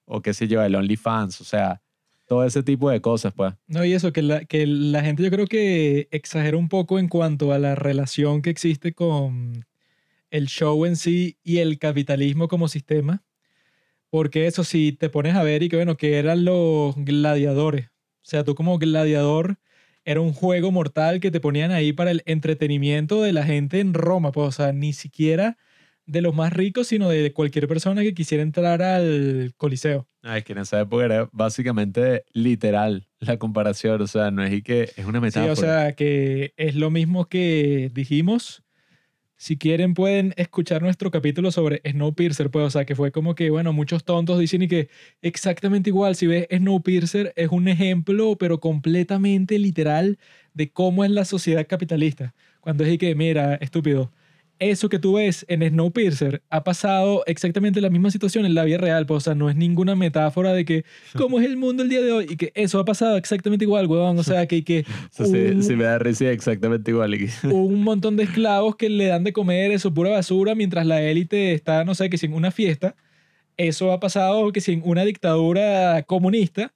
O qué sé yo, el OnlyFans, o sea, todo ese tipo de cosas, pues. No, y eso, que la, que la gente yo creo que exagera un poco en cuanto a la relación que existe con el show en sí y el capitalismo como sistema. Porque eso, si te pones a ver y que bueno, que eran los gladiadores. O sea, tú como gladiador era un juego mortal que te ponían ahí para el entretenimiento de la gente en Roma. Pues, o sea, ni siquiera de los más ricos, sino de cualquier persona que quisiera entrar al Coliseo. Ah, es que en esa época era básicamente literal la comparación, o sea, no es y que es una Sí, metáfora. o sea, que es lo mismo que dijimos. Si quieren pueden escuchar nuestro capítulo sobre Snowpiercer, pues, o sea, que fue como que, bueno, muchos tontos dicen y que exactamente igual, si ves Snowpiercer es un ejemplo, pero completamente literal de cómo es la sociedad capitalista. Cuando es y que, mira, estúpido, eso que tú ves en Snowpiercer ha pasado exactamente la misma situación en la vida real, pues, o sea, no es ninguna metáfora de que, ¿cómo es el mundo el día de hoy? Y que eso ha pasado exactamente igual, huevón, o sea, que, que sí, un- sí me da risa exactamente igual. un montón de esclavos que le dan de comer eso pura basura mientras la élite está, no sé, que sin una fiesta. Eso ha pasado que sin una dictadura comunista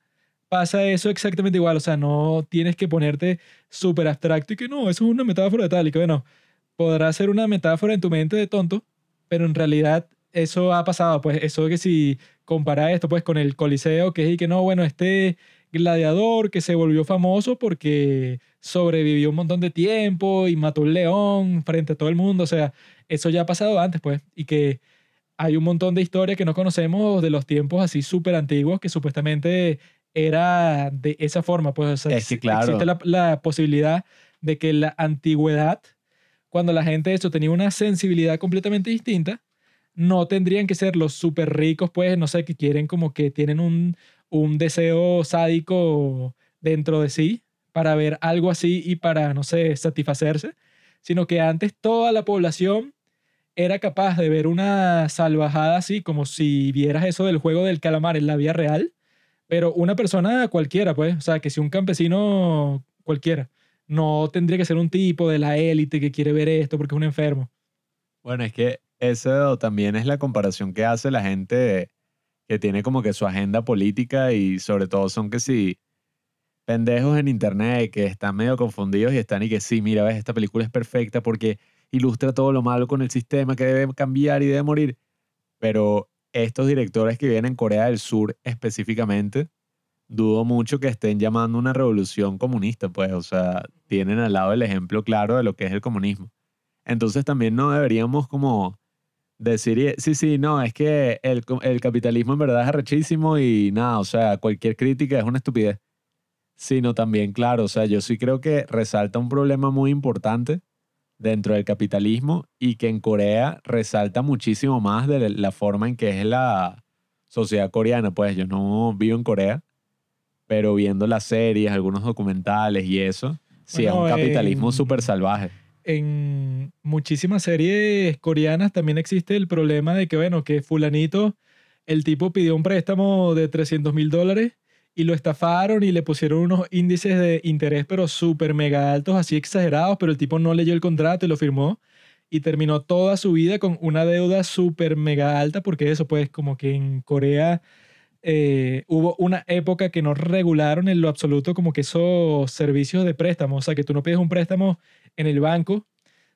pasa eso exactamente igual. O sea, no tienes que ponerte súper abstracto y que no, eso es una metáfora de tal y que bueno, podrá ser una metáfora en tu mente de tonto, pero en realidad eso ha pasado. Pues eso que si compara esto pues con el Coliseo, que es y que no, bueno, este gladiador que se volvió famoso porque sobrevivió un montón de tiempo y mató un león frente a todo el mundo. O sea, eso ya ha pasado antes, pues. Y que hay un montón de historias que no conocemos de los tiempos así súper antiguos que supuestamente era de esa forma. Pues, o sea, Es que, ex- claro. existe la, la posibilidad de que la antigüedad, cuando la gente eso tenía una sensibilidad completamente distinta, no tendrían que ser los súper ricos, pues, no sé, que quieren como que tienen un, un deseo sádico dentro de sí para ver algo así y para, no sé, satisfacerse, sino que antes toda la población era capaz de ver una salvajada así, como si vieras eso del juego del calamar en la vida real, pero una persona cualquiera, pues, o sea, que si un campesino cualquiera, no tendría que ser un tipo de la élite que quiere ver esto porque es un enfermo. Bueno, es que eso también es la comparación que hace la gente que tiene como que su agenda política y sobre todo son que sí, pendejos en internet que están medio confundidos y están y que sí, mira, ves, esta película es perfecta porque ilustra todo lo malo con el sistema que debe cambiar y debe morir. Pero estos directores que viven en Corea del Sur específicamente, dudo mucho que estén llamando una revolución comunista, pues, o sea, tienen al lado el ejemplo claro de lo que es el comunismo. Entonces también no deberíamos como decir, sí, sí, no, es que el, el capitalismo en verdad es arrechísimo y nada, o sea, cualquier crítica es una estupidez. Sino también, claro, o sea, yo sí creo que resalta un problema muy importante dentro del capitalismo y que en Corea resalta muchísimo más de la forma en que es la sociedad coreana. Pues yo no vivo en Corea, pero viendo las series, algunos documentales y eso, sí es Bueno, un capitalismo en- súper salvaje. en muchísimas series coreanas también existe el problema de que, bueno, que fulanito, el tipo pidió un préstamo de 300 mil dólares y lo estafaron y le pusieron unos índices de interés, pero súper mega altos, así exagerados, pero el tipo no leyó el contrato y lo firmó y terminó toda su vida con una deuda súper mega alta, porque eso, pues, como que en Corea eh, hubo una época que no regularon en lo absoluto como que esos servicios de préstamo, o sea, que tú no pides un préstamo en el banco,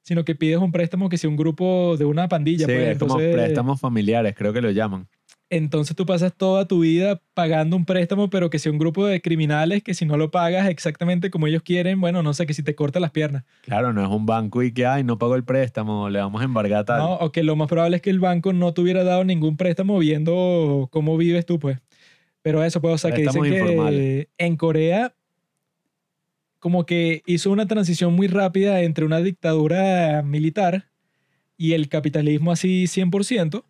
sino que pides un préstamo que sea un grupo de una pandilla. Sí, pues, es como préstamos familiares, creo que lo llaman. Entonces tú pasas toda tu vida pagando un préstamo, pero que sea un grupo de criminales que si no lo pagas exactamente como ellos quieren, bueno, no sé, que si te corta las piernas. Claro, no es un banco y que, ay, no pago el préstamo, le vamos a embargar tal. ¿no? O que lo más probable es que el banco no te hubiera dado ningún préstamo viendo cómo vives tú, pues. Pero eso, pues, o sea, que dicen en Corea como que hizo una transición muy rápida entre una dictadura militar y el capitalismo así 100%.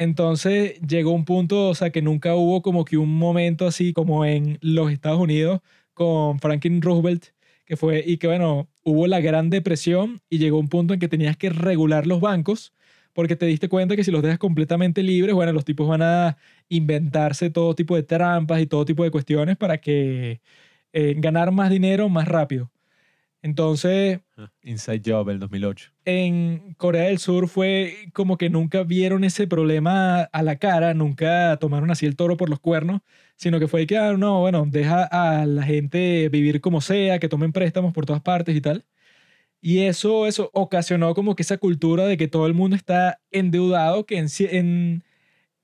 Entonces llegó un punto, o sea, que nunca hubo como que un momento así como en los Estados Unidos con Franklin Roosevelt, que fue, y que bueno, hubo la Gran Depresión y llegó un punto en que tenías que regular los bancos porque te diste cuenta que si los dejas completamente libres, bueno, los tipos van a inventarse todo tipo de trampas y todo tipo de cuestiones para que eh, ganar más dinero más rápido. Entonces, Inside Job, el 2008. en Corea del Sur fue como que nunca vieron ese problema a la cara, nunca tomaron así el toro por los cuernos, sino que fue que, ah, no, bueno, deja a la gente vivir como sea, que tomen préstamos por todas partes y tal. Y eso, eso ocasionó como que esa cultura de que todo el mundo está endeudado, que en, en,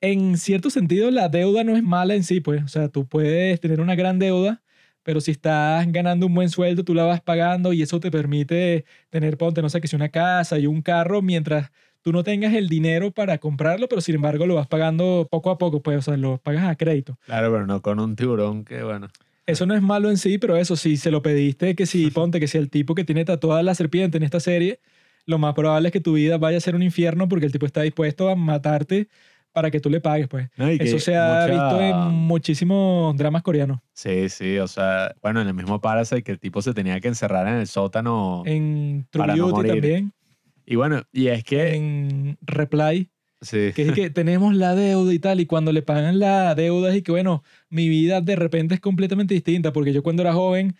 en cierto sentido la deuda no es mala en sí, pues, o sea, tú puedes tener una gran deuda, pero si estás ganando un buen sueldo, tú la vas pagando y eso te permite tener, ponte, no sé, que sea una casa y un carro, mientras tú no tengas el dinero para comprarlo, pero sin embargo lo vas pagando poco a poco, pues, o sea, lo pagas a crédito. Claro, pero no con un tiburón que, bueno. Eso no es malo en sí, pero eso, si se lo pediste, que si, ponte, que si el tipo que tiene tatuada la serpiente en esta serie, lo más probable es que tu vida vaya a ser un infierno porque el tipo está dispuesto a matarte para que tú le pagues, pues. No, Eso se ha mucha- visto en muchísimos dramas coreanos. Sí, sí, o sea, bueno, en el mismo Parasite que el tipo se tenía que encerrar en el sótano. En True Para no Beauty morir. también, Y bueno, y es que... en Reply, Sí. que es que tenemos la deuda y tal, y cuando le pagan la deuda es y que, bueno, mi vida de repente es completamente distinta, porque yo cuando era joven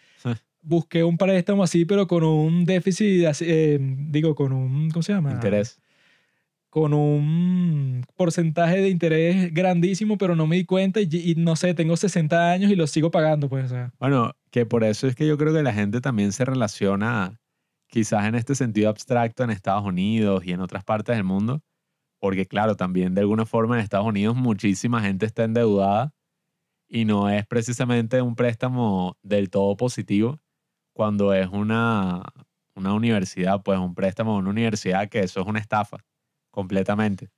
busqué un préstamo así, pero con un déficit, así, eh, digo, con un, ¿cómo se llama? Interés. Con un porcentaje de interés grandísimo, pero no me di cuenta y, no sé, tengo 60 años y lo sigo pagando, pues. Bueno, que por eso es que yo creo que la gente también se relaciona quizás en este sentido abstracto en Estados Unidos y en otras partes del mundo, porque claro, también de alguna forma en Estados Unidos muchísima gente está endeudada y no es precisamente un préstamo del todo positivo cuando es una, una universidad, pues un préstamo de una universidad que eso es una estafa completamente.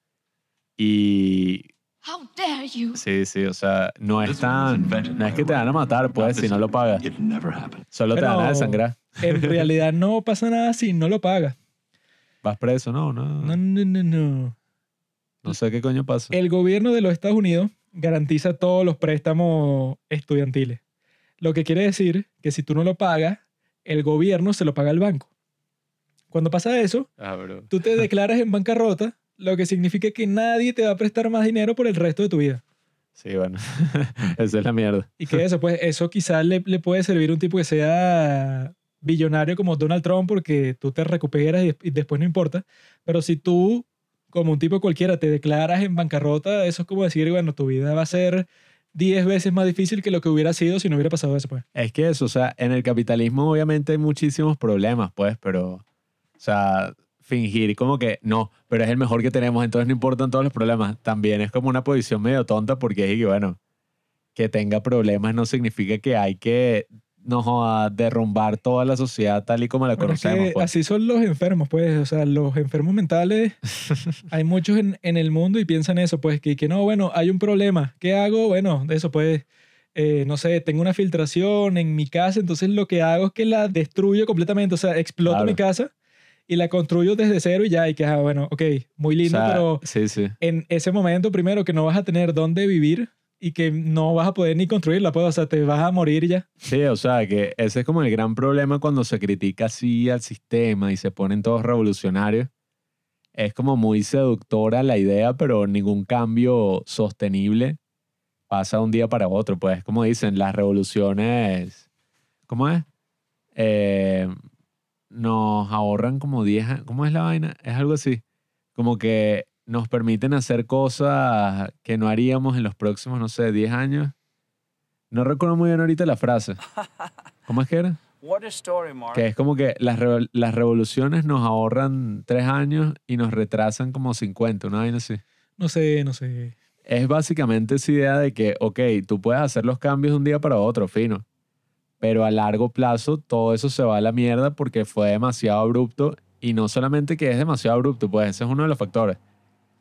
Y How dare you? sí, sí, o sea, no es tan, no es que te van a matar, pues, si no lo pagas. It never happened. Solo te van a desangrar. En realidad no pasa nada si no lo pagas. Vas preso, no, no. No, no, no, no. No sé qué coño pasa. El gobierno de los Estados Unidos garantiza todos los préstamos estudiantiles. Lo que quiere decir que si tú no lo pagas, el gobierno se lo paga al banco. Cuando pasa eso, Ah, bro. tú te declaras en bancarrota, lo que significa que nadie te va a prestar más dinero por el resto de tu vida. Sí, bueno. Esa es la mierda. Y que eso, pues, eso quizás le, le puede servir a un tipo que sea billonario como Donald Trump porque tú te recuperas y, y después no importa. Pero si tú, como un tipo cualquiera, te declaras en bancarrota, eso es como decir, bueno, tu vida va a ser 10 veces más difícil que lo que hubiera sido si no hubiera pasado eso, pues. Es que eso, o sea, en el capitalismo obviamente hay muchísimos problemas, pues, pero, o sea, fingir como que no, pero es el mejor que tenemos, entonces no importan todos los problemas. También es como una posición medio tonta porque es que, bueno, que tenga problemas no significa que hay que, no joda, derrumbar toda la sociedad tal y como la Bueno, es conocemos. que pues. así son los enfermos, pues. O sea, los enfermos mentales, hay muchos en, en el mundo y piensan eso, pues, que, que no, bueno, hay un problema. ¿Qué hago? Bueno, de eso, pues, eh, no sé, tengo una filtración en mi casa, entonces lo que hago es que la destruyo completamente. O sea, exploto Claro. mi casa y la construyo desde cero y ya, y que, ah, bueno, ok, muy O lindo, sea, pero sí, sí. en ese momento, primero, que no vas a tener dónde vivir y que no vas a poder ni construirla, pues, o sea, te vas a morir ya. Sí, o sea, que ese es como el gran problema cuando se critica así al sistema y se ponen todos revolucionarios. Es como muy seductora la idea, pero ningún cambio sostenible pasa de un día para otro. Pues como dicen, las revoluciones, ¿cómo es? Eh, nos ahorran como 10 años. ¿Cómo es la vaina? Es algo así. Como que nos permiten hacer cosas que no haríamos en los próximos, no sé, 10 años. No recuerdo muy bien ahorita la frase. ¿Cómo es que era? What a story, Mark. Que es como que las, las revoluciones nos ahorran 3 años y nos retrasan como 50, una vaina así. No sé, no sé. es básicamente esa idea de que, ok, tú puedes hacer los cambios de un día para otro, fino. Pero a largo plazo todo eso se va a la mierda porque fue demasiado abrupto. Y no solamente que es demasiado abrupto, pues ese es uno de los factores.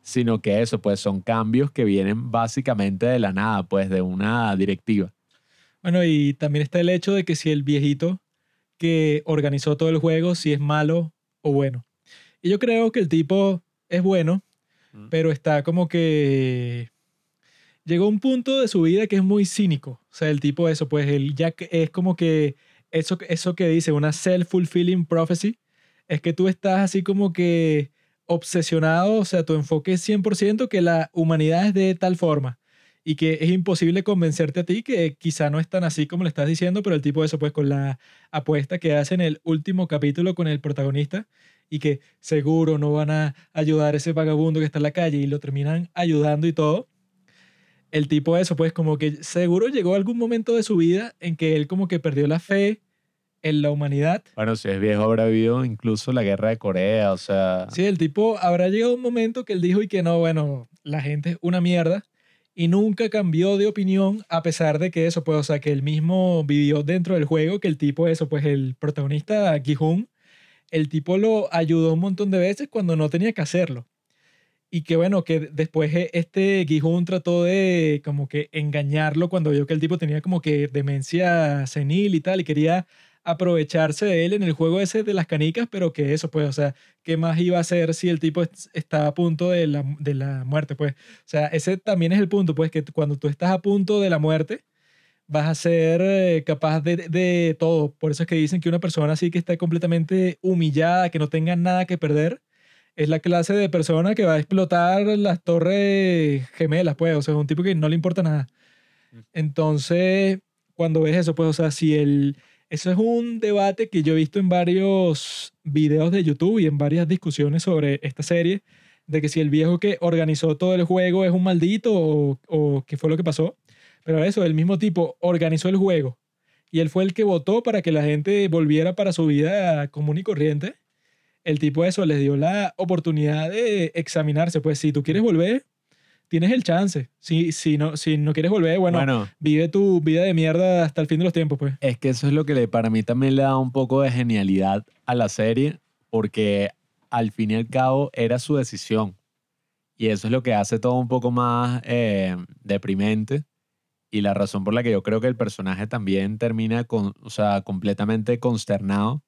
Sino que eso, pues son cambios que vienen básicamente de la nada, pues de una directiva. Bueno, y también está el hecho de que si el viejito que organizó todo el juego, si es malo o bueno. Y yo creo que el tipo es bueno, Mm. pero está como que llegó un punto de su vida que es muy cínico. O sea, el tipo de eso, pues ya que es como que eso, eso que dice una self-fulfilling prophecy, es que tú estás así como que obsesionado, o sea, tu enfoque es 100% que la humanidad es de tal forma y que es imposible convencerte a ti que quizá no es tan así como le estás diciendo, pero el tipo de eso, pues con la apuesta que hace en el último capítulo con el protagonista y que seguro no van a ayudar a ese vagabundo que está en la calle y lo terminan ayudando y todo. El tipo eso, pues como que seguro llegó algún momento de su vida en que él como que perdió la fe en la humanidad. Bueno, si es viejo habrá habido incluso la guerra de Corea, o sea... Sí, el tipo habrá llegado un momento que él dijo y que no, bueno, la gente es una mierda y nunca cambió de opinión a pesar de que eso, pues, o sea, que él mismo vivió dentro del juego, que el tipo eso, pues el protagonista Gi-hun, el tipo lo ayudó un montón de veces cuando no tenía que hacerlo. Y que bueno, que después eh, este Gi-hun trató de como que engañarlo cuando vio que el tipo tenía como que demencia senil y tal y quería aprovecharse de él en el juego ese de las canicas, pero que eso, pues, o sea, ¿qué más iba a hacer si el tipo est- estaba a punto de la, de la muerte? Pues, o sea, ese también es el punto, pues, que cuando tú estás a punto de la muerte, vas a ser eh, capaz de, de todo. Por eso es que dicen que una persona así que está completamente humillada, que no tenga nada que perder, es la clase de persona que va a explotar las torres gemelas, pues, o sea, es un tipo que no le importa nada. Entonces, cuando ves eso, pues, o sea, si el... Eso es un debate que yo he visto en varios videos de YouTube y en varias discusiones sobre esta serie, de que si el viejo que organizó todo el juego es un maldito o, o qué fue lo que pasó. Pero eso, el mismo tipo organizó el juego y él fue el que votó para que la gente volviera para su vida común y corriente. El tipo eso les dio la oportunidad de examinarse. Pues si tú quieres volver, tienes el chance. Si, si, no, si no quieres volver, bueno, bueno vive tu vida de mierda hasta el fin de los tiempos, pues. Es que eso es lo que le, para mí también le da un poco de genialidad a la serie, porque al fin y al cabo era su decisión. Y eso es lo que hace todo un poco más eh, deprimente. Y la razón por la que yo creo que el personaje también termina con, o sea, completamente consternado.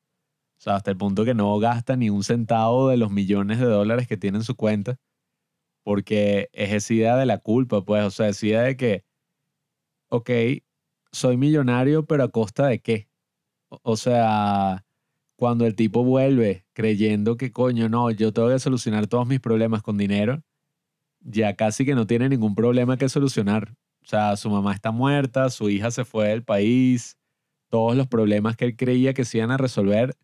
O sea, hasta el punto que no gasta ni un centavo de los millones de dólares que tiene en su cuenta. Porque es esa idea de la culpa, pues. O sea, esa idea de que, ok, soy millonario, pero a costa de qué? O- sea, cuando el tipo vuelve creyendo que coño, no, yo tengo que solucionar todos mis problemas con dinero, ya casi que no tiene ningún problema que solucionar. O sea, su mamá está muerta, su hija se fue del país, todos los problemas que él creía que se iban a resolver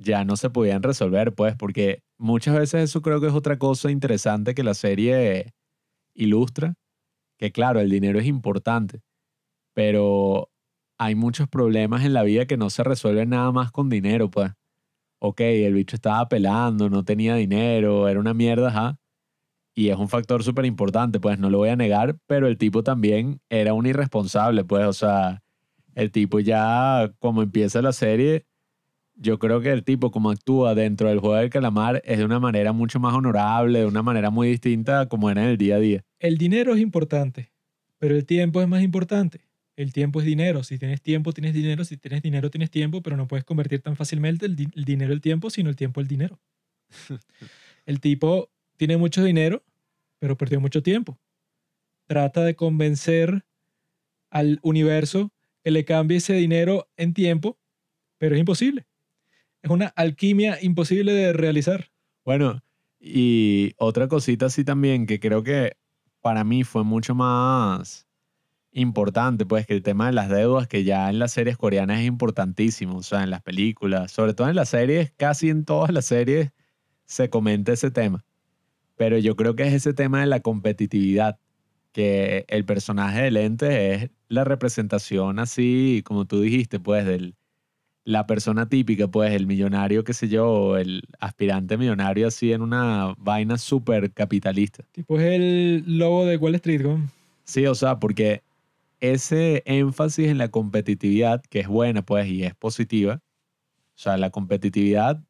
ya no se podían resolver, pues, porque muchas veces eso creo que es otra cosa interesante que la serie ilustra, que claro, el dinero es importante, pero hay muchos problemas en la vida que no se resuelven nada más con dinero, pues. Ok, el bicho estaba pelando, no tenía dinero, era una mierda, ajá. Y es un factor súper importante, pues no lo voy a negar, pero el tipo también era un irresponsable, pues, o sea, el tipo ya, como empieza la serie, yo creo que el tipo como actúa dentro del juego del calamar es de una manera mucho más honorable, de una manera muy distinta a como era en el día a día. El dinero es importante, pero el tiempo es más importante. El tiempo es dinero. Si tienes tiempo, tienes dinero. Si tienes dinero, tienes tiempo, pero no puedes convertir tan fácilmente el, di- el dinero el tiempo, sino el tiempo el dinero. el tipo tiene mucho dinero, pero perdió mucho tiempo. Trata de convencer al universo que le cambie ese dinero en tiempo, pero es imposible. Es una alquimia imposible de realizar. Bueno, y otra cosita así también que creo que para mí fue mucho más importante, pues que el tema de las deudas, que ya en las series coreanas es importantísimo, o sea, en las películas, sobre todo en las series, casi en todas las series se comenta ese tema. Pero yo creo que es ese tema de la competitividad, que el personaje de Lente es la representación así, como tú dijiste, pues del la persona típica, pues el millonario, qué sé yo, el aspirante millonario así en una vaina súper capitalista. Tipo es el lobo de Wall Street, ¿no? Sí, o sea, porque ese énfasis en la competitividad, que es buena, pues, y es positiva, o sea, la competitividad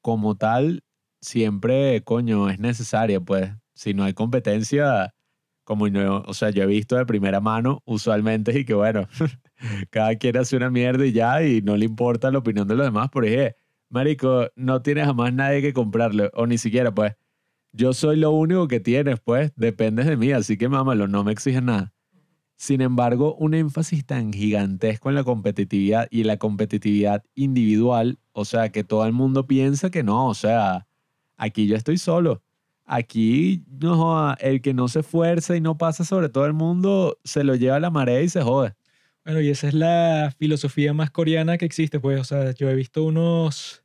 como tal siempre, coño, es necesaria, pues. Si no hay competencia, como no, o sea, yo he visto de primera mano usualmente y que bueno, cada quien hace una mierda y ya, y no le importa la opinión de los demás, porque, marico, no tienes jamás nadie que comprarle, o ni siquiera, pues, yo soy lo único que tienes, pues, dependes de mí, así que mámalo, no me exiges nada. Sin embargo, un énfasis tan gigantesco en la competitividad y la competitividad individual, o sea, que todo el mundo piensa que no, o sea, aquí yo estoy solo. Aquí no joda, el que no se esfuerza y no pasa sobre todo el mundo, se lo lleva a la marea y se jode. Bueno, y esa es la filosofía más coreana que existe, pues, o sea, yo he visto unos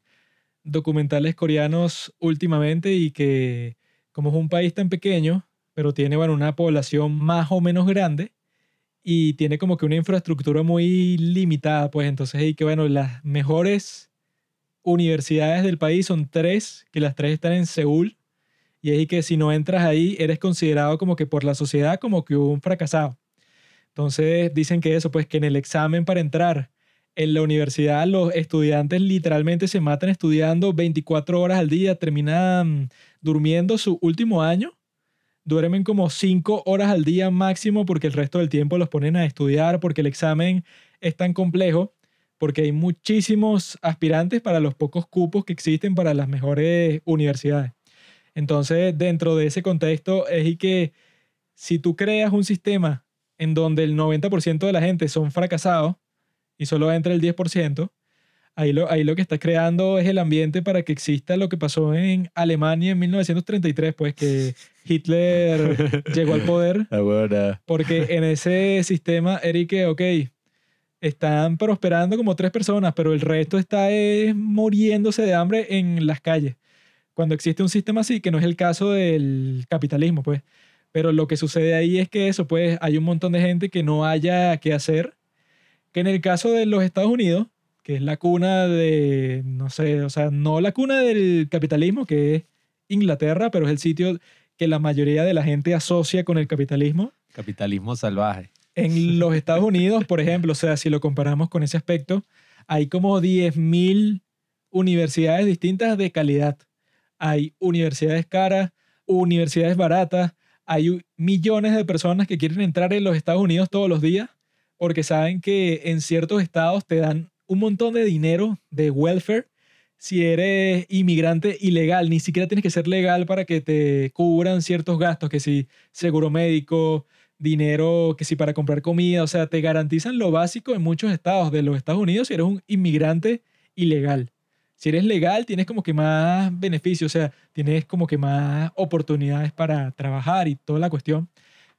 documentales coreanos últimamente y que como es un país tan pequeño, pero tiene, bueno, una población más o menos grande y tiene como que una infraestructura muy limitada, pues entonces y que, bueno, las mejores universidades del país son tres, que las tres están en Seúl, y es que si no entras ahí, eres considerado como que por la sociedad como que un fracasado. Entonces dicen que eso, pues que en el examen para entrar en la universidad los estudiantes literalmente se matan estudiando 24 horas al día, terminan durmiendo su último año, duermen como 5 horas al día máximo porque el resto del tiempo los ponen a estudiar porque el examen es tan complejo, porque hay muchísimos aspirantes para los pocos cupos que existen para las mejores universidades. Entonces, dentro de ese contexto es y que si tú creas un sistema en donde el 90% de la gente son fracasados y solo entra el 10%, ahí lo, ahí lo que estás creando es el ambiente para que exista lo que pasó en Alemania en 1933, pues que Hitler llegó al poder. Ahora, Porque en ese sistema, Eric, ok, están prosperando como tres personas, pero el resto está eh, muriéndose de hambre en las calles. Cuando existe un sistema así, que no es el caso del capitalismo, pues. Pero lo que sucede ahí es que eso, pues, hay un montón de gente que no haya qué hacer. Que en el caso de los Estados Unidos, que es la cuna de, no sé, o sea, no la cuna del capitalismo, que es Inglaterra, pero es el sitio que la mayoría de la gente asocia con el capitalismo. capitalismo salvaje. En los Estados Unidos, por ejemplo, o sea, si lo comparamos con ese aspecto, hay como 10.000 universidades distintas de calidad. Hay universidades caras, universidades baratas, hay millones de personas que quieren entrar en los Estados Unidos todos los días porque saben que en ciertos estados te dan un montón de dinero de welfare si eres inmigrante ilegal. Ni siquiera tienes que ser legal para que te cubran ciertos gastos, que si seguro médico, dinero, que si para comprar comida, o sea, te garantizan lo básico en muchos estados de los Estados Unidos si eres un inmigrante ilegal. Si eres legal, tienes como que más beneficios, o sea, tienes como que más oportunidades para trabajar y toda la cuestión.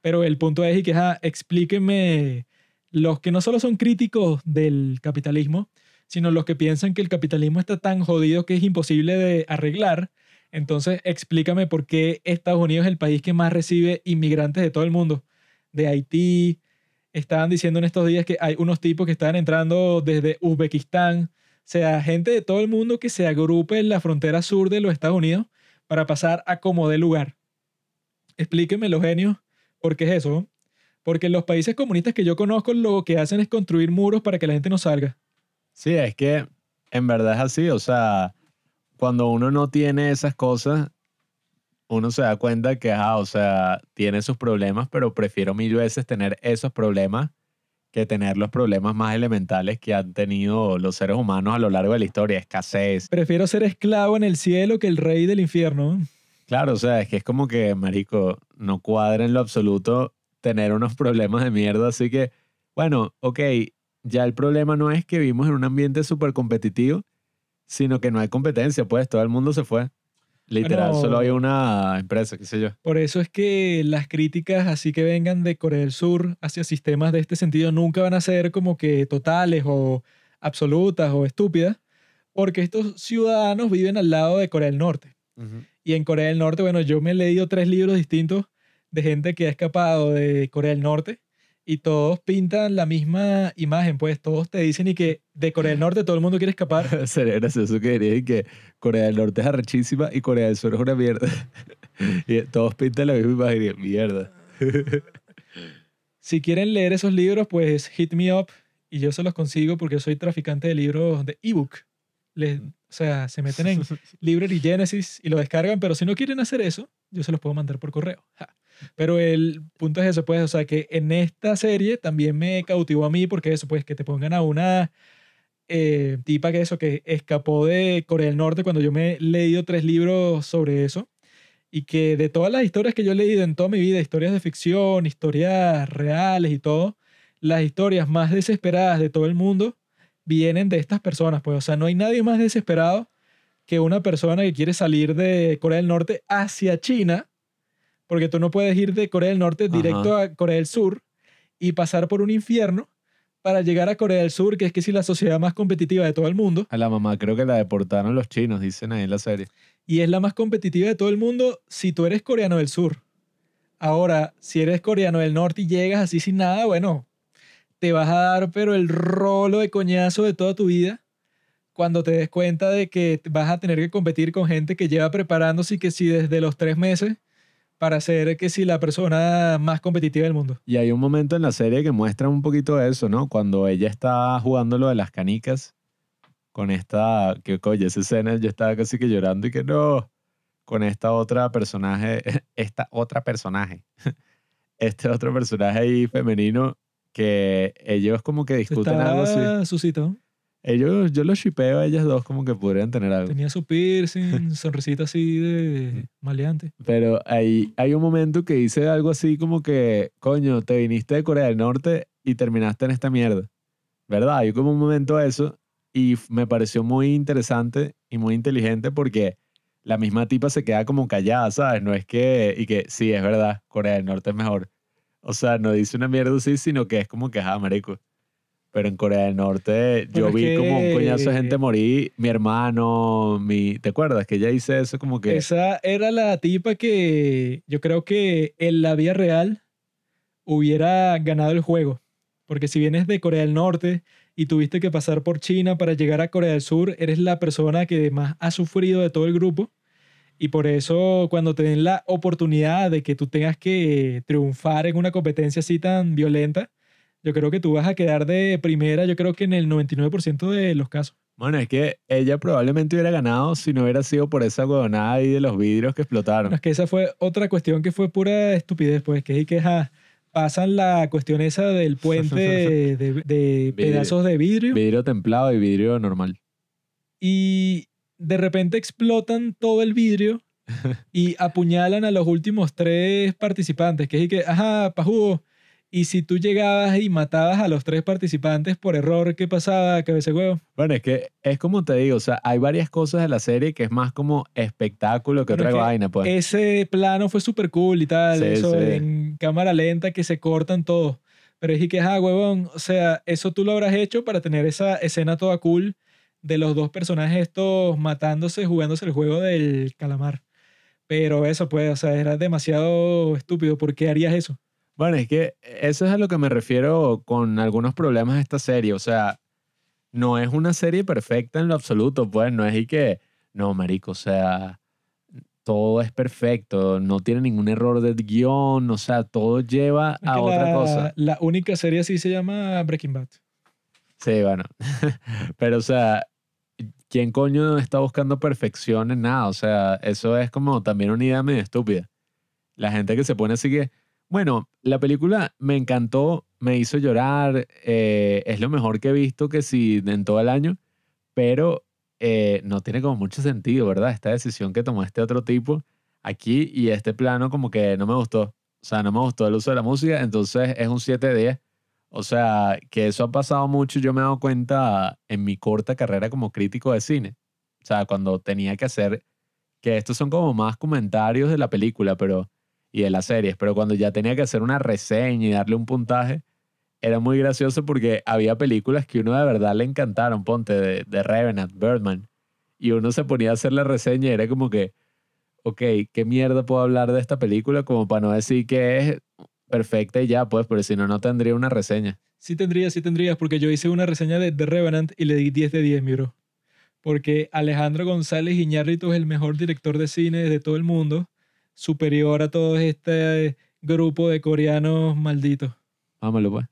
Pero el punto es y que, ajá, explíquenme los que no solo son críticos del capitalismo, sino los que piensan que el capitalismo está tan jodido que es imposible de arreglar. Entonces, explícame por qué Estados Unidos es el país que más recibe inmigrantes de todo el mundo. De Haití, estaban diciendo en estos días que hay unos tipos que están entrando desde Uzbekistán. Sea, gente de todo el mundo que se agrupe en la frontera sur de los Estados Unidos para pasar a como de lugar. Explíquenme los genios, ¿por qué es eso? Porque los países comunistas que yo conozco lo que hacen es construir muros para que la gente no salga. Sí, es que en verdad es así, o sea, cuando uno no tiene esas cosas, uno se da cuenta que, ah, o sea, tiene sus problemas, pero prefiero mil veces tener esos problemas que tener los problemas más elementales que han tenido los seres humanos a lo largo de la historia, escasez. Prefiero ser esclavo en el cielo que el rey del infierno. Claro, o sea, es que es como que, marico, no cuadra en lo absoluto tener unos problemas de mierda, así que, bueno, ok, ya el problema no es que vivimos en un ambiente súper competitivo, sino que no hay competencia, pues todo el mundo se fue. Literal, solo hay una empresa, qué sé yo. Por eso es que las críticas así que vengan de Corea del Sur hacia sistemas de este sentido nunca van a ser como que totales o absolutas o estúpidas, porque estos ciudadanos viven al lado de Corea del Norte. Y en Corea del Norte, bueno, yo me he leído tres libros distintos de gente que ha escapado de Corea del Norte y todos pintan la misma imagen, pues todos te dicen y que de Corea del Norte todo el mundo quiere escapar. Sería gracioso que dirían que Corea del Norte es arrechísima y Corea del Sur es una mierda. y todos pintan la misma imagen y mierda. Si quieren leer esos libros, pues hit me up y yo se los consigo porque soy traficante de libros de ebook. Les- O sea, se meten en Library Genesis y lo descargan, pero si no quieren hacer eso, yo se los puedo mandar por correo. Ja. Pero el punto es eso, pues, o sea, que en esta serie también me cautivó a mí porque eso, pues, que te pongan a una eh, tipa que eso, que escapó de Corea del Norte cuando yo me he leído tres libros sobre eso y que de todas las historias que yo he leído en toda mi vida, historias de ficción, historias reales y todo, las historias más desesperadas de todo el mundo vienen de estas personas, pues, o sea, no hay nadie más desesperado que una persona que quiere salir de Corea del Norte hacia China, porque tú no puedes ir de Corea del Norte directo a Corea del Sur y pasar por un infierno para llegar a Corea del Sur, que es que sí la sociedad más competitiva de todo el mundo, A la mamá creo que la deportaron los chinos, dicen ahí en la serie. y es la más competitiva de todo el mundo si tú eres coreano del sur. Ahora, si eres coreano del norte y llegas así sin nada, bueno, te vas a dar pero el rolo de coñazo de toda tu vida cuando te des cuenta de que vas a tener que competir con gente que lleva preparándose y que si desde los tres meses para ser que si la persona más competitiva del mundo. Y hay un momento en la serie que muestra un poquito de eso, ¿no? Cuando ella está jugando lo de las canicas con esta, que coño, esa escena yo estaba casi que llorando y que no, con esta otra personaje, esta otra personaje, este otro personaje ahí femenino que ellos como que discuten algo así. Suscitado. Ellos, yo los shipeo a ellas dos como que podrían tener algo. Tenía su piercing, sonrisita así de maleante. Pero hay, hay un momento que dice algo así como que, coño, te viniste de Corea del Norte y terminaste en esta mierda. ¿Verdad? Hay como un momento a eso y me pareció muy interesante y muy inteligente porque la misma tipa se queda como callada, ¿sabes? No es que, y que sí, es verdad, Corea del Norte es mejor. O sea, no dice una mierda así, sino que es como que, ah, marico. Pero en Corea del Norte yo vi como un coñazo de que- gente morir, mi hermano, mi... ¿Te acuerdas? Que ella dice eso como que... Esa era la tipa que yo creo que en la vida real hubiera ganado el juego. Porque si vienes de Corea del Norte y tuviste que pasar por China para llegar a Corea del Sur, eres la persona que más ha sufrido de todo el grupo. Y por eso cuando te den la oportunidad de que tú tengas que triunfar en una competencia así tan violenta, yo creo que tú vas a quedar de primera, yo creo que en el 99% de los casos. Bueno, es que ella probablemente hubiera ganado si no hubiera sido por esa huevonada ahí de los vidrios que explotaron. Es que esa fue otra cuestión que fue pura estupidez, pues, que es que ajá, pasan la cuestión esa del puente de, de- de pedazos de vidrio Vidrio templado y vidrio normal. y de repente explotan todo el vidrio y apuñalan a los últimos tres participantes, que es que, ajá, pajugo, y si tú llegabas y matabas a los tres participantes por error, ¿qué pasaba, cabeza huevo? Bueno, es que es como te digo, o sea, hay varias cosas de la serie que es más como espectáculo que otra es que vaina, pues. Ese plano fue súper cool y tal, Sí, eso sí. en cámara lenta que se cortan todo. Pero es que, ah, huevón, o sea, eso tú lo habrás hecho para tener esa escena toda cool de los dos personajes estos matándose, jugándose el juego del calamar. Pero eso, pues, o sea, era demasiado estúpido. ¿Por qué harías eso? Bueno, es que eso es a lo que me refiero con algunos problemas de esta serie. O sea, no es una serie perfecta en lo absoluto, pues. No es y que, no, marico, o sea, todo es perfecto, no tiene ningún error de guion, o sea, todo lleva Es a otra la, cosa. La única serie así se llama Breaking Bad. Sí, bueno. Pero, o sea, ¿quién coño está buscando perfección en nada? O sea, eso es como también una idea medio estúpida. La gente que se pone así que, bueno, la película me encantó, me hizo llorar, eh, es lo mejor que he visto que sí en todo el año, pero eh, no tiene como mucho sentido, ¿verdad? Esta decisión que tomó este otro tipo aquí y este plano como que no me gustó. O sea, no me gustó el uso de la música, entonces es un 7 de 10. O sea, que eso ha pasado mucho, yo me he dado cuenta en mi corta carrera como crítico de cine. O sea, cuando tenía que hacer, que estos son como más comentarios de la película pero, y de las series, pero cuando ya tenía que hacer una reseña y darle un puntaje, era muy gracioso porque había películas que uno de verdad le encantaron, ponte, de, de Revenant, Birdman, y uno se ponía a hacer la reseña y era como que, ok, ¿qué mierda puedo hablar de esta película como para no decir que es perfecta y ya, pues, pero si no, no tendría una reseña. Sí tendrías, sí tendrías, porque yo hice una reseña de The Revenant y le di 10 de 10, mi bro. Porque Alejandro González Iñárritu es el mejor director de cine de todo el mundo, superior a todo este grupo de coreanos malditos. Vámonos, pues.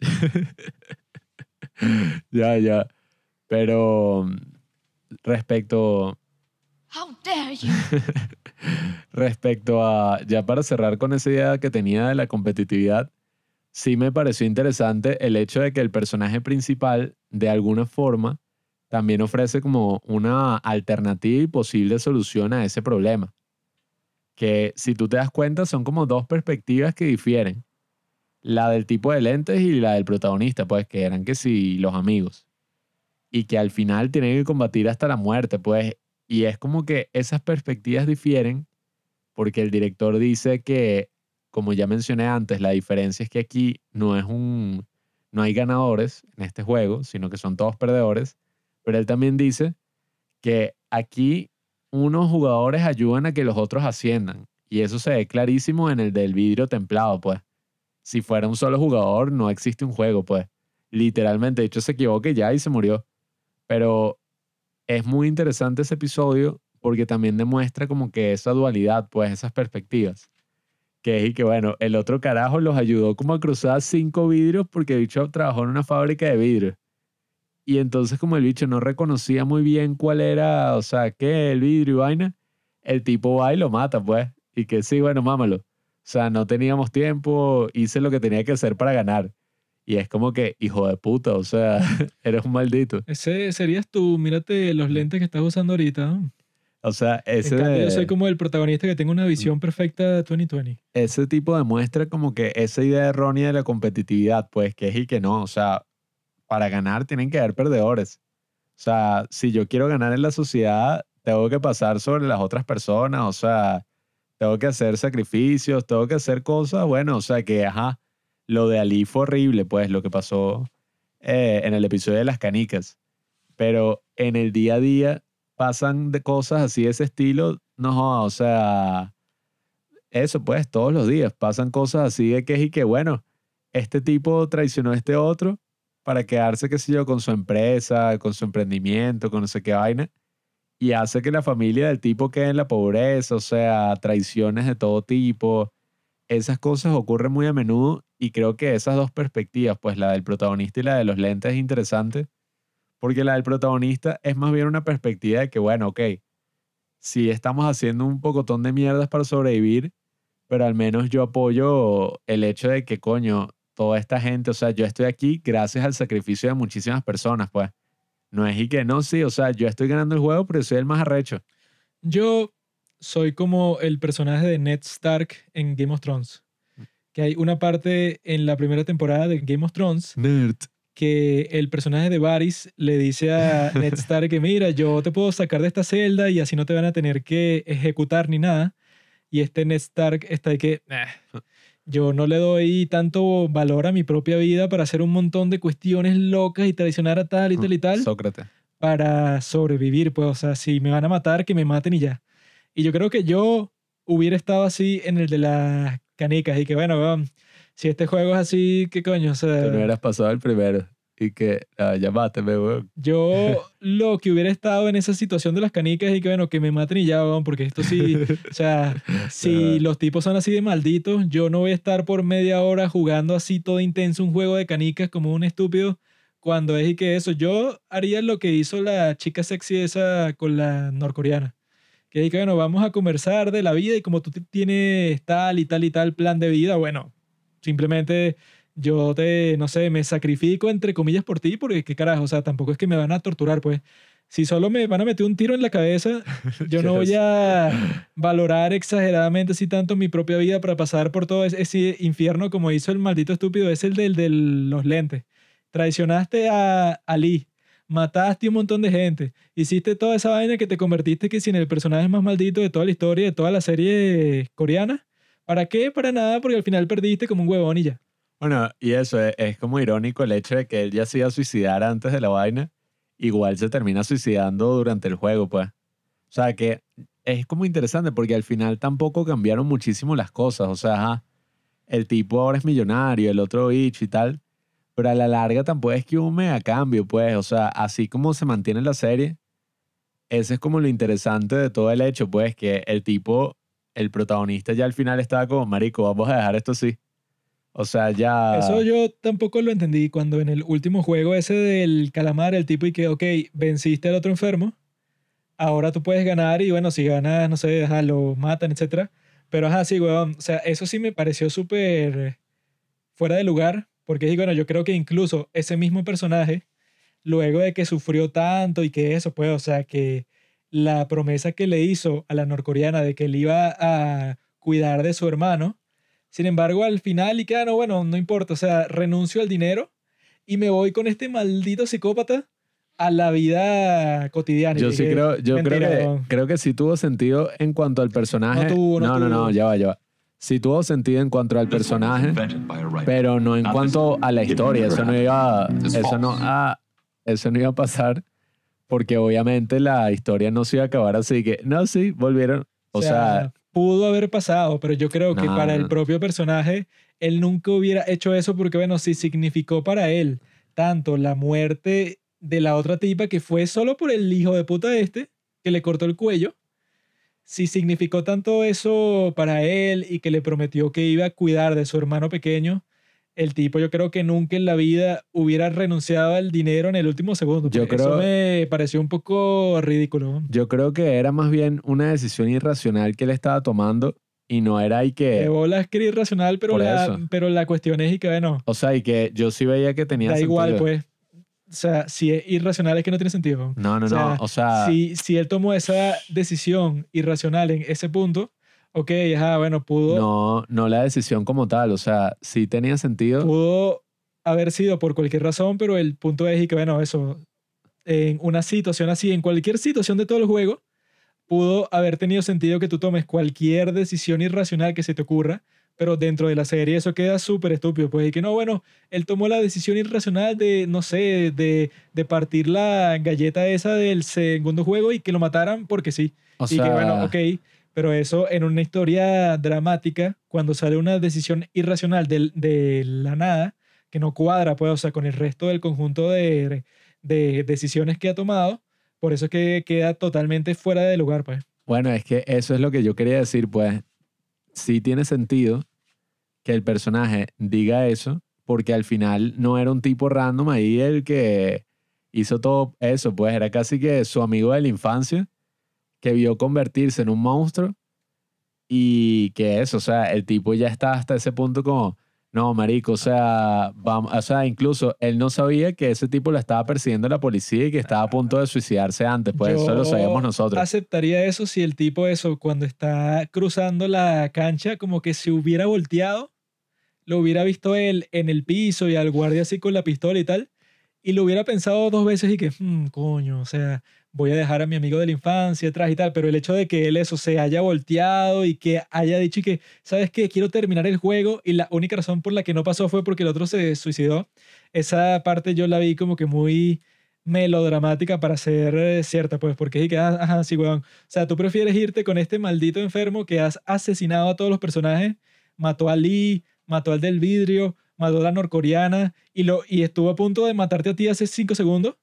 ya, ya. Pero respecto, How dare you! respecto a, ya para cerrar con esa idea que tenía de la competitividad, sí me pareció interesante el hecho de que el personaje principal, de alguna forma, también ofrece como una alternativa y posible solución a ese problema. Que si tú te das cuenta son como dos perspectivas que difieren. La del tipo de lentes y la del protagonista, pues que eran que sí, los amigos. Y que al final tienen que combatir hasta la muerte, pues. Y es como que esas perspectivas difieren porque el director dice que, como ya mencioné antes, la diferencia es que aquí no es un, no hay ganadores en este juego, sino que son todos perdedores. Pero él también dice que aquí unos jugadores ayudan a que los otros asciendan. Y eso se ve clarísimo en el del vidrio templado, pues. Si fuera un solo jugador, no existe un juego, pues. Literalmente, de hecho, se equivoque ya y se murió. Pero es muy interesante ese episodio porque también demuestra como que esa dualidad, pues, esas perspectivas. Que es y que, bueno, el otro carajo los ayudó como a cruzar cinco vidrios porque el bicho trabajó en una fábrica de vidrio. Y entonces como el bicho no reconocía muy bien cuál era, o sea, qué, el vidrio y vaina, el tipo va y lo mata, pues. Y que sí, bueno, mámalo. O sea, no teníamos tiempo, hice lo que tenía que hacer para ganar. Y es como que, hijo de puta, o sea, eres un maldito. Ese serías tú, mírate los lentes que estás usando ahorita. ¿no? O sea, ese, en cambio, de- yo soy como el protagonista que tengo una visión perfecta de 2020. ese tipo demuestra como que esa idea errónea de la competitividad, pues que es y que no, o sea, para ganar tienen que haber perdedores. O sea, si yo quiero ganar en la sociedad, tengo que pasar sobre las otras personas, o sea, tengo que hacer sacrificios, tengo que hacer cosas, bueno, o sea, que, ajá, lo de Ali fue horrible, pues, lo que pasó eh, en el episodio de las canicas. Pero en el día a día pasan de cosas así de ese estilo, no, o sea, eso pues, todos los días pasan cosas así de que es y que, bueno, este tipo traicionó a este otro para quedarse, qué sé yo, con su empresa, con su emprendimiento, con no sé qué vaina, y hace que la familia del tipo quede en la pobreza, o sea, traiciones de todo tipo. Esas cosas ocurren muy a menudo y creo que esas dos perspectivas, pues la del protagonista y la de los lentes es interesante, porque la del protagonista es más bien una perspectiva de que, bueno, ok, sí estamos haciendo un pocotón de mierdas para sobrevivir, pero al menos yo apoyo el hecho de que, coño, toda esta gente, o sea, yo estoy aquí gracias al sacrificio de muchísimas personas, pues. No es y que no, sí, o sea, yo estoy ganando el juego, pero soy el más arrecho. Yo soy como el personaje de Ned Stark en Game of Thrones. Que hay una parte en la primera temporada de Game of Thrones Nerd. que el personaje de Varys le dice a Ned Stark que mira, yo te puedo sacar de esta celda y así no te van a tener que ejecutar ni nada. Y este Ned Stark está de que "Nah, yo no le doy tanto valor a mi propia vida para hacer un montón de cuestiones locas y traicionar a tal y tal y tal Sócrates. para sobrevivir, pues, o sea, si me van a matar, que me maten y ya. Y yo creo que yo hubiera estado así en el de las canicas y que, bueno, si este juego es así, ¿qué coño? O sea, Tú no hubieras pasado el primero. Y que, ah, ya máteme, weón. yo lo que hubiera estado en esa situación de las canicas y que, bueno, que me maten y ya, weón, porque esto sí, o sea, si los tipos son así de malditos, yo no voy a estar por media hora jugando así todo intenso un juego de canicas como un estúpido cuando es y que eso. Yo haría lo que hizo la chica sexy esa con la norcoreana. Que es que, bueno, vamos a conversar de la vida y como tú tienes tal y tal y tal plan de vida, bueno, simplemente yo te, no sé, me sacrifico entre comillas por ti porque qué carajo, o sea, tampoco es que me van a torturar, pues. Si solo me van a meter un tiro en la cabeza, yo no voy a valorar exageradamente así tanto mi propia vida para pasar por todo ese, ese infierno como hizo el maldito estúpido, es el del de los lentes. Traicionaste a Ali, mataste un montón de gente, hiciste toda esa vaina que te convertiste que si en el personaje más maldito de toda la historia, de toda la serie coreana. ¿Para qué? Para nada, porque al final perdiste como un huevón y ya. Bueno, y eso es, es como irónico el hecho de que él ya se iba a suicidar antes de la vaina. Igual se termina suicidando durante el juego, pues. O sea que es como interesante porque al final tampoco cambiaron muchísimo las cosas. O sea, el tipo ahora es millonario, el otro bicho y tal. Pero a la larga tampoco es que hubo mega cambio, pues. O sea, así como se mantiene la serie, ese es como lo interesante de todo el hecho, pues, que el tipo, el protagonista ya al final estaba como, marico, vamos a dejar esto así. O sea, ya... Eso yo tampoco lo entendí cuando en el último juego ese del calamar, el tipo y que, ok, venciste al otro enfermo, ahora tú puedes ganar y bueno, si ganas, no sé, ajá, lo matan, etc. Pero ajá, sí, weón, o sea, eso sí me pareció súper fuera de lugar, porque digo, bueno, yo creo que incluso ese mismo personaje, luego de que sufrió tanto y que eso, pues, o sea, que la promesa que le hizo a la norcoreana de que él iba a cuidar de su hermano, sin embargo, al final, y que, no, bueno, no importa, o sea, renuncio al dinero y me voy con este maldito psicópata a la vida cotidiana. Yo sí creo, yo creo que, creo que sí tuvo sentido en cuanto al personaje. No tuvo, no no, no, tuvo. no, ya va, ya va. Sí tuvo sentido en cuanto al personaje, pero no en cuanto a la historia. Eso no iba, eso no, ah, eso no iba a pasar porque obviamente la historia no se iba a acabar así que, no, sí, volvieron. O, sea, pudo haber pasado, pero yo creo que No, para no. el propio personaje, él nunca hubiera hecho eso porque, bueno, si significó para él tanto la muerte de la otra tipa que fue solo por el hijo de puta este, que le cortó el cuello, si significó tanto eso para él y que le prometió que iba a cuidar de su hermano pequeño, el tipo yo creo que nunca en la vida hubiera renunciado al dinero en el último segundo. Yo pues. Eso creo- me pareció un poco ridículo. yo creo que era más bien una decisión irracional que él estaba tomando y no era y que, De bola es que era irracional, pero la, pero la cuestión es y que, bueno, o sea, y que yo sí veía que tenía da igual, sentido. pues. O sea, si es irracional es que no tiene sentido. No, no, O sea, no. O sea, Si, si él tomó esa decisión irracional en ese punto, ok, ajá, bueno, pudo, no, no la decisión como tal. O sea, sí tenía sentido. pudo haber sido por cualquier razón, pero el punto es y que, bueno, eso, en una situación así, en cualquier situación de todo el juego, pudo haber tenido sentido que tú tomes cualquier decisión irracional que se te ocurra, pero dentro de la serie eso queda súper estúpido. Pues y que no, bueno, él tomó la decisión irracional de, no sé, de, de partir la galleta esa del segundo juego y que lo mataran porque sí. O y sea, que bueno, ok, pero eso en una historia dramática, cuando sale una decisión irracional de, de la nada, que no cuadra, pues, o sea, con el resto del conjunto de, de decisiones que ha tomado, por eso es que queda totalmente fuera de lugar, pues. Bueno, es que eso es lo que yo quería decir, pues sí tiene sentido que el personaje diga eso, porque al final no era un tipo random ahí el que hizo todo eso, pues era casi que su amigo de la infancia que vio convertirse en un monstruo y que eso, o sea, el tipo ya está hasta ese punto como, no, marico, o sea, vamos, o sea, incluso él no sabía que ese tipo lo estaba persiguiendo la policía y que estaba a punto de suicidarse antes, pues eso lo Yo sabíamos nosotros. Aceptaría eso si el tipo, eso, cuando está cruzando la cancha, como que se hubiera volteado, lo hubiera visto él en el piso y al guardia así con la pistola y tal, y lo hubiera pensado dos veces y que, "Hmm, coño, o sea, voy a dejar a mi amigo de la infancia atrás y tal, pero el hecho de que él eso se haya volteado y que haya dicho y que, ¿sabes qué? Quiero terminar el juego y la única razón por la que no pasó fue porque el otro se suicidó. Esa parte yo la vi como que muy melodramática para ser eh, cierta, pues, porque es que, ah, ajá, sí, weón. O sea, tú prefieres irte con este maldito enfermo que has asesinado a todos los personajes, mató a Lee, mató al del vidrio, mató a la norcoreana y, lo, y estuvo a punto de matarte a ti hace cinco segundos.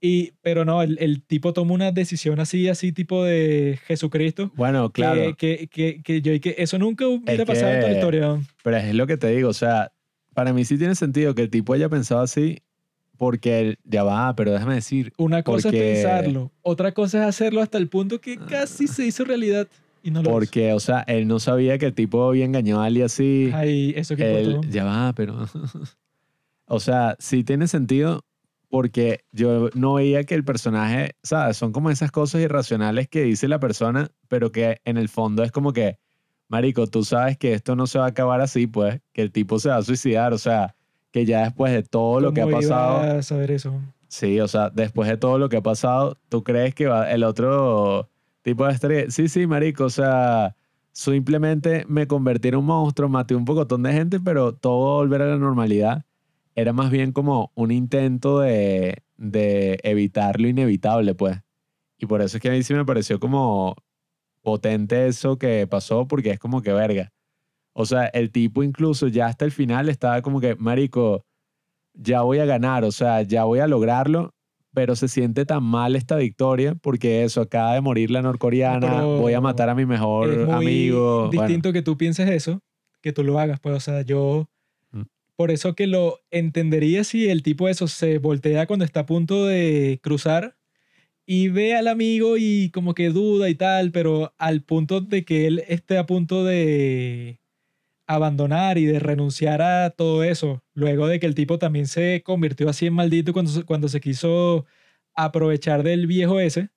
Y, pero no, el, el tipo tomó una decisión así, así tipo de Jesucristo. Bueno, que- claro. Que, que, que, yo y que eso nunca hubiera Es pasado en toda la que- historia. Pero es lo que te digo, o sea, para mí sí tiene sentido que el tipo haya pensado así, porque él, ya va, pero déjame decir, Una cosa Porque- es pensarlo, otra cosa es hacerlo hasta el punto que casi se hizo realidad y no lo hizo. porque, o sea, él no sabía que el tipo había engañado a Ali así. Ay, eso que Él, ya va, pero. o sea, sí tiene sentido porque yo no veía que el personaje, ¿sabes? Son como esas cosas irracionales que dice la persona, pero que en el fondo es como que, Marico, tú sabes que esto no se va a acabar así, pues, que el tipo se va a suicidar, o sea, que ya después de todo lo que ha ¿Cómo iba pasado. a saber eso? Sí, o sea, después de todo lo que ha pasado, ¿tú crees que va el otro tipo de? Sí, sí, marico, o sea, simplemente me convertí en un monstruo, maté un pocotón de gente, pero todo volver a la normalidad. Era más bien como un intento de, de evitar lo inevitable, pues. Y por eso es que a mí sí me pareció como potente eso que pasó porque es como que verga. O sea, el tipo incluso ya hasta el final estaba como que, marico, ya voy a ganar, o sea, ya voy a lograrlo, pero se siente tan mal esta victoria porque eso, acaba de morir la norcoreana, Pero voy a matar a mi mejor es muy amigo. Bueno, distinto que tú pienses eso, que tú lo hagas. Pues, o sea, yo. Mm. Por eso que lo entendería si el tipo eso se voltea cuando está a punto de cruzar y ve al amigo y como que duda y tal, pero al punto de que él esté a punto de abandonar y de renunciar a todo eso, luego de que el tipo también se convirtió así en maldito cuando, cuando se quiso aprovechar del viejo ese,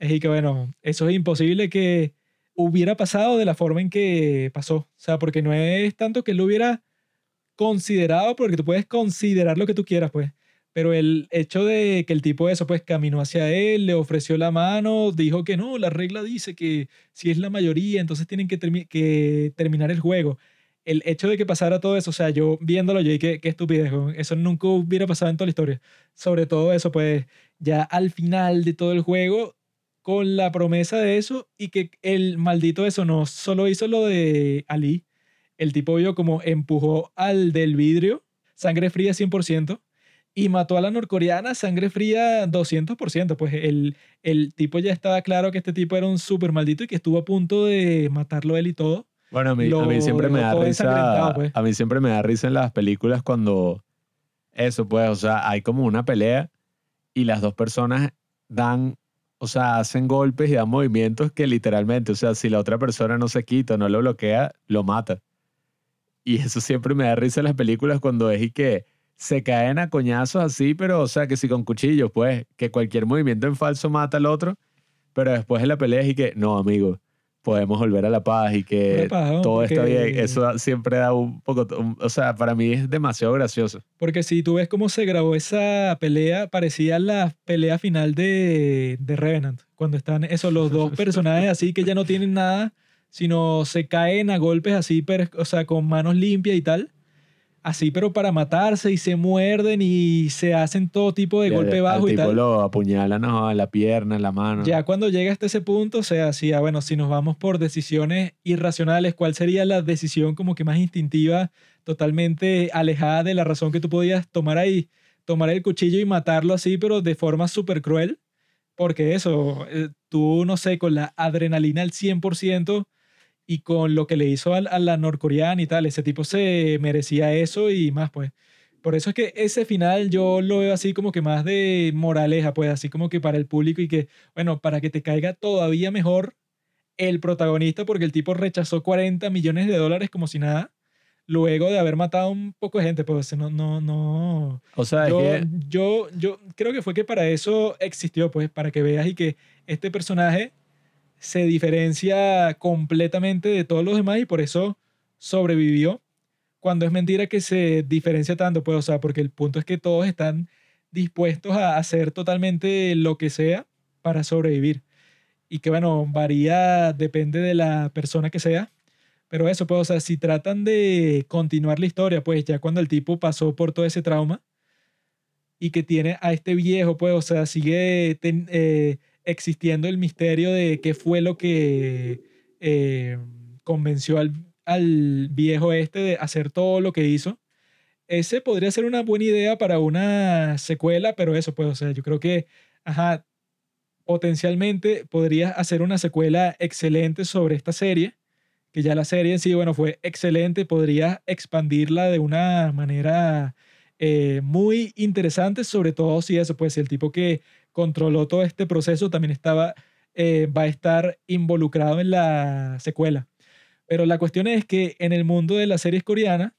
es que bueno, eso es imposible que hubiera pasado de la forma en que pasó. O sea, porque no es tanto que él lo hubiera considerado, porque tú puedes considerar lo que tú quieras, pues. Pero el hecho de que el tipo eso, pues, caminó hacia él, le ofreció la mano, dijo que no, la regla dice que si es la mayoría, entonces tienen que, termi- que terminar el juego. El hecho de que pasara todo eso, o sea, yo viéndolo, yo dije, qué, qué estupidez, eso nunca hubiera pasado en toda la historia. Sobre todo eso, pues, ya al final de todo el juego, con la promesa de eso y que el maldito eso no solo hizo lo de Ali, el tipo vio como empujó al del vidrio, sangre fría 100%, y mató a la norcoreana, sangre fría 200%. Pues el, el tipo ya estaba claro que este tipo era un súper maldito y que estuvo a punto de matarlo él y todo. Bueno, a mí, a mí siempre me da risa. pues. A mí siempre me da risa en las películas cuando eso, pues, o sea, hay como una pelea y las dos personas dan, o sea, hacen golpes y dan movimientos que literalmente, o sea, si la otra persona no se quita, no lo bloquea, lo mata. Y eso siempre me da risa en las películas cuando es y que se caen a coñazos así, pero, o sea, que si con cuchillos, pues, que cualquier movimiento en falso mata al otro, pero después de la pelea es y que, no, amigo, podemos volver a la paz y que todo está Porque- bien. Eso siempre da un poco, un- o sea, para mí es demasiado gracioso. Porque si tú ves cómo se grabó esa pelea, parecía la pelea final de, de Revenant. Cuando están esos los dos personajes así que ya no tienen nada, sino se caen a golpes así, pero, o sea, con manos limpias y tal. Así, pero para matarse y se muerden y se hacen todo tipo de Y al- golpe al bajo y tipo tal. lo apuñalan ¿no? la pierna, la mano. Ya cuando llega hasta ese punto, o sea, sí, ah, bueno, si nos vamos por decisiones irracionales, ¿cuál sería la decisión como que más instintiva, totalmente alejada de la razón que tú podías tomar ahí? Tomar el cuchillo y matarlo así, pero de forma súper cruel. Porque eso, eh, tú, no sé, con la adrenalina al 100% y con lo que le hizo al- a, la norcoreana y tal, ese tipo se merecía eso y más, pues. Por eso es que ese final yo lo veo así como que más de moraleja, pues, así como que para el público y que, bueno, para que te caiga todavía mejor el protagonista, porque el tipo rechazó 40 millones de dólares como si nada, luego de haber matado a un poco de gente, pues, no, no, no. o sea, es Yo, que yo, yo creo que fue que para eso existió, pues, para que veas y que este personaje se diferencia completamente de todos los demás y por eso sobrevivió. Cuando es mentira que se diferencia tanto, pues, o sea, porque el punto es que todos están dispuestos a hacer totalmente lo que sea para sobrevivir. Y que, bueno, varía, depende de la persona que sea. Pero eso, pues, o sea, si tratan de continuar la historia, pues ya cuando el tipo pasó por todo ese trauma y que tiene a este viejo, pues, o sea, sigue ten- eh, existiendo el misterio de qué fue lo que eh, convenció al, al viejo este de hacer todo lo que hizo. Ese podría ser una buena idea para una secuela, pero eso, pues, o sea, yo creo que, ajá, potencialmente podrías hacer una secuela excelente sobre esta serie, que ya la serie en sí, bueno, fue excelente, podrías expandirla de una manera eh, muy interesante, sobre todo si eso, pues, el tipo que controló todo este proceso también estaba, eh, va a estar involucrado en la secuela. Pero la cuestión es que en el mundo de las series coreanas,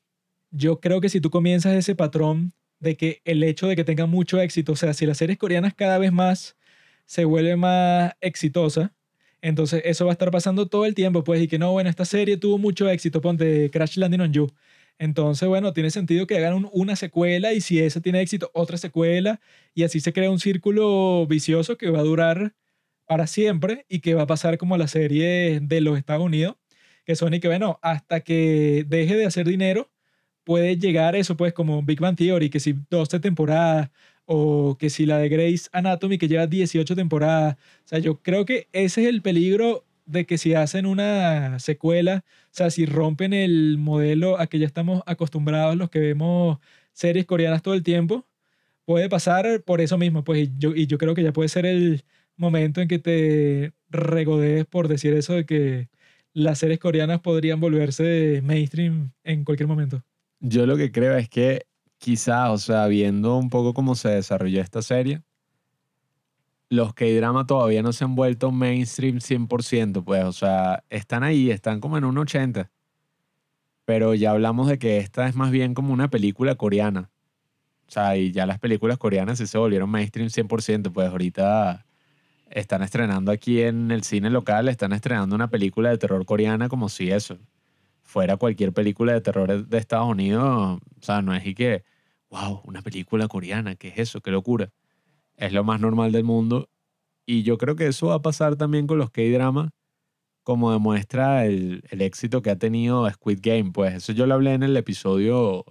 yo creo que si tú comienzas ese patrón de que el hecho de que tenga mucho éxito, o sea, si las series coreanas cada vez más se vuelve más exitosa, entonces eso va a estar pasando todo el tiempo, pues, y que no, bueno, esta serie tuvo mucho éxito, ponte Crash Landing on You. Entonces, bueno, tiene sentido que hagan un- una secuela y si esa tiene éxito, otra secuela, y así se crea un círculo vicioso que va a durar para siempre y que va a pasar como la serie de los Estados Unidos, que son y que, bueno, hasta que deje de hacer dinero, puede llegar eso, pues, como Big Bang Theory, que si 12 temporadas, o que si la de Grey's Anatomy, que lleva 18 temporadas. O sea, yo creo que ese es el peligro de que si hacen una secuela, o sea, si rompen el modelo a que ya estamos acostumbrados los que vemos series coreanas todo el tiempo, puede pasar por eso mismo, pues, y yo, y yo creo que ya puede ser el momento en que te regodees por decir eso de que las series coreanas podrían volverse mainstream en cualquier momento. Yo lo que creo es que quizás, o sea, viendo un poco cómo se desarrolló esta serie, los K-drama todavía no se han vuelto mainstream 100%, pues, o sea, están ahí, están como en un 80. Pero ya hablamos de que esta es más bien como una película coreana. O sea, y ya las películas coreanas sí se volvieron mainstream 100%, pues ahorita están estrenando aquí en el cine local, están estrenando una película de terror coreana como si eso fuera cualquier película de terror de Estados Unidos. O sea, no es y que, wow, una película coreana, ¿qué es eso? Qué locura. Es lo más normal del mundo. Y yo creo que eso va a pasar también con los K-dramas, como demuestra el, el éxito que ha tenido Squid Game. Pues eso yo lo hablé en el episodio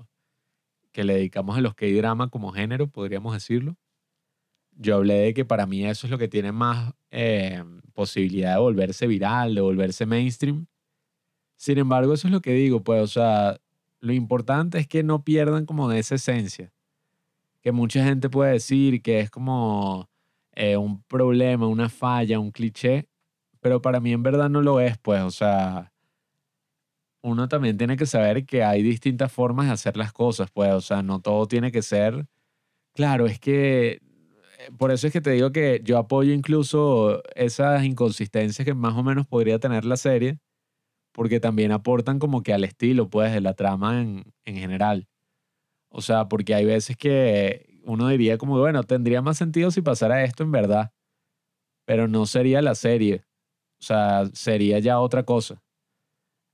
que le dedicamos a los K-drama como género, podríamos decirlo. Yo hablé de que para mí eso es lo que tiene más eh, posibilidad de volverse viral, de volverse mainstream. Sin embargo, eso es lo que digo, pues, o sea, lo importante es que no pierdan como de esa esencia. Que mucha gente puede decir que es como eh, un problema, una falla, un cliché, pero para mí en verdad no lo es, pues, o sea, uno también tiene que saber que hay distintas formas de hacer las cosas, pues, o sea, no todo tiene que ser, claro, es que, eh, por eso es que te digo que yo apoyo incluso esas inconsistencias que más o menos podría tener la serie, porque también aportan como que al estilo, pues, de la trama en, en general. O sea, porque hay veces que uno diría como, bueno, tendría más sentido si pasara esto en verdad, pero no sería la serie, o sea, sería ya otra cosa.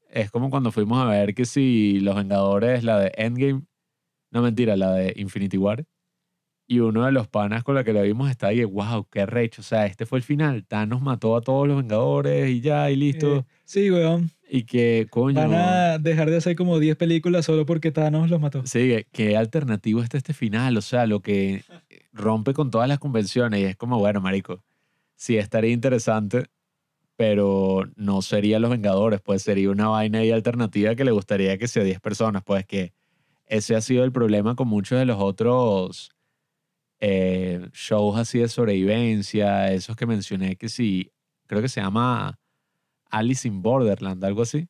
Es como cuando fuimos a ver que si Los Vengadores, la de Endgame, no mentira, la de Infinity War, y uno de los panas con la que la vimos está ahí, wow, qué recho, o sea, este fue el final, Thanos mató a todos los Vengadores y ya, y listo. Eh, sí, weón. y que, coño... Van a dejar de hacer como 10 películas solo porque Thanos los mató. Sí, ¿qué- qué alternativo está este final, o sea, lo que rompe con todas las convenciones y es como, bueno, marico, sí estaría interesante, pero no sería Los Vengadores, pues sería una vaina ahí alternativa que le gustaría que sea 10 personas, pues que ese ha sido el problema con muchos de los otros eh, shows así de sobrevivencia, esos que mencioné que sí, creo que se llama Alice in Borderland, algo así.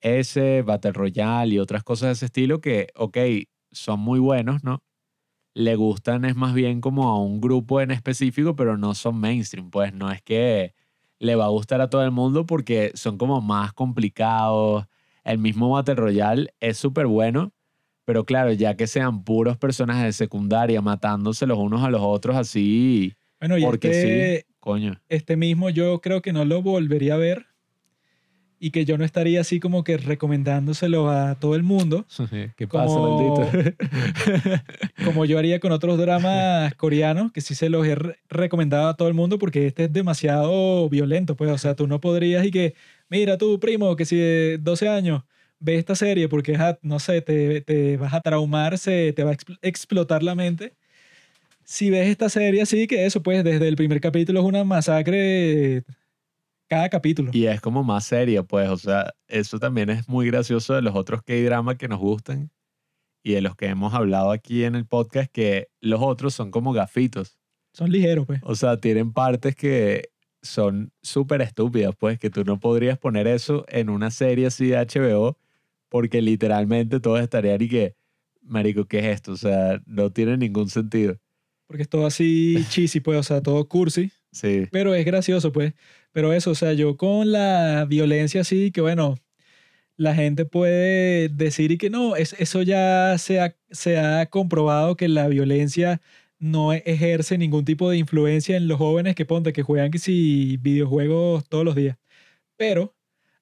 Ese, Battle Royale y otras cosas de ese estilo que, ok, son muy buenos, ¿no? Le gustan es más bien como a un grupo en específico, pero no son mainstream, pues no es que le va a gustar a todo el mundo porque son como más complicados. El mismo Battle Royale es súper bueno, pero claro, ya que sean puros personajes de secundaria matándose los unos a los otros así, Bueno, y porque este, sí, coño. este mismo yo creo que no lo volvería a ver y que yo no estaría así como que recomendándoselo a todo el mundo, ¿Qué pasa, Como- maldito? como yo haría con otros dramas coreanos, que sí se los he re- recomendado a todo el mundo porque este es demasiado violento, pues, o sea, tú no podrías y que, mira tú, primo, que si de 12 años ve esta serie porque, no sé, te, te vas a traumar, se te va a expl- explotar la mente. Si ves esta serie así, que eso, pues, desde el primer capítulo es una masacre cada capítulo. Y es como más serio, pues, o sea, eso también es muy gracioso de los otros K-dramas que nos gustan y de los que hemos hablado aquí en el podcast, que los otros son como gafitos. Son ligeros, pues. O sea, tienen partes que son súper estúpidas, pues, que tú no podrías poner eso en una serie así de HBO, porque literalmente todos estarían y que, marico, ¿qué es esto? O sea, no tiene ningún sentido. Porque es todo así cheesy, pues, o sea, todo cursi. Sí, Pero es gracioso, pues. Pero eso, o sea, yo con la violencia así, que bueno, la gente puede decir y que no, es, eso ya se ha, se ha comprobado que la violencia no ejerce ningún tipo de influencia en los jóvenes que ponte, que juegan que si videojuegos todos los días. Pero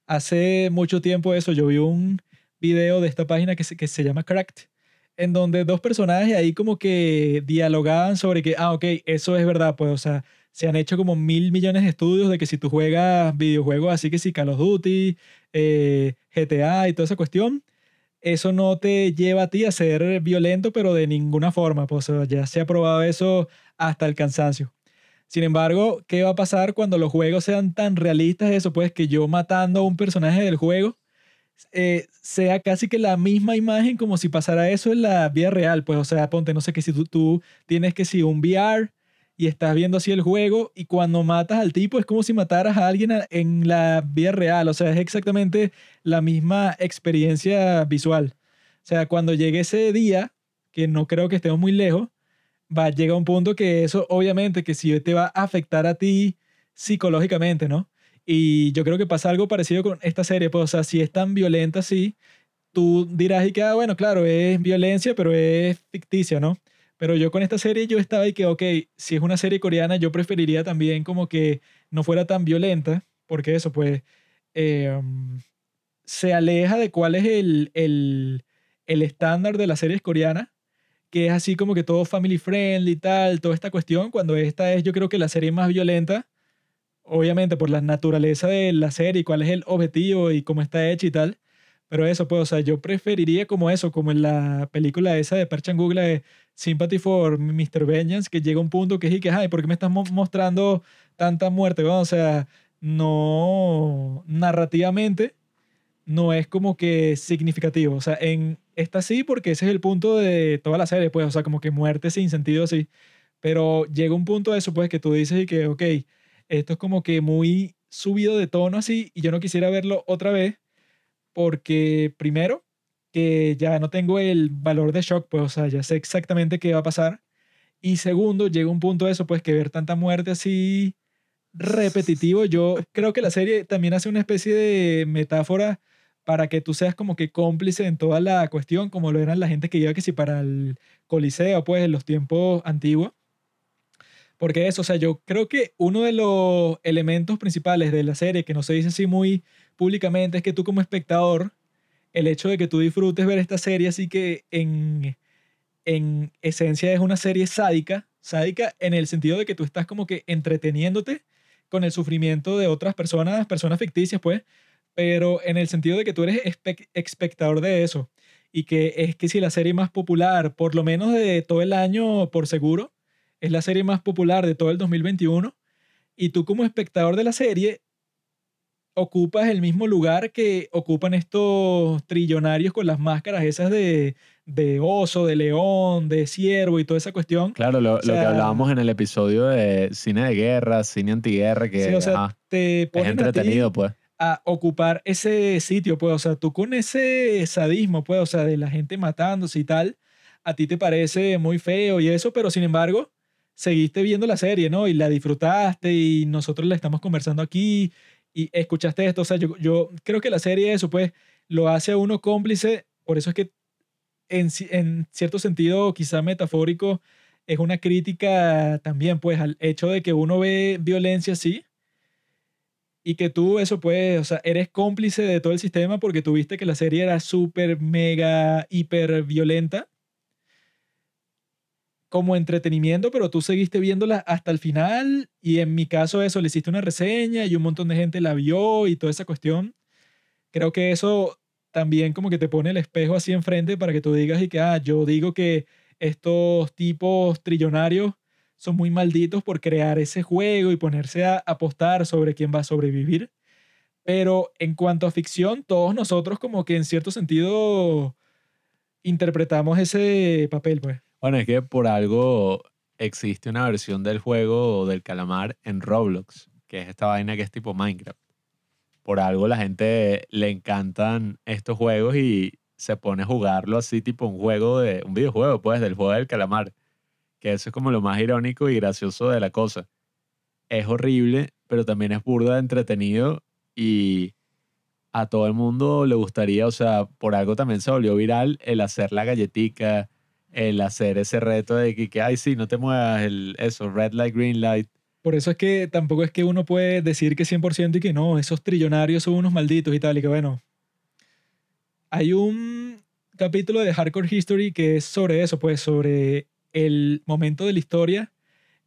hace mucho tiempo eso, yo vi un video de esta página que se, que se llama Cracked, en donde dos personajes ahí como que dialogaban sobre que, ah, ok, eso es verdad, pues, o sea, se han hecho como mil millones de estudios de que si tú juegas videojuegos así que si Call of Duty, eh, GTA y toda esa cuestión, eso no te lleva a ti a ser violento, pero de ninguna forma. Pues o sea, ya se ha probado eso hasta el cansancio. Sin embargo, ¿qué va a pasar cuando los juegos sean tan realistas? Eso, pues que yo matando a un personaje del juego eh, sea casi que la misma imagen como si pasara eso en la vida real. Pues, o sea, ponte, no sé, que si tú, tienes que si un VR y estás viendo así el juego y cuando matas al tipo es como si mataras a alguien en la vida real. O sea, es exactamente la misma experiencia visual. O sea, cuando llegue ese día, que no creo que estemos muy lejos, va a llegar un punto que eso obviamente que sí te va a afectar a ti psicológicamente, ¿no? Y yo creo que pasa algo parecido con esta serie, pues, o sea, si es tan violenta así, tú dirás y que, ah, bueno, claro, es violencia, pero es ficticia, ¿no? Pero yo con esta serie yo estaba y que, ok, si es una serie coreana, yo preferiría también como que no fuera tan violenta, porque eso, pues, eh, se aleja de cuál es el, el, el estándar de las series coreanas, que es así como que todo family friendly y tal, toda esta cuestión, cuando esta es yo creo que la serie más violenta, obviamente por la naturaleza de la serie, cuál es el objetivo y cómo está hecha y tal. Pero eso, pues, o sea, yo preferiría como eso, como en la película esa de Park Chan-wook, la de Sympathy for Mr. Vengeance, que llega un punto que es y que, ay, ¿por qué me estás mo- mostrando tanta muerte? weón?" o sea, no, narrativamente, no es como que significativo. O sea, en esta sí, porque ese es el punto de toda la serie, pues, o sea, como que muerte sin sentido así. Pero llega un punto de eso, pues, que tú dices y que, ok, esto es como que muy subido de tono así, y yo no quisiera verlo otra vez, porque primero, que ya no tengo el valor de shock, pues, o sea, ya sé exactamente qué va a pasar. Y segundo, llega un punto de eso, pues, que ver tanta muerte así repetitivo, yo creo que la serie también hace una especie de metáfora para que tú seas como que cómplice en toda la cuestión, como lo eran la gente que iba que si para el Coliseo, pues, en los tiempos antiguos. Porque eso, o sea, yo creo que uno de los elementos principales de la serie, que no se dice así muy públicamente, es que tú como espectador, el hecho de que tú disfrutes ver esta serie, así que en, en esencia es una serie sádica, sádica en el sentido de que tú estás como que entreteniéndote con el sufrimiento de otras personas, personas ficticias, pues, pero en el sentido de que tú eres espe- espectador de eso. Y que es que si la serie más popular, por lo menos de todo el año, por seguro, es la serie más popular de todo el 2021, y tú como espectador de la serie ocupas el mismo lugar que ocupan estos trillonarios con las máscaras esas de, de oso, de león, de ciervo y toda esa cuestión. Claro, lo, lo que hablábamos en el episodio de cine de guerra, cine antiguerra, que Sí, o sea, ajá, te es ponen a entretenido, pues. a ocupar ese sitio, pues, o sea, tú con ese sadismo, pues, o sea, de la gente matándose y tal, a ti te parece muy feo y eso, pero sin embargo, seguiste viendo la serie, ¿no? Y la disfrutaste y nosotros la estamos conversando aquí y escuchaste esto, o sea, yo, yo creo que la serie eso, pues, lo hace a uno cómplice, por eso es que en, ci- en cierto sentido, quizá metafórico, es una crítica también, pues, al hecho de que uno ve violencia así y que tú eso pues, o sea, eres cómplice de todo el sistema porque tuviste que la serie era súper, mega, hiper violenta como entretenimiento, pero tú seguiste viéndola hasta el final y en mi caso eso, le hiciste una reseña y un montón de gente la vio y toda esa cuestión. Creo que eso también como que te pone el espejo así enfrente para que tú digas y que, ah, yo digo que estos tipos trillonarios son muy malditos por crear ese juego y ponerse a apostar sobre quién va a sobrevivir. Pero en cuanto a ficción, todos nosotros como que en cierto sentido interpretamos ese papel, pues. Bueno, es que por algo existe una versión del juego del calamar en Roblox, que es esta vaina que es tipo Minecraft. Por algo la gente le encantan estos juegos y se pone a jugarlo así tipo un juego de un videojuego, pues, del juego del calamar. Que eso es como lo más irónico y gracioso de la cosa. Es horrible, pero también es burda entretenido y a todo el mundo le gustaría, o sea, por algo también se volvió viral el hacer la galletica, el hacer ese reto de que, ay, sí, no te muevas, el, eso, red light, green light. Por eso es que tampoco es que uno puede decir que 100% y que no, esos trillonarios son unos malditos y tal, y que bueno. Hay un capítulo de Hardcore History que es sobre eso, pues sobre el momento de la historia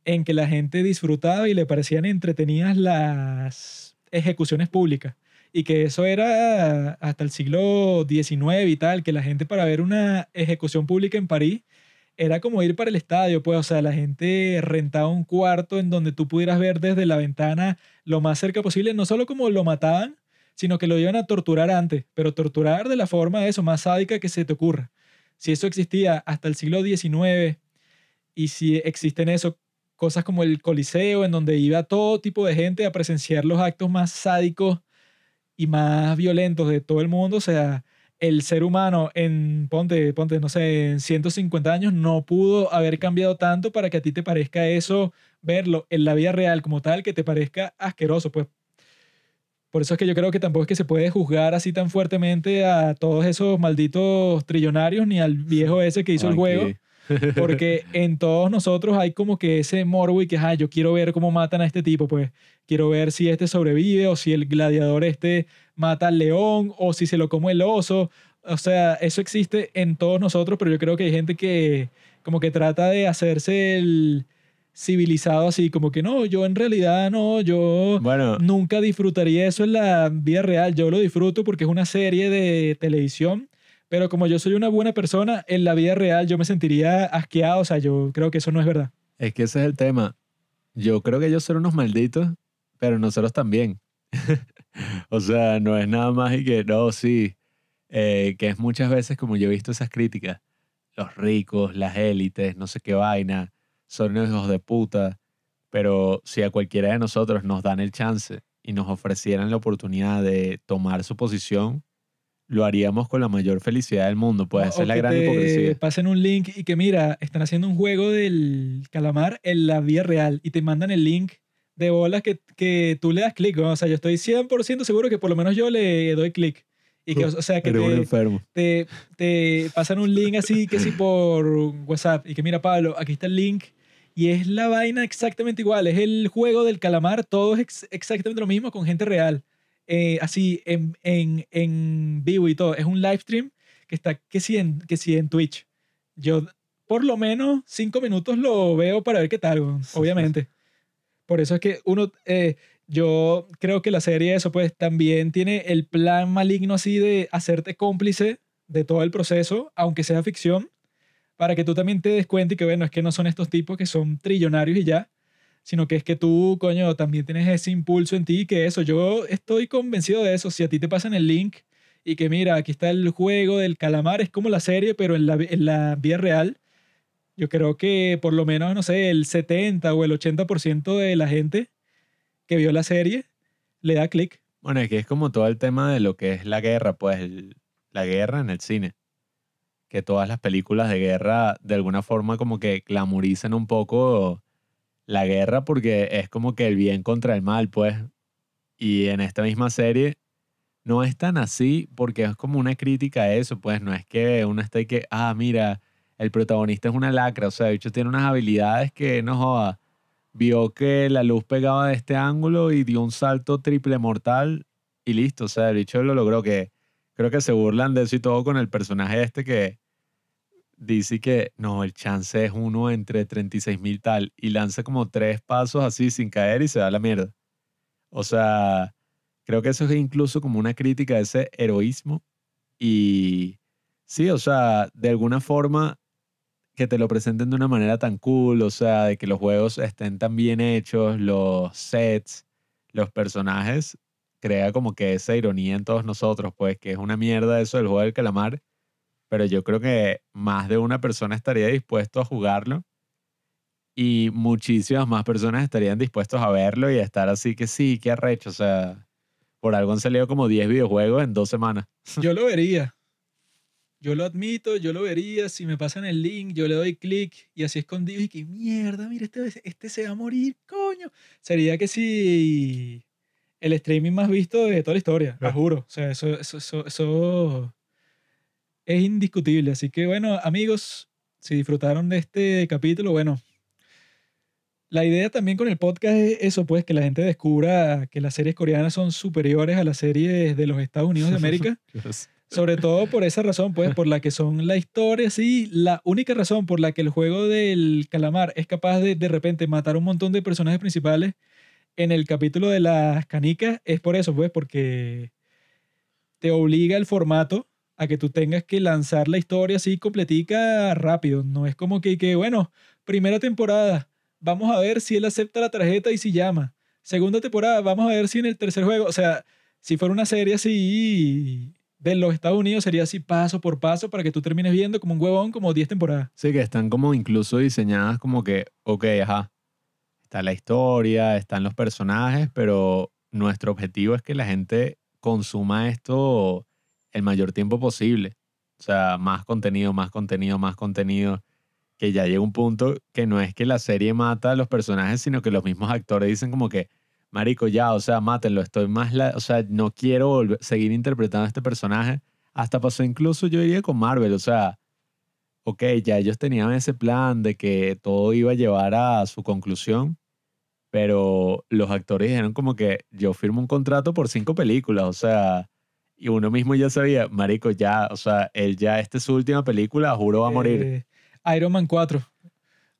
en que la gente disfrutaba y le parecían entretenidas las ejecuciones públicas. Y que eso era hasta el siglo XIX y tal, que la gente para ver una ejecución pública en París era como ir para el estadio, pues, o sea, la gente rentaba un cuarto en donde tú pudieras ver desde la ventana lo más cerca posible, no solo como lo mataban, sino que lo iban a torturar antes, pero torturar de la forma de eso, más sádica que se te ocurra. Si eso existía hasta el siglo XIX y si existen eso, cosas como el Coliseo, en donde iba todo tipo de gente a presenciar los actos más sádicos y más violentos de todo el mundo, o sea, el ser humano en, ponte, ponte, no sé, en 150 años no pudo haber cambiado tanto para que a ti te parezca eso, verlo en la vida real como tal, que te parezca asqueroso, pues. Por eso es que yo creo que tampoco es que se puede juzgar así tan fuertemente a todos esos malditos trillonarios ni al viejo ese que hizo el juego. Porque en todos nosotros hay como que ese morbo y que, ah, yo quiero ver cómo matan a este tipo, pues quiero ver si este sobrevive o si el gladiador este mata al león o si se lo come el oso. O sea, eso existe en todos nosotros, pero yo creo que hay gente que como que trata de hacerse el civilizado así, como que no, yo en realidad no, yo Bueno, nunca disfrutaría eso en la vida real. Yo lo disfruto porque es una serie de televisión, pero como yo soy una buena persona, en la vida real yo me sentiría asqueado. O sea, yo creo que eso no es verdad. es que ese es el tema. Yo creo que ellos son unos malditos, pero nosotros también. o sea, no es nada más y que, no, sí, eh, que es muchas veces como yo he visto esas críticas. Los ricos, las élites, no sé qué vaina, son hijos de puta. Pero si a cualquiera de nosotros nos dan el chance y nos ofrecieran la oportunidad de tomar su posición, lo haríamos con la mayor felicidad del mundo. Pues esa O es la que gran te hipocresía. pasen un link y que mira, están haciendo un juego del calamar en la vida real y te mandan el link de bolas que, que tú le das clic. ¿no? O sea, yo estoy 100% seguro que por lo menos yo le doy clic. Y que, o sea, que te, enfermo. te, te pasan un link así que sí por WhatsApp y que mira Pablo, aquí está el link y es la vaina exactamente igual, es el juego del calamar, todo es ex- exactamente lo mismo con gente real, Eh, así en, en, en vivo y todo, es un live stream que está que sí en, que sí en Twitch. Yo por lo menos cinco minutos lo veo para ver qué tal, obviamente. Por eso es que uno, eh, yo creo que la serie eso pues también tiene el plan maligno así de hacerte cómplice de todo el proceso, aunque sea ficción, para que tú también te des cuenta y que bueno, es que no son estos tipos que son trillonarios y ya, sino que es que tú, coño, también tienes ese impulso en ti, que eso, yo estoy convencido de eso, si a ti te pasan el link y que mira, aquí está el juego del calamar, es como la serie, pero en la, en la vida real, yo creo que por lo menos, no sé, el 70 o el 80% de la gente que vio la serie le da clic. Bueno, que es como todo el tema de lo que es la guerra, pues el- la guerra en el cine. Que todas las películas de guerra de alguna forma como que glamorizan un poco la guerra porque es como que el bien contra el mal, pues. Y en esta misma serie no es tan así porque es como una crítica a eso, pues no es que uno esté que, ah, mira, el protagonista es una lacra, o sea, de hecho tiene unas habilidades que no joda. Vio que la luz pegaba de este ángulo y dio un salto triple mortal y listo, o sea, el bicho lo logró que creo que se burlan de eso y todo con el personaje este que dice que no, el chance es uno entre 36 mil tal y lanza como tres pasos así sin caer y se da la mierda. O sea, creo que eso es incluso como una crítica a ese heroísmo y sí, o sea, de alguna forma que te lo presenten de una manera tan cool, o sea, de que los juegos estén tan bien hechos, los sets, los personajes, crea como que esa ironía en todos nosotros, pues que es una mierda eso del juego del calamar, pero yo creo que más de una persona estaría dispuesto a jugarlo y muchísimas más personas estarían dispuestos a verlo y a estar así que sí, qué arrecho, o sea, por algo han salido como 10 videojuegos en dos semanas. Yo lo vería. Yo lo admito, yo lo vería. Si me pasan el link, yo le doy clic y así escondido y que mierda, mira, este, este se va a morir, coño. Sería que si el streaming más visto de toda la historia, lo Ah. juro. O sea, eso, eso, eso, eso es indiscutible. Así que bueno, amigos, si disfrutaron de este capítulo, bueno. La idea también con el podcast es eso, pues, que la gente descubra que las series coreanas son superiores a las series de los Estados Unidos de América. Sobre todo por esa razón, pues, por la que son la historia, sí, la única razón por la que el juego del calamar es capaz de de repente matar un montón de personajes principales en el capítulo de las canicas es por eso, pues, porque te obliga el formato a que tú tengas que lanzar la historia así completica rápido. No es como que, que, bueno, primera temporada, vamos a ver si él acepta la tarjeta y si llama. Segunda temporada, vamos a ver si en el tercer juego, o sea, si fuera una serie así de los Estados Unidos, sería así paso por paso para que tú termines viendo como un huevón como 10 temporadas. Sí, que están como incluso diseñadas como que, ok, ajá, está la historia, están los personajes, pero nuestro objetivo es que la gente consuma esto el mayor tiempo posible. O sea, más contenido, más contenido, más contenido. Que ya llega un punto que no es que la serie mata a los personajes, sino que los mismos actores dicen como que, marico, ya, o sea, mátenlo, estoy más, la o sea, no quiero seguir interpretando a este personaje. Hasta pasó incluso, yo diría, con Marvel, o sea, ok, ya ellos tenían ese plan de que todo iba a llevar a su conclusión, pero los actores dijeron como que yo firmo un contrato por cinco películas, o sea, y uno mismo ya sabía, marico, ya, o sea, él ya, esta es su última película, juro va a morir. Eh, Iron Man 4.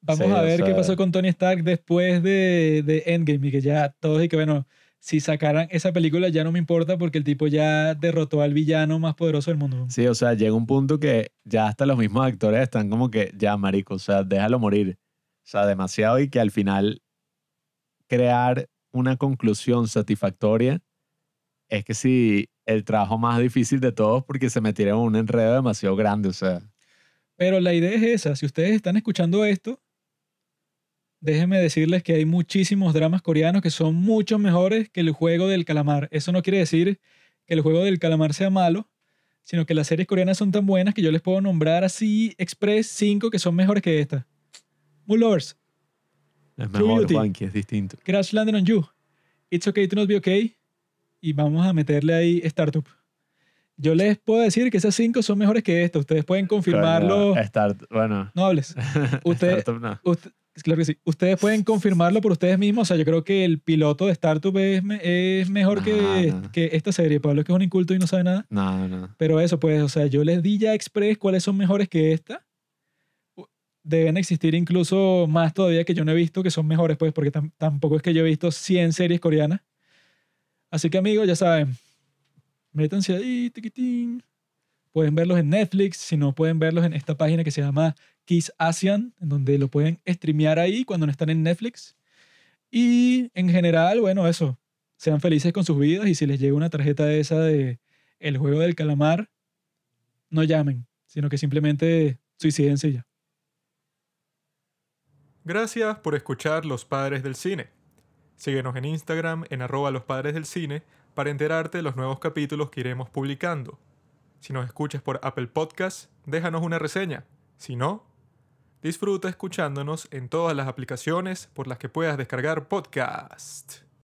Vamos Sí, a o ver qué sea- pasó con Tony Stark después de, de Endgame y que ya todos y que bueno, si sacaran esa película ya no me importa porque el tipo ya derrotó al villano más poderoso del mundo. Sí, o sea, llega un punto que ya hasta los mismos actores están como que, ya, marico, o sea, déjalo morir. O sea, demasiado y que al final crear una conclusión satisfactoria es que sí, el trabajo más difícil de todos porque se metieron en un enredo demasiado grande, o sea. Pero la idea es esa, si ustedes están escuchando esto, déjenme decirles que hay muchísimos dramas coreanos que son mucho mejores que el juego del calamar. Eso no quiere decir que el juego del calamar sea malo, sino que las series coreanas son tan buenas que yo les puedo nombrar así express 5 que son mejores que esta. Moon Lovers, Es mejor. Juanqui, es distinto. Crash Landing on You, It's Okay to Not Be Okay y vamos a meterle ahí Startup. Yo les puedo decir que esas 5 son mejores que esta. Ustedes pueden confirmarlo. Coño, Start, bueno. No hables. Usted- Startup no. Usted- claro que sí. Ustedes pueden confirmarlo por ustedes mismos. O sea, yo creo que el piloto de Startup es, me- es mejor que, No, no. que esta serie. Pablo es que es un inculto y no sabe nada. No, no. Pero eso, pues, o sea, yo les di ya express cuáles son mejores que esta. Deben existir incluso más todavía que yo no he visto que son mejores, pues, porque tam- tampoco es que yo he visto 100 series coreanas. Así que, amigos, ya saben, métanse ahí, tiquitín. Pueden verlos en Netflix, si no pueden verlos en esta página que se llama Kiss Asian, en donde lo pueden streamear ahí cuando no están en Netflix. Y en general, bueno, eso, sean felices con sus vidas y si les llega una tarjeta de esa de el juego del calamar, no llamen, sino que simplemente suicídense ya. Gracias por escuchar Los Padres del Cine. Síguenos en Instagram en arroba los padres del cine para enterarte de los nuevos capítulos que iremos publicando. Si nos escuchas por Apple Podcast, déjanos una reseña. Si no, disfruta escuchándonos en todas las aplicaciones por las que puedas descargar podcast.